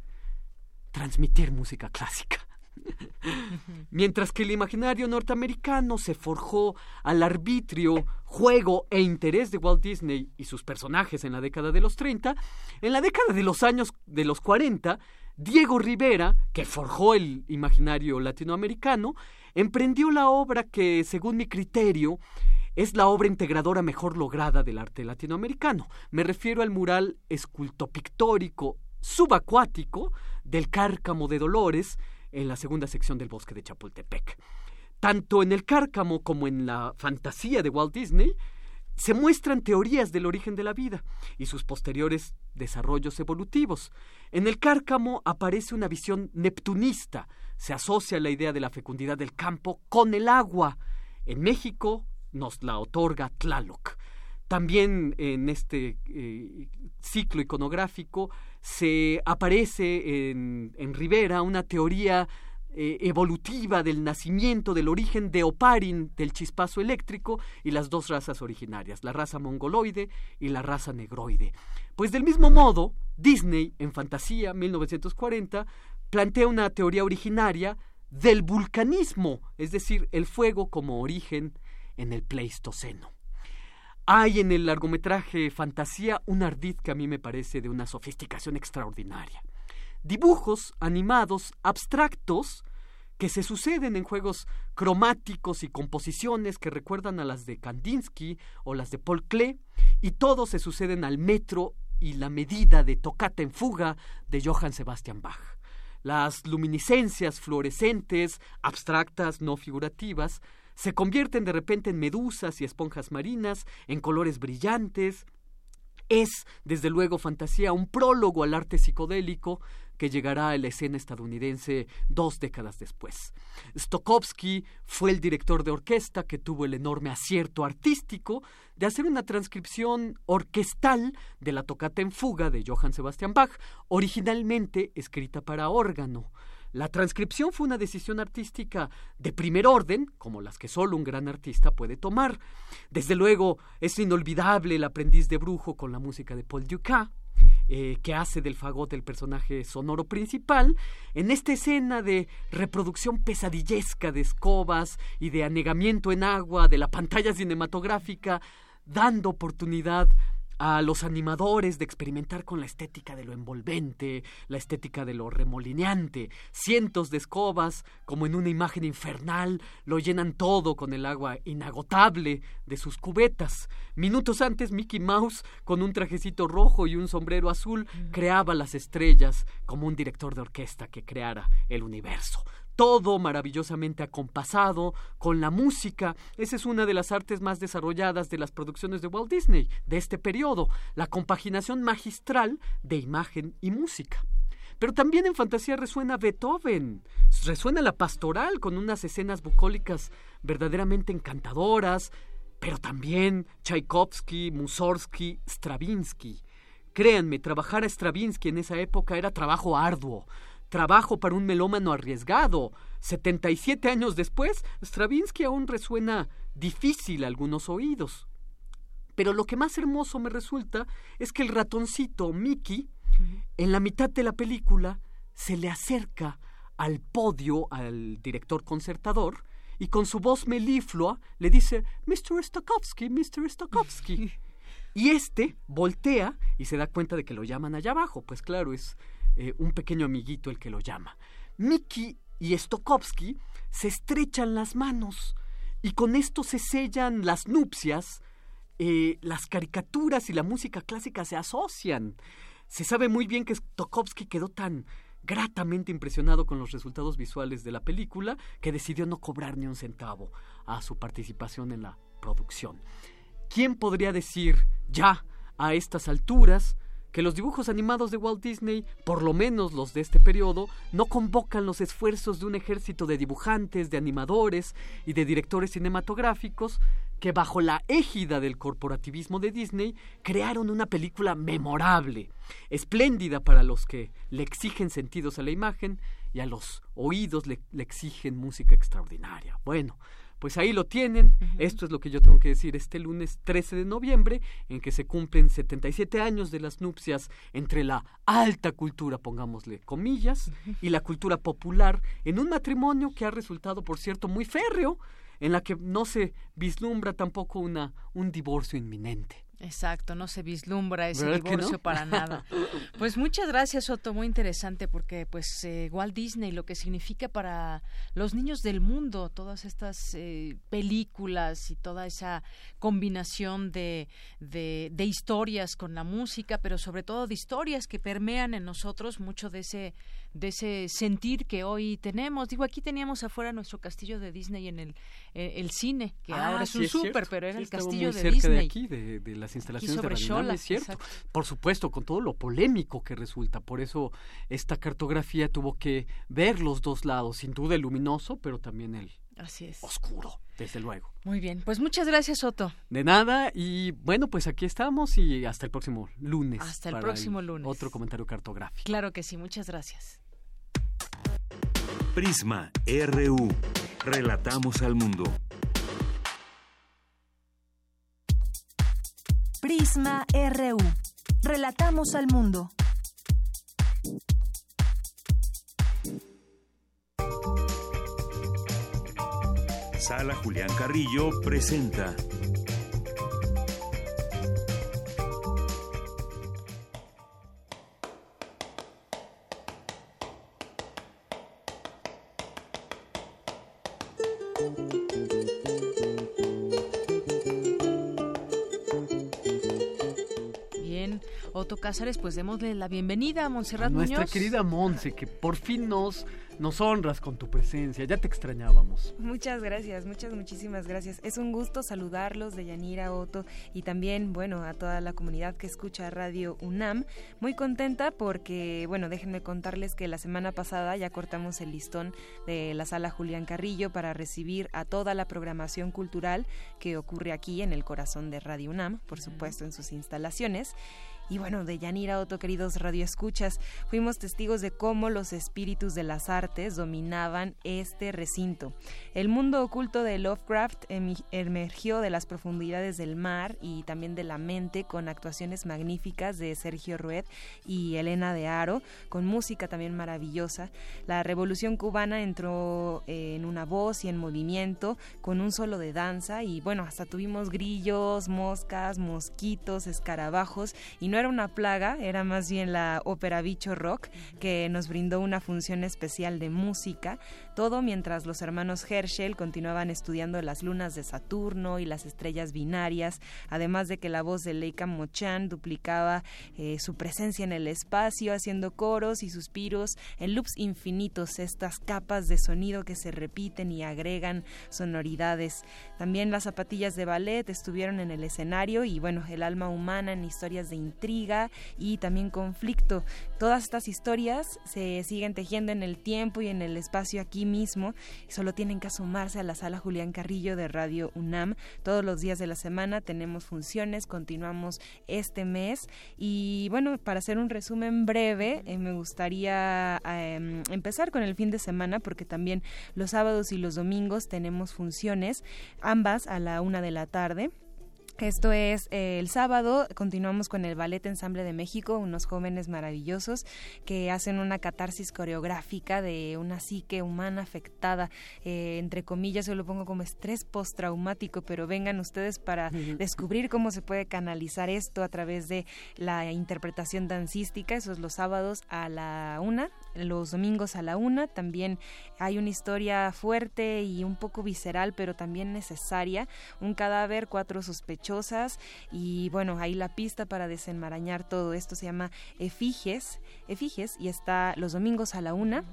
transmitir música clásica. Mientras que el imaginario norteamericano se forjó al arbitrio, juego e interés de Walt Disney y sus personajes en la década de los 30, en la década de los años de los 40, Diego Rivera, que forjó el imaginario latinoamericano, emprendió la obra que, según mi criterio, es la obra integradora mejor lograda del arte latinoamericano. Me refiero al mural escultopictórico subacuático del Cárcamo de Dolores en la segunda sección del bosque de Chapultepec. Tanto en el Cárcamo como en la fantasía de Walt Disney, se muestran teorías del origen de la vida y sus posteriores desarrollos evolutivos. En el cárcamo aparece una visión neptunista, se asocia la idea de la fecundidad del campo con el agua. En México nos la otorga Tlaloc. También en este eh, ciclo iconográfico se aparece en, en Rivera una teoría eh, evolutiva del nacimiento, del origen de Oparin, del chispazo eléctrico, y las dos razas originarias, la raza mongoloide y la raza negroide. Pues del mismo modo, Disney, en Fantasía 1940, plantea una teoría originaria del vulcanismo, es decir, el fuego como origen en el Pleistoceno. Hay en el largometraje Fantasía un ardid que a mí me parece de una sofisticación extraordinaria. Dibujos animados abstractos que se suceden en juegos cromáticos y composiciones que recuerdan a las de Kandinsky o las de Paul Klee, y todos se suceden al metro y la medida de tocata en fuga de Johann Sebastian Bach. Las luminiscencias fluorescentes, abstractas, no figurativas, se convierten de repente en medusas y esponjas marinas, en colores brillantes. Es, desde luego, fantasía, un prólogo al arte psicodélico que llegará a la escena estadounidense dos décadas después. Stokowski fue el director de orquesta que tuvo el enorme acierto artístico de hacer una transcripción orquestal de la tocata en fuga de Johann Sebastian Bach, originalmente escrita para órgano. La transcripción fue una decisión artística de primer orden, como las que solo un gran artista puede tomar. Desde luego, es inolvidable el aprendiz de brujo con la música de Paul Dukas, eh, que hace del fagot el personaje sonoro principal, en esta escena de reproducción pesadillesca de escobas y de anegamiento en agua de la pantalla cinematográfica, dando oportunidad a los animadores de experimentar con la estética de lo envolvente, la estética de lo remolineante. Cientos de escobas, como en una imagen infernal, lo llenan todo con el agua inagotable de sus cubetas. Minutos antes, Mickey Mouse, con un trajecito rojo y un sombrero azul, creaba las estrellas como un director de orquesta que creara el universo todo maravillosamente acompasado con la música. Esa es una de las artes más desarrolladas de las producciones de Walt Disney de este periodo, la compaginación magistral de imagen y música. Pero también en fantasía resuena Beethoven, resuena la pastoral con unas escenas bucólicas verdaderamente encantadoras, pero también Tchaikovsky, Mussorgsky, Stravinsky. Créanme, trabajar a Stravinsky en esa época era trabajo arduo, Trabajo para un melómano arriesgado. 77 años después, Stravinsky aún resuena difícil a algunos oídos. Pero lo que más hermoso me resulta es que el ratoncito Mickey, en la mitad de la película, se le acerca al podio al director concertador y con su voz meliflua le dice Mr. Stokowski, Mr. Stokowski. y este voltea y se da cuenta de que lo llaman allá abajo. Pues claro, es eh, un pequeño amiguito el que lo llama. Mickey y Stokowski se estrechan las manos y con esto se sellan las nupcias, eh, las caricaturas y la música clásica se asocian. Se sabe muy bien que Stokowski quedó tan gratamente impresionado con los resultados visuales de la película que decidió no cobrar ni un centavo a su participación en la producción. ¿Quién podría decir ya a estas alturas que los dibujos animados de Walt Disney, por lo menos los de este periodo, no convocan los esfuerzos de un ejército de dibujantes, de animadores y de directores cinematográficos que bajo la égida del corporativismo de Disney crearon una película memorable, espléndida para los que le exigen sentidos a la imagen y a los oídos le, exigen música extraordinaria. Bueno, pues ahí lo tienen. Esto es lo que yo tengo que decir este lunes 13 de noviembre, en que se cumplen 77 años de las nupcias entre la alta cultura, pongámosle comillas, y la cultura popular, en un matrimonio que ha resultado, por cierto, muy férreo, en la que no se vislumbra tampoco una, un divorcio inminente. Exacto, no se vislumbra ese divorcio para nada. Pues muchas gracias, Otto, muy interesante porque pues eh, Walt Disney, lo que significa para los niños del mundo, todas estas eh, películas y toda esa combinación de, de, de, historias con la música, pero sobre todo de historias que permean en nosotros mucho de ese de ese sentir que hoy tenemos. Digo, aquí teníamos afuera nuestro castillo de Disney en el, el cine, que ah, ahora es un súper, pero era el castillo de Disney. De aquí, de, de las instalaciones de Shola, es cierto. Por supuesto, con todo lo polémico que resulta. Por eso esta cartografía tuvo que ver los dos lados, sin duda el luminoso, pero también el Así es. oscuro, desde luego. Muy bien, pues muchas gracias, Otto. De nada, y bueno, pues aquí estamos y hasta el próximo lunes. Hasta el próximo lunes. Otro comentario cartográfico. Claro que sí, muchas gracias. Prisma RU. Relatamos al mundo. Prisma RU. Relatamos al mundo. Sala Julián Carrillo presenta Cázares, pues démosle la bienvenida a Montserrat Nuestra querida Monse, que por fin nos, nos honras con tu presencia. Ya te extrañábamos. Muchas gracias, muchas, muchísimas gracias. Es un gusto saludarlos de Yanira, Otto y también, bueno, a toda la comunidad que escucha Radio UNAM. Muy contenta porque, bueno, déjenme contarles que la semana pasada ya cortamos el listón de la sala Julián Carrillo para recibir a toda la programación cultural que ocurre aquí en el corazón de Radio UNAM, por supuesto, en sus instalaciones. Y bueno, de Yanira Otto, queridos radioescuchas, fuimos testigos de cómo los espíritus de las artes dominaban este recinto. El mundo oculto de Lovecraft emergió de las profundidades del mar y también de la mente con actuaciones magníficas de Sergio Rued y Elena de Aro, con música también maravillosa. La revolución cubana entró en una voz y en movimiento con un solo de danza y bueno, hasta tuvimos grillos, moscas, mosquitos, escarabajos y no era una plaga, era más bien la ópera Bicho Rock, que nos brindó una función especial de música, todo mientras los hermanos Herschel continuaban estudiando las lunas de Saturno y las estrellas binarias, además de que la voz de Leica Mochan duplicaba eh, su presencia en el espacio, haciendo coros y suspiros en loops infinitos, estas capas de sonido que se repiten y agregan sonoridades. También las zapatillas de ballet estuvieron en el escenario y bueno, el alma humana en historias de intriga y también conflicto. Todas estas historias se siguen tejiendo en el tiempo y en el espacio aquí mismo. Solo tienen que asomarse a la sala Julián Carrillo de Radio UNAM. Todos los días de la semana tenemos funciones, continuamos este mes. Y bueno, para hacer un resumen breve, eh, me gustaría em, empezar con el fin de semana porque también los sábados y los domingos tenemos funciones, ambas a la una de la tarde. Esto es eh, el sábado, continuamos con el Ballet Ensamble de México, unos jóvenes maravillosos que hacen una catarsis coreográfica de una psique humana afectada, eh, entre comillas, yo lo pongo como estrés postraumático, pero vengan ustedes para descubrir cómo se puede canalizar esto a través de la interpretación dancística, eso es los sábados a la una, los domingos a la una, también hay una historia fuerte y un poco visceral, pero también necesaria, un cadáver, cuatro sospechosos, y bueno, ahí la pista para desenmarañar todo esto se llama Efiges, Efiges y está los domingos a la una.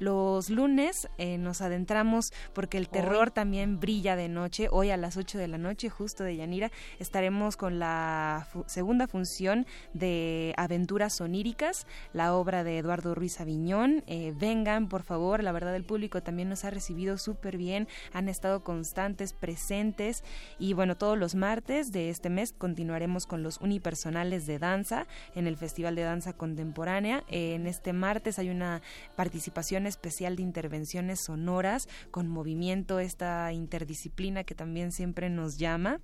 Los lunes eh, nos adentramos porque el terror también brilla de noche. Hoy a las 8 de la noche, justo de Yanira, estaremos con la segunda función de Aventuras Oníricas, la obra de Eduardo Ruiz Aviñón. Eh, vengan, por favor, la verdad el público también nos ha recibido súper bien, han estado constantes, presentes y bueno, todos los martes de este mes continuaremos con los unipersonales de danza en el Festival de Danza Contemporánea. en este martes hay una participación especial de intervenciones sonoras con movimiento, esta interdisciplina que también siempre nos llama.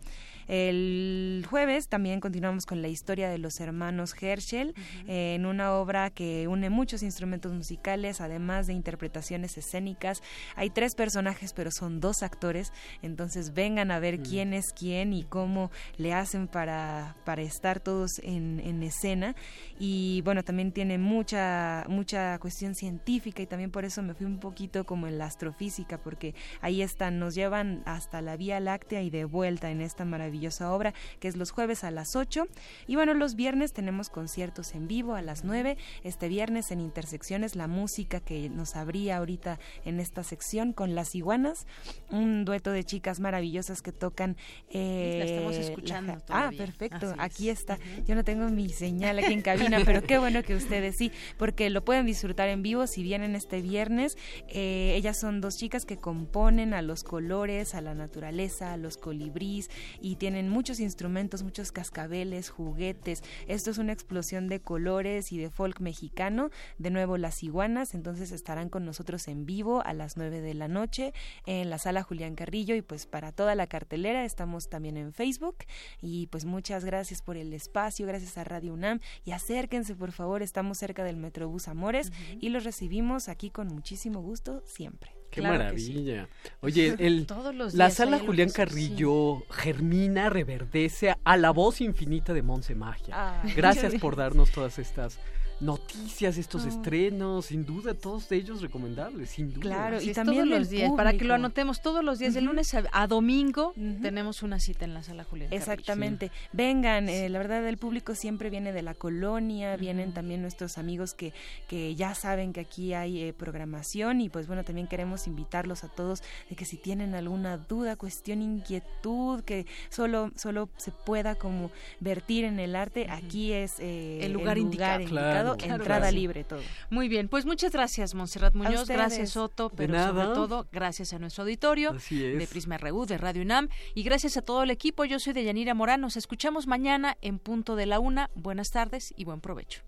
El jueves también continuamos con la historia de los hermanos Herschel en una obra que une muchos instrumentos musicales, además de interpretaciones escénicas. Hay tres personajes, pero son dos actores, entonces vengan a ver quién es quién y cómo le hacen para, para estar todos en, en escena. Y bueno, también tiene mucha, mucha cuestión científica y también por eso me fui un poquito como en la astrofísica, porque ahí están, nos llevan hasta la Vía Láctea y de vuelta en esta maravillosa obra, que es los jueves a las 8. Y bueno, los viernes tenemos conciertos en vivo a las 9. Este viernes en Intersecciones, la música que nos abría ahorita en esta sección con Las Iguanas, un dueto de chicas maravillosas que tocan. Eh, la estamos escuchando. ah, perfecto, aquí está. Yo no tengo mi señal aquí en cabina, pero qué bueno que ustedes sí, porque lo pueden disfrutar en vivo si vienen este viernes. Eh, ellas son dos chicas que componen a los colores, a la naturaleza, a los colibrís y tienen muchos instrumentos, muchos cascabeles, juguetes. Esto es una explosión de colores y de folk mexicano. De nuevo, las iguanas, entonces estarán con nosotros en vivo a las 9 de la noche en la sala Julián Carrillo y pues para toda la cartelera estamos también en Facebook y pues muchas gracias por el espacio, gracias a Radio UNAM y acérquense por favor, estamos cerca del Metrobús Amores y los recibimos aquí con muchísimo gusto siempre. Qué maravilla. Oye, el, la sala Julián Carrillo germina, reverdece a la voz infinita de Monse Magia. Gracias por darnos todas estas noticias, estos estrenos, sin duda, todos ellos recomendables, sin duda. Claro, y también los días, para que lo anotemos todos los días, de lunes a, domingo tenemos una cita en la sala Julián. Exactamente. Vengan, eh, la verdad el público siempre viene de la colonia, vienen también nuestros amigos que, que ya saben que aquí hay eh, programación y pues bueno, también queremos invitarlos a todos de que si tienen alguna duda, cuestión, inquietud, que solo, solo se pueda como vertir en el arte, aquí es eh, el lugar, indicado entrada libre todo. Muy bien, pues muchas gracias Montserrat Muñoz, gracias Otto, pero sobre todo gracias a nuestro auditorio de Prisma RU, de Radio UNAM y gracias a todo el equipo. Yo soy de Yanira Morán, nos escuchamos mañana en punto de la una. Buenas tardes y buen provecho.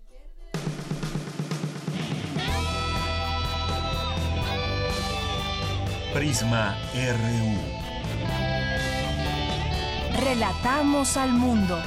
Prisma RU. Relatamos al mundo.